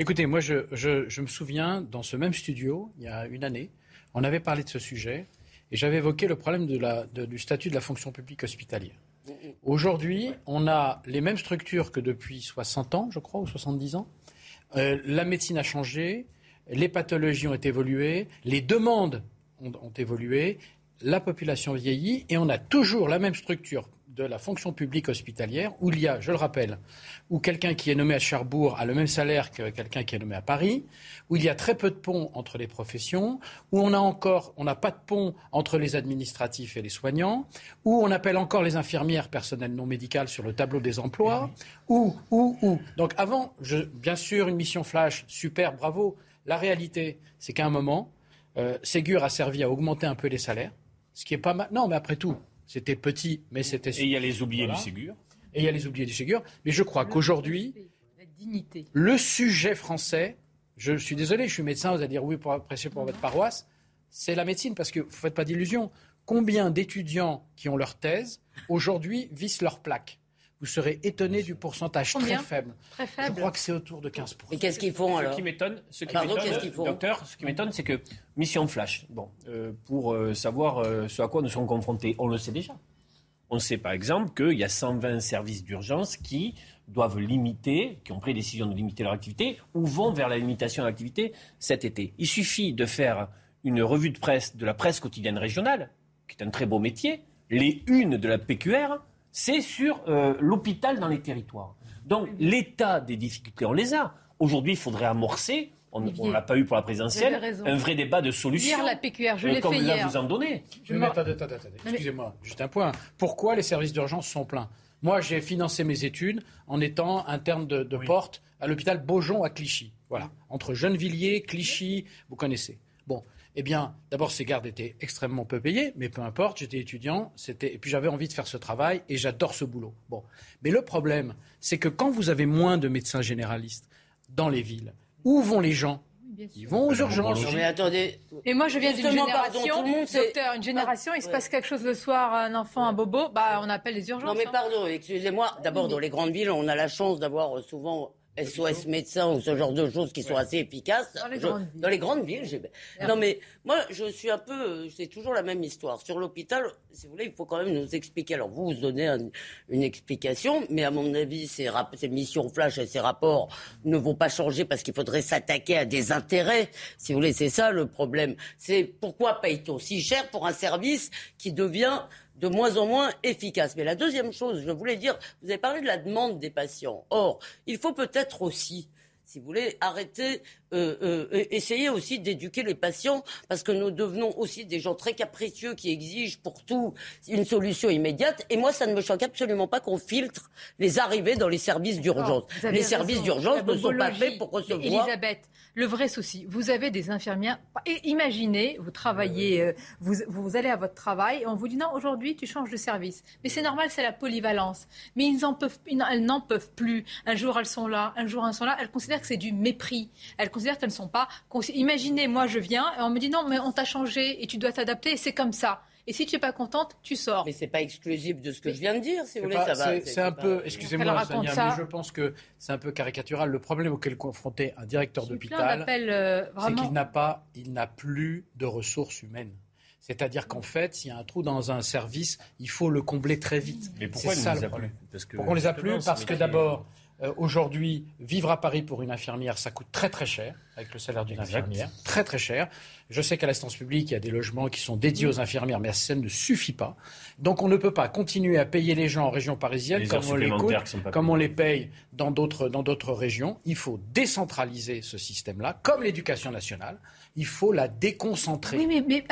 Écoutez, moi, je, je, me souviens, dans ce même studio, il y a une année, on avait parlé de ce sujet. Et j'avais évoqué le problème du statut de la fonction publique hospitalière. Aujourd'hui, on a les mêmes structures que depuis 60 ans, je crois, ou 70 ans. Euh, la médecine a changé, les pathologies ont évolué, les demandes ont évolué, la population vieillit et on a toujours la même structure de la fonction publique hospitalière où il y a, je le rappelle, où quelqu'un qui est nommé à Cherbourg a le même salaire que quelqu'un qui est nommé à Paris, où il y a très peu de ponts entre les professions, où on a encore, on n'a pas de pont entre les administratifs et les soignants, où on appelle encore les infirmières personnelles non médicales sur le tableau des emplois, où, où, où. Donc avant, je, bien sûr, une mission flash, super, bravo. La réalité, c'est qu'à un moment, euh, Ségur a servi à augmenter un peu les salaires, ce qui est pas mal. Non, mais après tout, c'était petit, mais c'était. Et il y a les oubliés du Ségur. Et il y a les oubliés du Ségur. Mais je crois qu'aujourd'hui, le sujet français, je suis désolé, je suis médecin, vous allez dire oui pour apprécier pour votre paroisse, c'est la médecine, parce que vous ne faites pas d'illusions. Combien d'étudiants qui ont leur thèse aujourd'hui vissent leur plaque? Vous serez étonné du pourcentage très faible. Très faible. Je crois que c'est autour de 15%. Et qu'est-ce qu'ils font alors Ce qui m'étonne, ce qui m'étonne, docteur, ce qui m'étonne, c'est que mission flash. Bon, euh, pour euh, savoir euh, ce à quoi nous sommes confrontés, on le sait déjà. On sait par exemple qu'il y a 120 services d'urgence qui doivent limiter, qui ont pris la décision de limiter leur activité ou vont vers la limitation de l'activité cet été. Il suffit de faire une revue de presse de la presse quotidienne régionale, qui est un très beau métier, les unes de la PQR c'est sur euh, l'hôpital dans les territoires. Donc l'état des difficultés, on les a. Aujourd'hui, il faudrait amorcer on ne l'a pas eu pour la présidentielle, un vrai débat de solutions. Hier, la PQR, je l'ai fait hier. vous en donnez. Je attendez, attendez, attendez. Excusez-moi, juste un point. Pourquoi les services d'urgence sont pleins? Moi, j'ai financé mes études en étant interne de, de porte à l'hôpital Beaujon à Clichy. Voilà, entre Gennevilliers, Clichy, vous connaissez. Bon, eh bien, d'abord, ces gardes étaient extrêmement peu payés, mais peu importe, j'étais étudiant, et puis j'avais envie de faire ce travail, et j'adore ce boulot. Bon, mais le problème, c'est que quand vous avez moins de médecins généralistes dans les villes, où vont les gens? Ils vont aux urgences. mais attendez. Et moi, je viens d'une génération, docteur, une génération, il se passe quelque chose le soir, un enfant, un bobo, bah, on appelle les urgences. Non, mais hein. pardon, excusez-moi. D'abord, dans les grandes villes, on a la chance d'avoir souvent SOS médecins ou ce genre de choses qui sont assez efficaces. Dans les grandes villes. Dans les grandes villes, j'ai... Non mais moi je suis un peu, euh, c'est toujours la même histoire. Sur l'hôpital, si vous voulez, il faut quand même nous expliquer. Alors vous, vous donnez une explication, mais à mon avis, ces, ces missions flash et ces rapports ne vont pas changer parce qu'il faudrait s'attaquer à des intérêts. Si vous voulez, c'est ça le problème. C'est pourquoi paye-t-on si cher pour un service qui devient de moins en moins efficace. Mais la deuxième chose, je voulais dire, vous avez parlé de la demande des patients. Or, il faut peut-être aussi si vous voulez, arrêter, euh, euh, essayer aussi d'éduquer les patients, parce que nous devenons aussi des gens très capricieux qui exigent pour tout une solution immédiate. Et moi, ça ne me choque absolument pas qu'on filtre les arrivées dans les services d'urgence. Les services d'urgence ne sont pas faits pour recevoir. Elisabeth, le vrai souci, vous avez des infirmières. Et imaginez, vous travaillez, euh, vous, vous allez à votre travail et on vous dit non, aujourd'hui tu changes de service. Mais c'est normal, c'est la polyvalence. Mais ils en peuvent, elles n'en peuvent plus. Un jour elles sont là, un jour elles sont là. Elles considèrent que c'est du mépris. Elles considèrent qu'elles ne sont pas. Imaginez, moi je viens et on me dit non, mais on t'a changé et tu dois t'adapter. C'est comme ça. Et si tu n'es pas contente, tu sors. Mais c'est pas exclusif de ce que je viens de dire, si vous voulez, ça va. C'est un peu, excusez-moi, mais je pense que c'est un peu caricatural. Le problème auquel est confronté un directeur d'hôpital, euh, c'est qu'il n'a pas, il n'a plus de ressources humaines. C'est-à-dire qu'en fait, s'il y a un trou dans un service, il faut le combler très vite. Mais pourquoi ça, les a plus Pourquoi on les a plus Parce que d'abord, euh, aujourd'hui, vivre à Paris pour une infirmière, ça coûte très très cher, avec le salaire d'une infirmière, très très cher. Je sais qu'à l'instance publique, il y a des logements qui sont dédiés aux infirmières, mais ça ne suffit pas. Donc on ne peut pas continuer à payer les gens en région parisienne comme on les comme on les paye dans d'autres, dans d'autres régions. Il faut décentraliser ce système-là, comme l'éducation nationale. Il faut la déconcentrer. Oui, mais, mais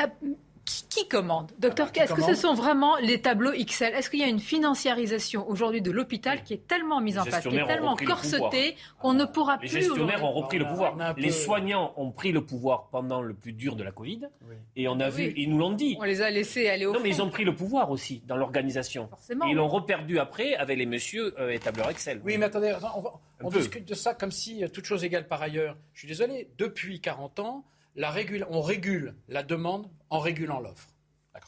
qui, commande Docteur, ah bah, est-ce que ce sont vraiment les tableaux XL Est-ce qu'il y a une financiarisation aujourd'hui de l'hôpital qui est tellement mise en place, qui est tellement corsetée qu'on ne pourra plus... Les gestionnaires ont repris le pouvoir. Les soignants ont pris le pouvoir pendant le plus dur de la Covid. Et on a vu, ils nous l'ont dit. On les a laissés aller au Non, mais ils ont pris le pouvoir aussi dans l'organisation. Et ils l'ont reperdu après avec les messieurs euh, et tableurs Excel. Oui, mais attendez, on, discute de ça comme si, euh, toute chose égale par ailleurs. Je suis désolé, depuis 40 ans, on régule la demande en régulant l'offre.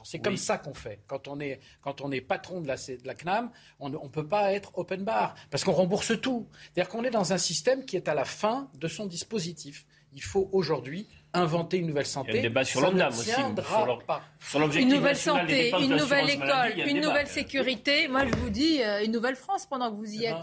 C'est comme ça qu'on fait. Quand on est, quand on est patron de la, de la CNAM, on ne peut pas être open bar parce qu'on rembourse tout. C'est-à-dire qu'on est dans un système qui est à la fin de son dispositif. Il faut aujourd'hui inventer une nouvelle santé. Il y a un débat sur l'ONDAM aussi. Sur l'objectif Une nouvelle santé, une nouvelle école, une nouvelle sécurité. Moi, je vous dis, euh, une nouvelle France pendant que vous y êtes.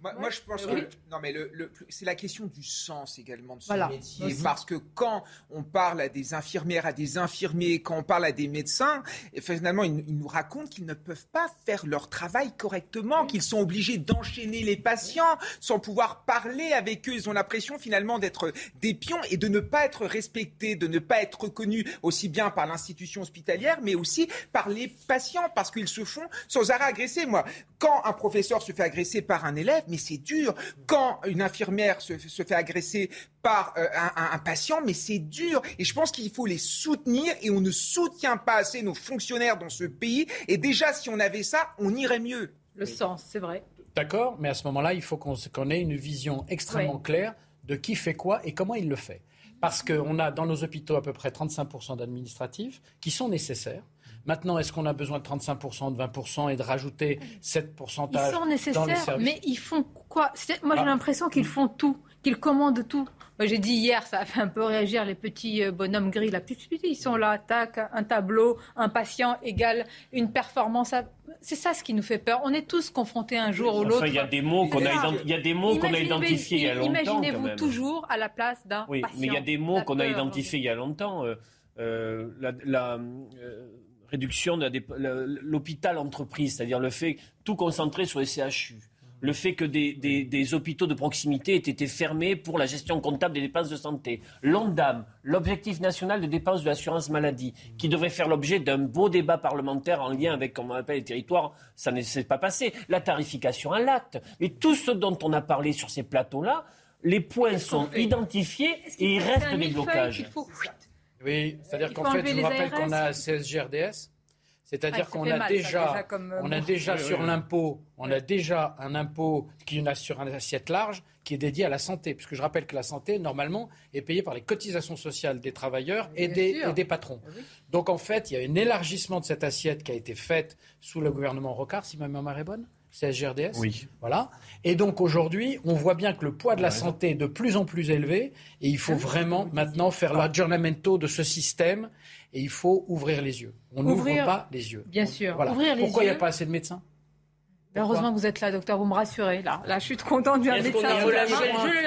Moi, je pense que non, mais le, c'est la question du sens également de ce métier, parce que quand on parle à des infirmières, à des infirmiers, quand on parle à des médecins, finalement, ils, nous racontent qu'ils ne peuvent pas faire leur travail correctement, qu'ils sont obligés d'enchaîner les patients sans pouvoir parler avec eux. Ils ont l'impression finalement d'être des pions et de ne pas être respectés de ne pas être reconnu aussi bien par l'institution hospitalière, mais aussi par les patients, parce qu'ils se font sans arrêt agresser. Moi, quand un professeur se fait agresser par un élève, mais c'est dur. Quand une infirmière se, fait agresser par euh, un, patient, mais c'est dur. Et je pense qu'il faut les soutenir et on ne soutient pas assez nos fonctionnaires dans ce pays. Et déjà, si on avait ça, on irait mieux. Le sens, c'est vrai. D'accord, mais à ce moment-là, il faut qu'on ait une vision extrêmement claire de qui fait quoi et comment il le fait. Parce qu'on a dans nos hôpitaux à peu près 35% d'administratifs qui sont nécessaires. Maintenant, est-ce qu'on a besoin de 35%, de 20% et de rajouter 7% Ils sont nécessaires, mais ils font quoi? Moi, j'ai ah. l'impression qu'ils font tout, qu'ils commandent tout. J'ai dit hier, ça a fait un peu réagir les petits euh, bonhommes gris. Là, ils sont là, tac, un tableau, un patient égale une performance. C'est ça ce qui nous fait peur. On est tous confrontés un jour ou l'autre. Il y a des mots qu'on a, a des mots qu'on a identifiés il y a longtemps. Imaginez-vous toujours à la place d'un oui, patient. Mais il y a des mots qu'on a identifiés il y a longtemps. Euh, euh, la, réduction de l'hôpital entreprise, c'est-à-dire le fait tout concentrer sur les CHU. Le fait que des, hôpitaux de proximité aient été fermés pour la gestion comptable des dépenses de santé. L'ONDAM, l'objectif national de dépenses de l'assurance maladie, qui devrait faire l'objet d'un beau débat parlementaire en lien avec, comme on appelle, les territoires, ça ne s'est pas passé. La tarification à l'acte. Mais tout ce dont on a parlé sur ces plateaux-là, les points sont identifiés et il reste des blocages. Oui, c'est-à-dire qu'en fait, je vous rappelle qu'on a CSGRDS c'est-à-dire qu'on a déjà, euh, on a déjà sur l'impôt, on a déjà un impôt qui est sur une assiette large qui est dédié à la santé, puisque je rappelle que la santé normalement est payée par les cotisations sociales des travailleurs et des, et des, patrons. Ah Donc en fait, il y a un élargissement de cette assiette qui a été faite sous le gouvernement Rocard, si ma mémoire est bonne. CSGRDS. Oui. Voilà. Et donc aujourd'hui, on voit bien que le poids de la santé est de plus en plus élevé et il faut ah vraiment maintenant faire l'aggiornamento de ce système et il faut ouvrir les yeux. On n'ouvre pas les yeux. Bien sûr. Pourquoi il n'y a pas assez de médecins? Ben, Heureusement que vous êtes là, docteur, vous me rassurez. Là, là je suis contente du médecin.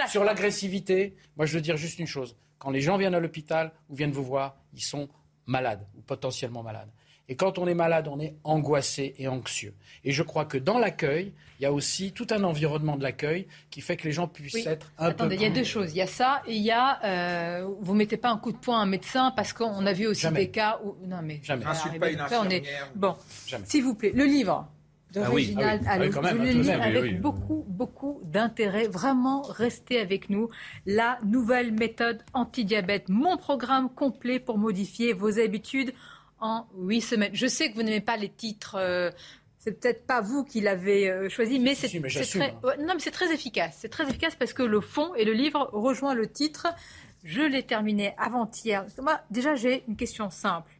Sur l'agressivité, moi je veux dire juste une chose. Quand les gens viennent à l'hôpital ou viennent vous voir, ils sont malades ou potentiellement malades. Et quand on est malade, on est angoissé et anxieux. Et je crois que dans l'accueil, il y a aussi tout un environnement de l'accueil qui fait que les gens puissent être un Attendez, il y a deux choses. Il y a ça et il y a euh, vous mettez pas un coup de poing à un médecin parce qu'on a vu aussi des cas où non mais jamais. pas une on est... bon. S'il vous plaît, le livre ah oui, ah ah avec beaucoup, beaucoup d'intérêt. Vraiment, restez avec nous. La nouvelle méthode anti-diabète, mon programme complet pour modifier vos habitudes en huit semaines. Je sais que vous n'aimez pas les titres. Euh, c'est peut-être pas vous qui l'avez euh, choisi, mais c'est très, non, mais c'est très efficace. C'est très efficace parce que le fond et le livre rejoint le titre. Je l'ai terminé avant-hier. Moi, déjà, j'ai une question simple.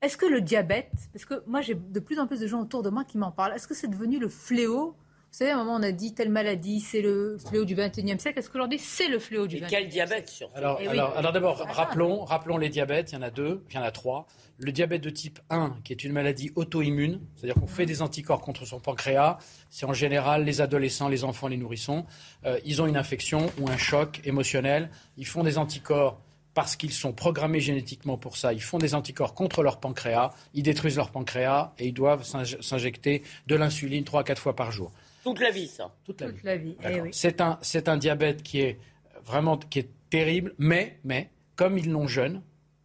Est-ce que le diabète, parce que moi j'ai de plus en plus de gens autour de moi qui m'en parlent, est-ce que c'est devenu le fléau savez, à un moment, on a dit telle maladie, c'est le fléau du 21e siècle. Est-ce qu'aujourd'hui, c'est le fléau du 21e siècle Quel diabète, surtout? Alors, eh alors, d'abord, rappelons, rappelons les diabètes. Il y en a deux, il y en a trois. Le diabète de type 1, qui est une maladie auto-immune, c'est-à-dire qu'on fait des anticorps contre son pancréas. C'est en général les adolescents, les enfants, les nourrissons. Euh, ils ont une infection ou un choc émotionnel. Ils font des anticorps parce qu'ils sont programmés génétiquement pour ça. Ils font des anticorps contre leur pancréas, ils détruisent leur pancréas et ils doivent s'injecter de l'insuline 3 à 4 fois par jour. Toute la vie, ça. Toute la vie. Eh c'est un, c'est un diabète qui est vraiment qui est terrible, mais, mais comme ils l'ont jeune,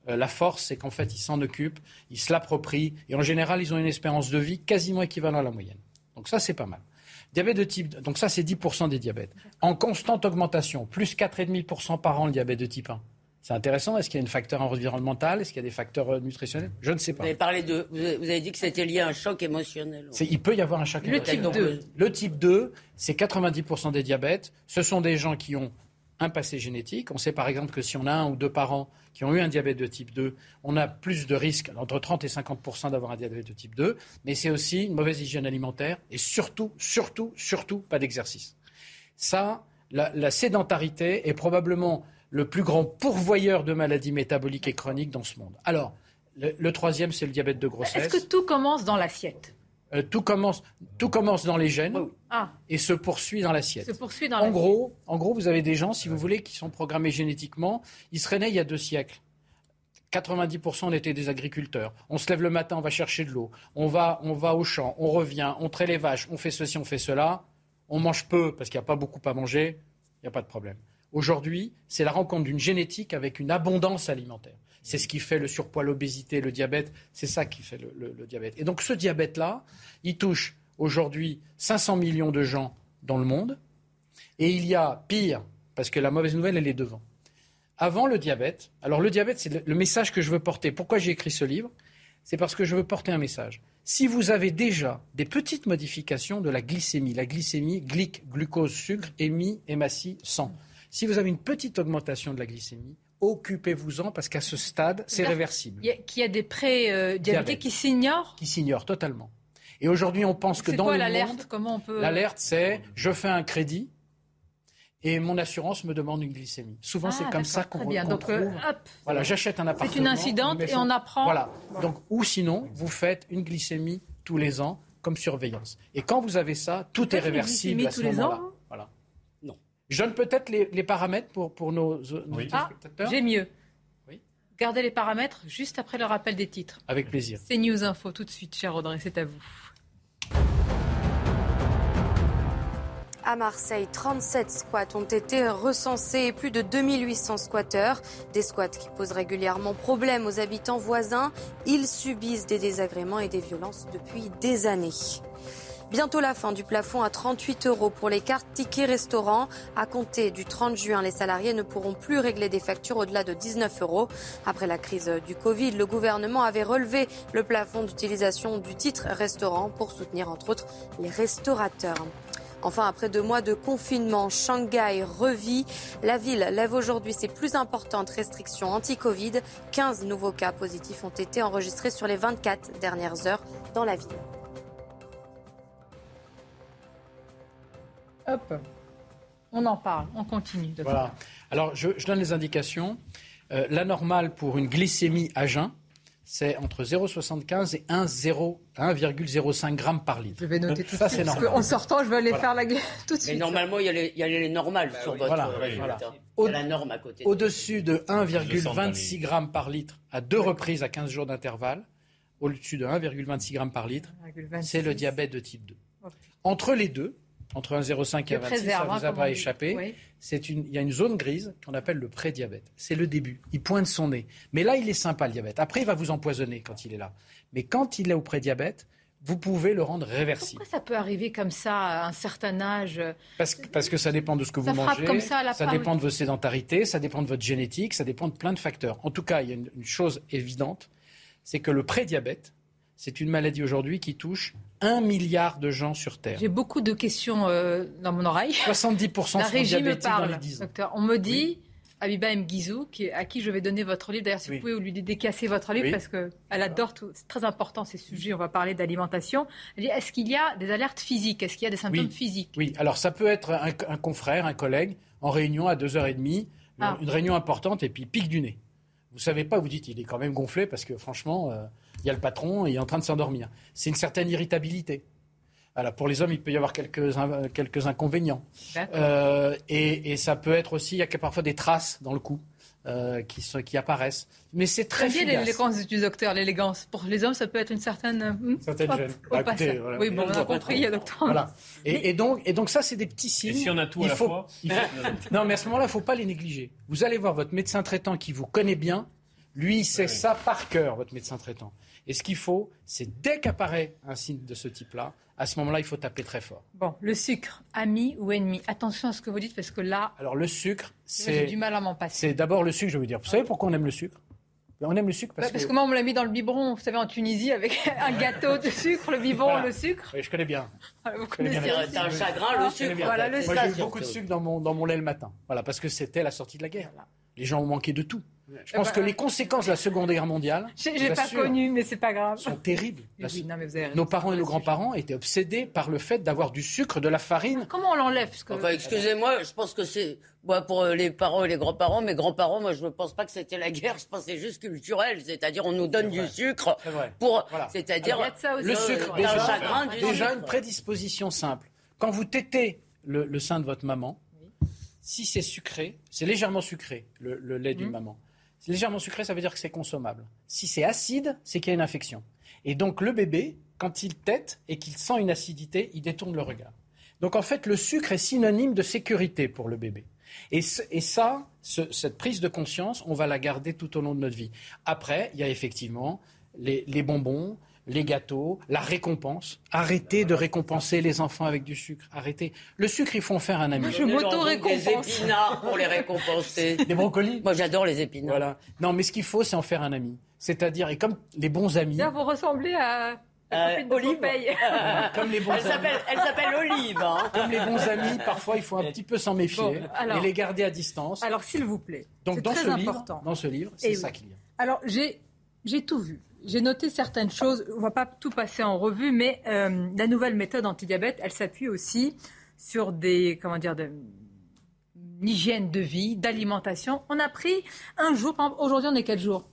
euh, la force, c'est qu'en fait, ils s'en occupent, ils se l'approprient, et en général, ils ont une espérance de vie quasiment équivalente à la moyenne. Donc ça, c'est pas mal. Diabète de type, donc ça, c'est 10% des diabètes. En constante augmentation, plus 4,5% par an le diabète de type 1. C'est intéressant. Est-ce qu'il y a un facteur environnemental Est-ce qu'il y a des facteurs euh, nutritionnels? Je ne sais pas. Vous avez parlé de. Vous avez dit que c'était lié à un choc émotionnel. Il peut y avoir un choc le Type 2. Le type 2, c'est 90% des diabètes. Ce sont des gens qui ont un passé génétique. On sait par exemple que si on a un ou deux parents qui ont eu un diabète de type 2, on a plus de risques, entre 30 et 50% d'avoir un diabète de type 2. Mais c'est aussi une mauvaise hygiène alimentaire et surtout, surtout, surtout pas d'exercice. Ça, la sédentarité est probablement le plus grand pourvoyeur de maladies métaboliques et chroniques dans ce monde. Alors, le, troisième, c'est le diabète de grossesse. Est-ce que tout commence dans l'assiette? Euh, tout, commence, tout commence dans les gènes ah. et se poursuit dans l'assiette. Se poursuit dans en gros, en gros, vous avez des gens, si vous voulez, qui sont programmés génétiquement. Ils seraient nés il y a deux siècles. 90% on était des agriculteurs. On se lève le matin, on va chercher de l'eau. On va, on va au champ, on revient, on traite les vaches, on fait ceci, on fait cela. On mange peu parce qu'il n'y a pas beaucoup à manger. Il n'y a pas de problème. Aujourd'hui, c'est la rencontre d'une génétique avec une abondance alimentaire. C'est ce qui fait le surpoids, l'obésité, le diabète. C'est ça qui fait le, diabète. Et donc ce diabète-là, il touche aujourd'hui 500 millions de gens dans le monde. Et il y a pire, parce que la mauvaise nouvelle, elle est devant. Avant le diabète, alors le diabète, c'est le message que je veux porter. Pourquoi j'ai écrit ce livre? C'est parce que je veux porter un message. Si vous avez déjà des petites modifications de la glycémie, la glycémie, glyc, glucose, sucre, émis, hématie, sang, si vous avez une petite augmentation de la glycémie, occupez-vous-en parce qu'à ce stade, c'est réversible. Qu'il y, a des pré-diabétiques qui s'ignorent Qui s'ignorent totalement. Et aujourd'hui, on pense que dans quoi, le monde, comment on peut l'alerte, c'est je fais un crédit et mon assurance me demande une glycémie. Souvent, c'est ah, comme ça qu'on qu trouve. Euh, voilà, j'achète un appartement. C'est une incidente et on apprend. Voilà. Donc, ou sinon, vous faites une glycémie tous les ans comme surveillance. Et quand vous avez ça, tout est réversible à ce moment-là. Je donne peut-être les, paramètres pour, pour nos, nos ah, J'ai mieux. Oui. Gardez les paramètres juste après le rappel des titres. Avec plaisir. C'est News Info tout de suite, cher Audrey, c'est à vous. À Marseille, 37 squats ont été recensés et plus de 2800 squatteurs. Des squats qui posent régulièrement problème aux habitants voisins. Ils subissent des désagréments et des violences depuis des années. Bientôt la fin du plafond à 38 euros pour les cartes tickets restaurants. À compter du 30 juin, les salariés ne pourront plus régler des factures au-delà de 19 euros. Après la crise du Covid, le gouvernement avait relevé le plafond d'utilisation du titre restaurant pour soutenir entre autres les restaurateurs. Enfin, après deux mois de confinement, Shanghai revit. La ville lève aujourd'hui ses plus importantes restrictions anti-Covid. 15 nouveaux cas positifs ont été enregistrés sur les 24 dernières heures dans la ville. Hop, on en parle, on continue. Voilà. Alors, je, donne les indications. Euh, la normale pour une glycémie à jeun, c'est entre 0,75 et 1,05 grammes par litre. Je vais noter tout ça, c'est normal. En sortant, je vais aller faire la [LAUGHS] tout de suite. Mais normalement, il y a les, il y a les normales sur votre voilà, voilà. Au, la norme à côté. Au-dessus de 1,26 grammes par litre à deux reprises à 15 jours d'intervalle, au-dessus de 1,26 grammes par litre, c'est le diabète de type 2. Entre les deux, entre 1,05 et 1,26, ça ne vous a pas échappé. Une, il y a une zone grise qu'on appelle le pré-diabète. C'est le début. Il pointe son nez. Mais là, il est sympa, le diabète. Après, il va vous empoisonner quand il est là. Mais quand il est au pré-diabète, vous pouvez le rendre réversible. Pourquoi ça peut arriver comme ça à un certain âge parce que, parce que ça dépend de ce que vous mangez, comme ça, ça dépend de votre sédentarité, ça dépend de votre génétique, ça dépend de plein de facteurs. En tout cas, il y a une, une chose évidente, c'est que le pré-diabète, c'est une maladie aujourd'hui qui touche un milliard de gens sur Terre. J'ai beaucoup de questions euh, dans mon oreille. [LAUGHS] 70% sont diabétiques dans les 10 ans. Docteur, on me dit, Abiba Mguizou, à qui je vais donner votre livre, d'ailleurs si vous pouvez lui décasser votre livre, parce qu'elle adore tout, c'est très important ces sujets, on va parler d'alimentation. Est-ce qu'il y a des alertes physiques? Est-ce qu'il y a des symptômes physiques? Oui, alors ça peut être un, confrère, un collègue, en réunion à 2h30, ah. une réunion importante, et puis pique du nez. Vous savez pas, vous dites, il est quand même gonflé, parce que franchement... Euh, il y a le patron, il est en train de s'endormir. C'est une certaine irritabilité. Alors, pour les hommes, il peut y avoir quelques, quelques inconvénients. Euh, et, ça peut être aussi, il y a parfois des traces dans le cou. Euh, qui, qui apparaissent. Mais c'est très bien l'élégance du docteur, l'élégance. Pour les hommes, ça peut être une certaine... Hmm, certaine gêne. Bah, oui, bon, on a compris, docteur. Voilà. Et, donc, et donc ça, c'est des petits signes. Et si on a tout à la fois [LAUGHS] Non, mais à ce moment-là, il ne faut pas les négliger. Vous allez voir votre médecin traitant qui vous connaît bien. Lui, il sait ça par cœur, votre médecin traitant. Et ce qu'il faut, c'est dès qu'apparaît un signe de ce type-là, à ce moment-là, il faut taper très fort. Bon, le sucre, ami ou ennemi? Attention à ce que vous dites parce que là. Alors le sucre, c'est. J'ai du mal à m'en passer. C'est d'abord le sucre, je veux dire. Vous savez pourquoi on aime le sucre? On aime le sucre parce, bah, parce que... moi, on me l'a mis dans le biberon, vous savez, en Tunisie, avec [LAUGHS] un gâteau de sucre, le biberon, le sucre. Oui, je connais bien. Ah, vous connaissez C'est un chagrin, le sucre. Voilà, le moi, j'ai eu beaucoup de sucre dans mon, dans mon lait le matin. Voilà, parce que c'était la sortie de la guerre. Les gens ont manqué de tout. Je pense que les conséquences de la Seconde Guerre mondiale, j'ai pas connu, mais c'est pas grave, sont terribles. [LAUGHS] nos parents et nos grands-parents étaient obsédés par le fait d'avoir du sucre, de la farine. Comment on l'enlève Enfin, excusez-moi, je pense que c'est moi pour les parents et les grands-parents, mes grands-parents, moi je ne pense pas que c'était la guerre. Je pense que c'est juste culturel, c'est-à-dire on nous donne du sucre pour, c'est-à-dire le sucre. Déjà, déjà une prédisposition simple. Quand vous tétez le, sein de votre maman, si c'est sucré, c'est légèrement sucré le, lait d'une mmh. maman légèrement sucré, ça veut dire que c'est consommable. Si c'est acide, c'est qu'il y a une infection. Et donc le bébé, quand il tète et qu'il sent une acidité, il détourne le regard. Donc en fait, le sucre est synonyme de sécurité pour le bébé. Et, ça, cette prise de conscience, on va la garder tout au long de notre vie. Après, il y a effectivement les bonbons, les gâteaux, la récompense. Arrêtez de récompenser les enfants avec du sucre. Arrêtez. Le sucre, il faut en faire un ami. Je m'auto-récompense. Des épinards pour les récompenser. [LAUGHS] Des brocolis? Moi, j'adore les épinards. Voilà. Non, mais ce qu'il faut, c'est en faire un ami. C'est-à-dire, et comme les bons amis. Là, vous ressemblez à. Euh, Olive. [LAUGHS] Comme les bons elle s'appelle Olive. Hein. Comme les bons amis, parfois il faut un petit peu s'en méfier et les garder à distance. Alors s'il vous plaît. Donc dans ce, livre, dans ce livre, c'est ça qu'il y a. Alors j'ai j'ai tout vu j'ai noté certaines choses. On ne va pas tout passer en revue, mais euh, la nouvelle méthode anti-diabète, elle s'appuie aussi sur des, comment dire, de, hygiène de vie, d'alimentation. On a pris un jour, aujourd'hui on est quel jour?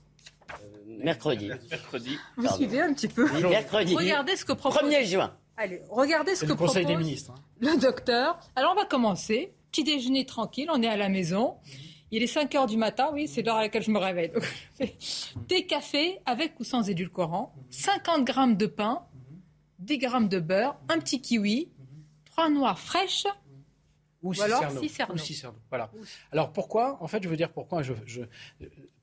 Euh, Mercredi. Mercredi. Vous suivez un petit peu? Mercredi. Regardez ce que propose. 1er juin. Allez, regardez ce que le Conseil des ministres. Hein. le docteur. Alors on va commencer. Petit déjeuner tranquille, on est à la maison. Il est 5 heures du matin, oui, c'est l'heure à laquelle je me réveille. Donc, thé, café, avec ou sans édulcorant, 50 grammes de pain, 10 grammes de beurre, un petit kiwi, trois noix fraîches, Ou, alors. Ou Cicerno. Voilà. Alors pourquoi En fait, je veux dire pourquoi, je,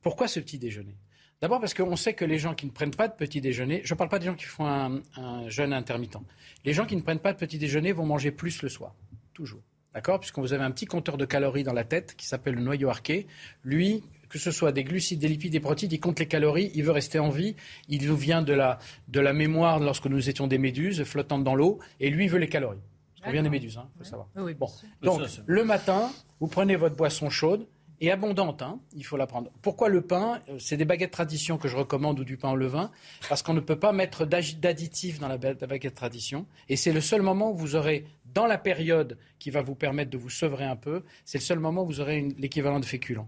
pourquoi ce petit déjeuner? D'abord parce qu'on sait que les gens qui ne prennent pas de petit déjeuner, je ne parle pas des gens qui font un, un jeûne intermittent, les gens qui ne prennent pas de petit déjeuner vont manger plus le soir, toujours. D'accord? Puisque vous avez un petit compteur de calories dans la tête qui s'appelle le noyau arqué. Lui, que ce soit des glucides, des lipides, des protéines, il compte les calories, il veut rester en vie. Il nous vient de la, de la mémoire lorsque nous étions des méduses flottantes dans l'eau, et lui, il veut les calories. On vient des méduses, il hein, faut savoir. bon. Donc, le matin, vous prenez votre boisson chaude, et abondante, hein, il faut la prendre. Pourquoi le pain? Euh, C'est des baguettes tradition que je recommande ou du pain au levain, parce qu'on ne peut pas mettre d'additifs dans la baguette tradition. Et c'est le seul moment où vous aurez, dans la période qui va vous permettre de vous sevrer un peu, c'est le seul moment où vous aurez l'équivalent de féculent.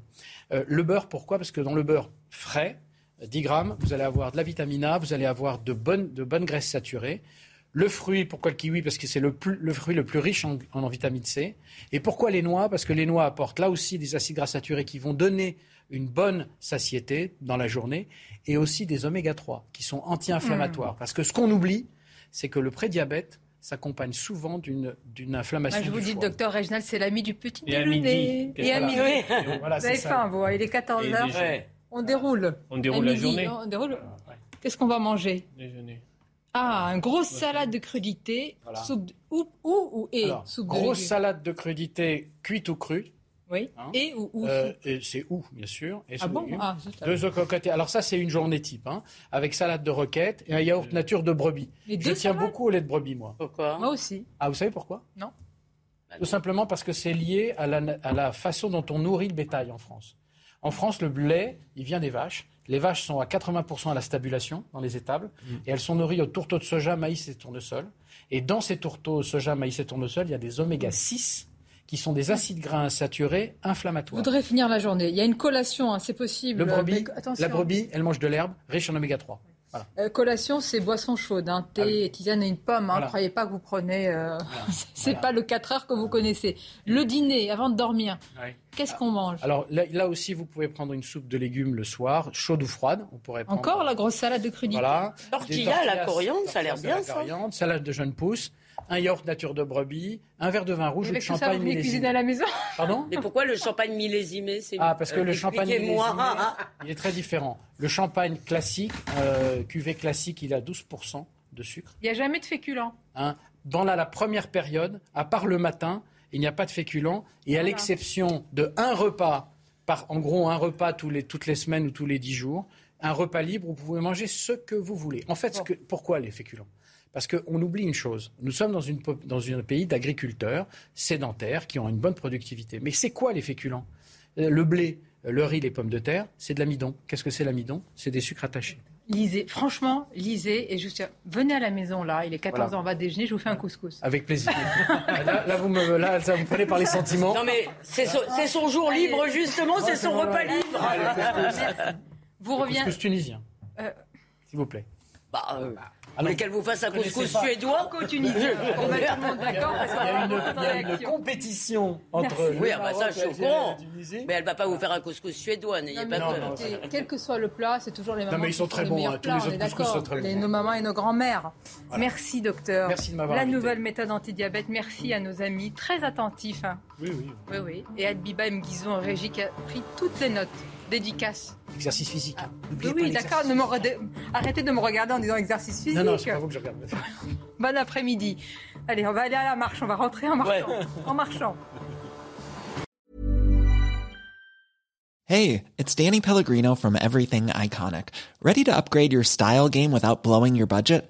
Euh, le beurre, pourquoi? Parce que dans le beurre frais, 10 grammes, vous allez avoir de la vitamine A, vous allez avoir de bonnes, de bonnes graisses saturées. Le fruit, pourquoi le kiwi? Parce que c'est le, le, fruit le plus riche en, vitamine C. Et pourquoi les noix? Parce que les noix apportent là aussi des acides gras saturés qui vont donner une bonne satiété dans la journée et aussi des oméga 3 qui sont anti-inflammatoires. Mmh. Parce que ce qu'on oublie, c'est que le prédiabète s'accompagne souvent d'une inflammation. je vous dis, docteur Reginald, c'est l'ami du petit et À midi. Et à midi. Voilà, vous avez faim, vous. Il est 14 h On déroule. On déroule la journée. On déroule. Qu'est-ce qu'on va manger? Déjeuner. Ah, une grosse salade de crudité, soupe de, ou, ou, ou et soupe Grosse salade de crudité cuite ou crue. Oui. Hein et ou, ou euh, C'est ou, bien sûr. Et ah bon ah, Deux œufs. Alors ça, c'est une journée type, hein, avec salade de roquette et un yaourt nature de brebis. Je tiens beaucoup au lait de brebis, moi. Pourquoi Moi aussi. Ah, vous savez pourquoi? Non. Tout simplement parce que c'est lié à la, à la façon dont on nourrit le bétail en France. En France, le lait, il vient des vaches. Les vaches sont à 80% à la stabulation dans les étables mm. et elles sont nourries au tourteau de soja, maïs et tournesol. Et dans ces tourteaux soja, maïs et tournesol, il y a des oméga 6 qui sont des acides gras insaturés inflammatoires. Vous voudrez finir la journée. Il y a une collation, hein, c'est possible. Le brebis, la brebis, elle mange de l'herbe riche en oméga 3. Euh, collation, c'est boisson chaude, hein, thé, ah tisane et une pomme. Ne hein. croyez pas que vous prenez. Euh... [LAUGHS] c'est pas le 4 heures que vous connaissez. Le dîner, avant de dormir. Qu'est-ce qu'on mange? Alors là, aussi, vous pouvez prendre une soupe de légumes le soir, chaude ou froide. On pourrait Encore la grosse salade de crudité. Voilà. Tortilla, la coriandre, ça a l'air bien ça. salade de jeunes pousses un yaourt nature de brebis, un verre de vin rouge ou de champagne millésimé. cuisiner à la maison Pardon Mais pourquoi le champagne millésimé Ah, parce que le champagne millésimé, il est très différent. Le champagne classique, euh, cuvée classique, il a 12% de sucre. Il n'y a jamais de féculent. Hein Dans la, première période, à part le matin, il n'y a pas de féculent. Et à l'exception de un repas, par, en gros un repas tous les, toutes les semaines ou tous les dix jours, un repas libre, vous pouvez manger ce que vous voulez. En fait, pourquoi les féculents? Parce qu'on oublie une chose. Nous sommes dans, une, dans un pays d'agriculteurs sédentaires qui ont une bonne productivité. Mais c'est quoi les féculents? Euh, Le blé, le riz, les pommes de terre, c'est de l'amidon. Qu'est-ce que c'est l'amidon? C'est des sucres attachés. Lisez, franchement, lisez et juste venez à la maison là, il est 14 h on va déjeuner, je vous fais un couscous. Avec plaisir. [LAUGHS] là, vous me, là, ça vous prenez par les sentiments. Non mais c'est son, jour libre justement, c'est son repas libre. vous revenez. Couscous tunisien. Euh... S'il vous plaît. Bah, euh, alors, mais qu'elle vous fasse un couscous suédois qu'au Tunisien. On met tout le monde d'accord parce qu'il y a une, il y a une compétition entre. Oui, ah bah ça, je suis au courant. Mais elle ne va pas vous faire un couscous suédois, n'ayez pas peur. Quel que soit le plat, c'est toujours les mamans. Non, mais ils sont très bons. Hein. Tous les autres couscous sont très bons. Nos mamans et nos grands-mères. Merci, docteur. Merci de m'avoir La nouvelle méthode anti-diabète. Merci à nos amis très attentifs. Oui, oui. Oui, oui. Et Adbiba Mguizou en régie qui a pris toutes les notes. Dédicace. Exercice physique. Ah, oui, d'accord. Arrêtez de me regarder en disant exercice physique. Non, non, c'est pas vous que je regarde. [LAUGHS] bon après-midi. Allez, on va aller à la marche. On va rentrer en marchant. Ouais. En marchant. Hey, it's Danny Pellegrino from Everything Iconic. Ready to upgrade your style game without blowing your budget?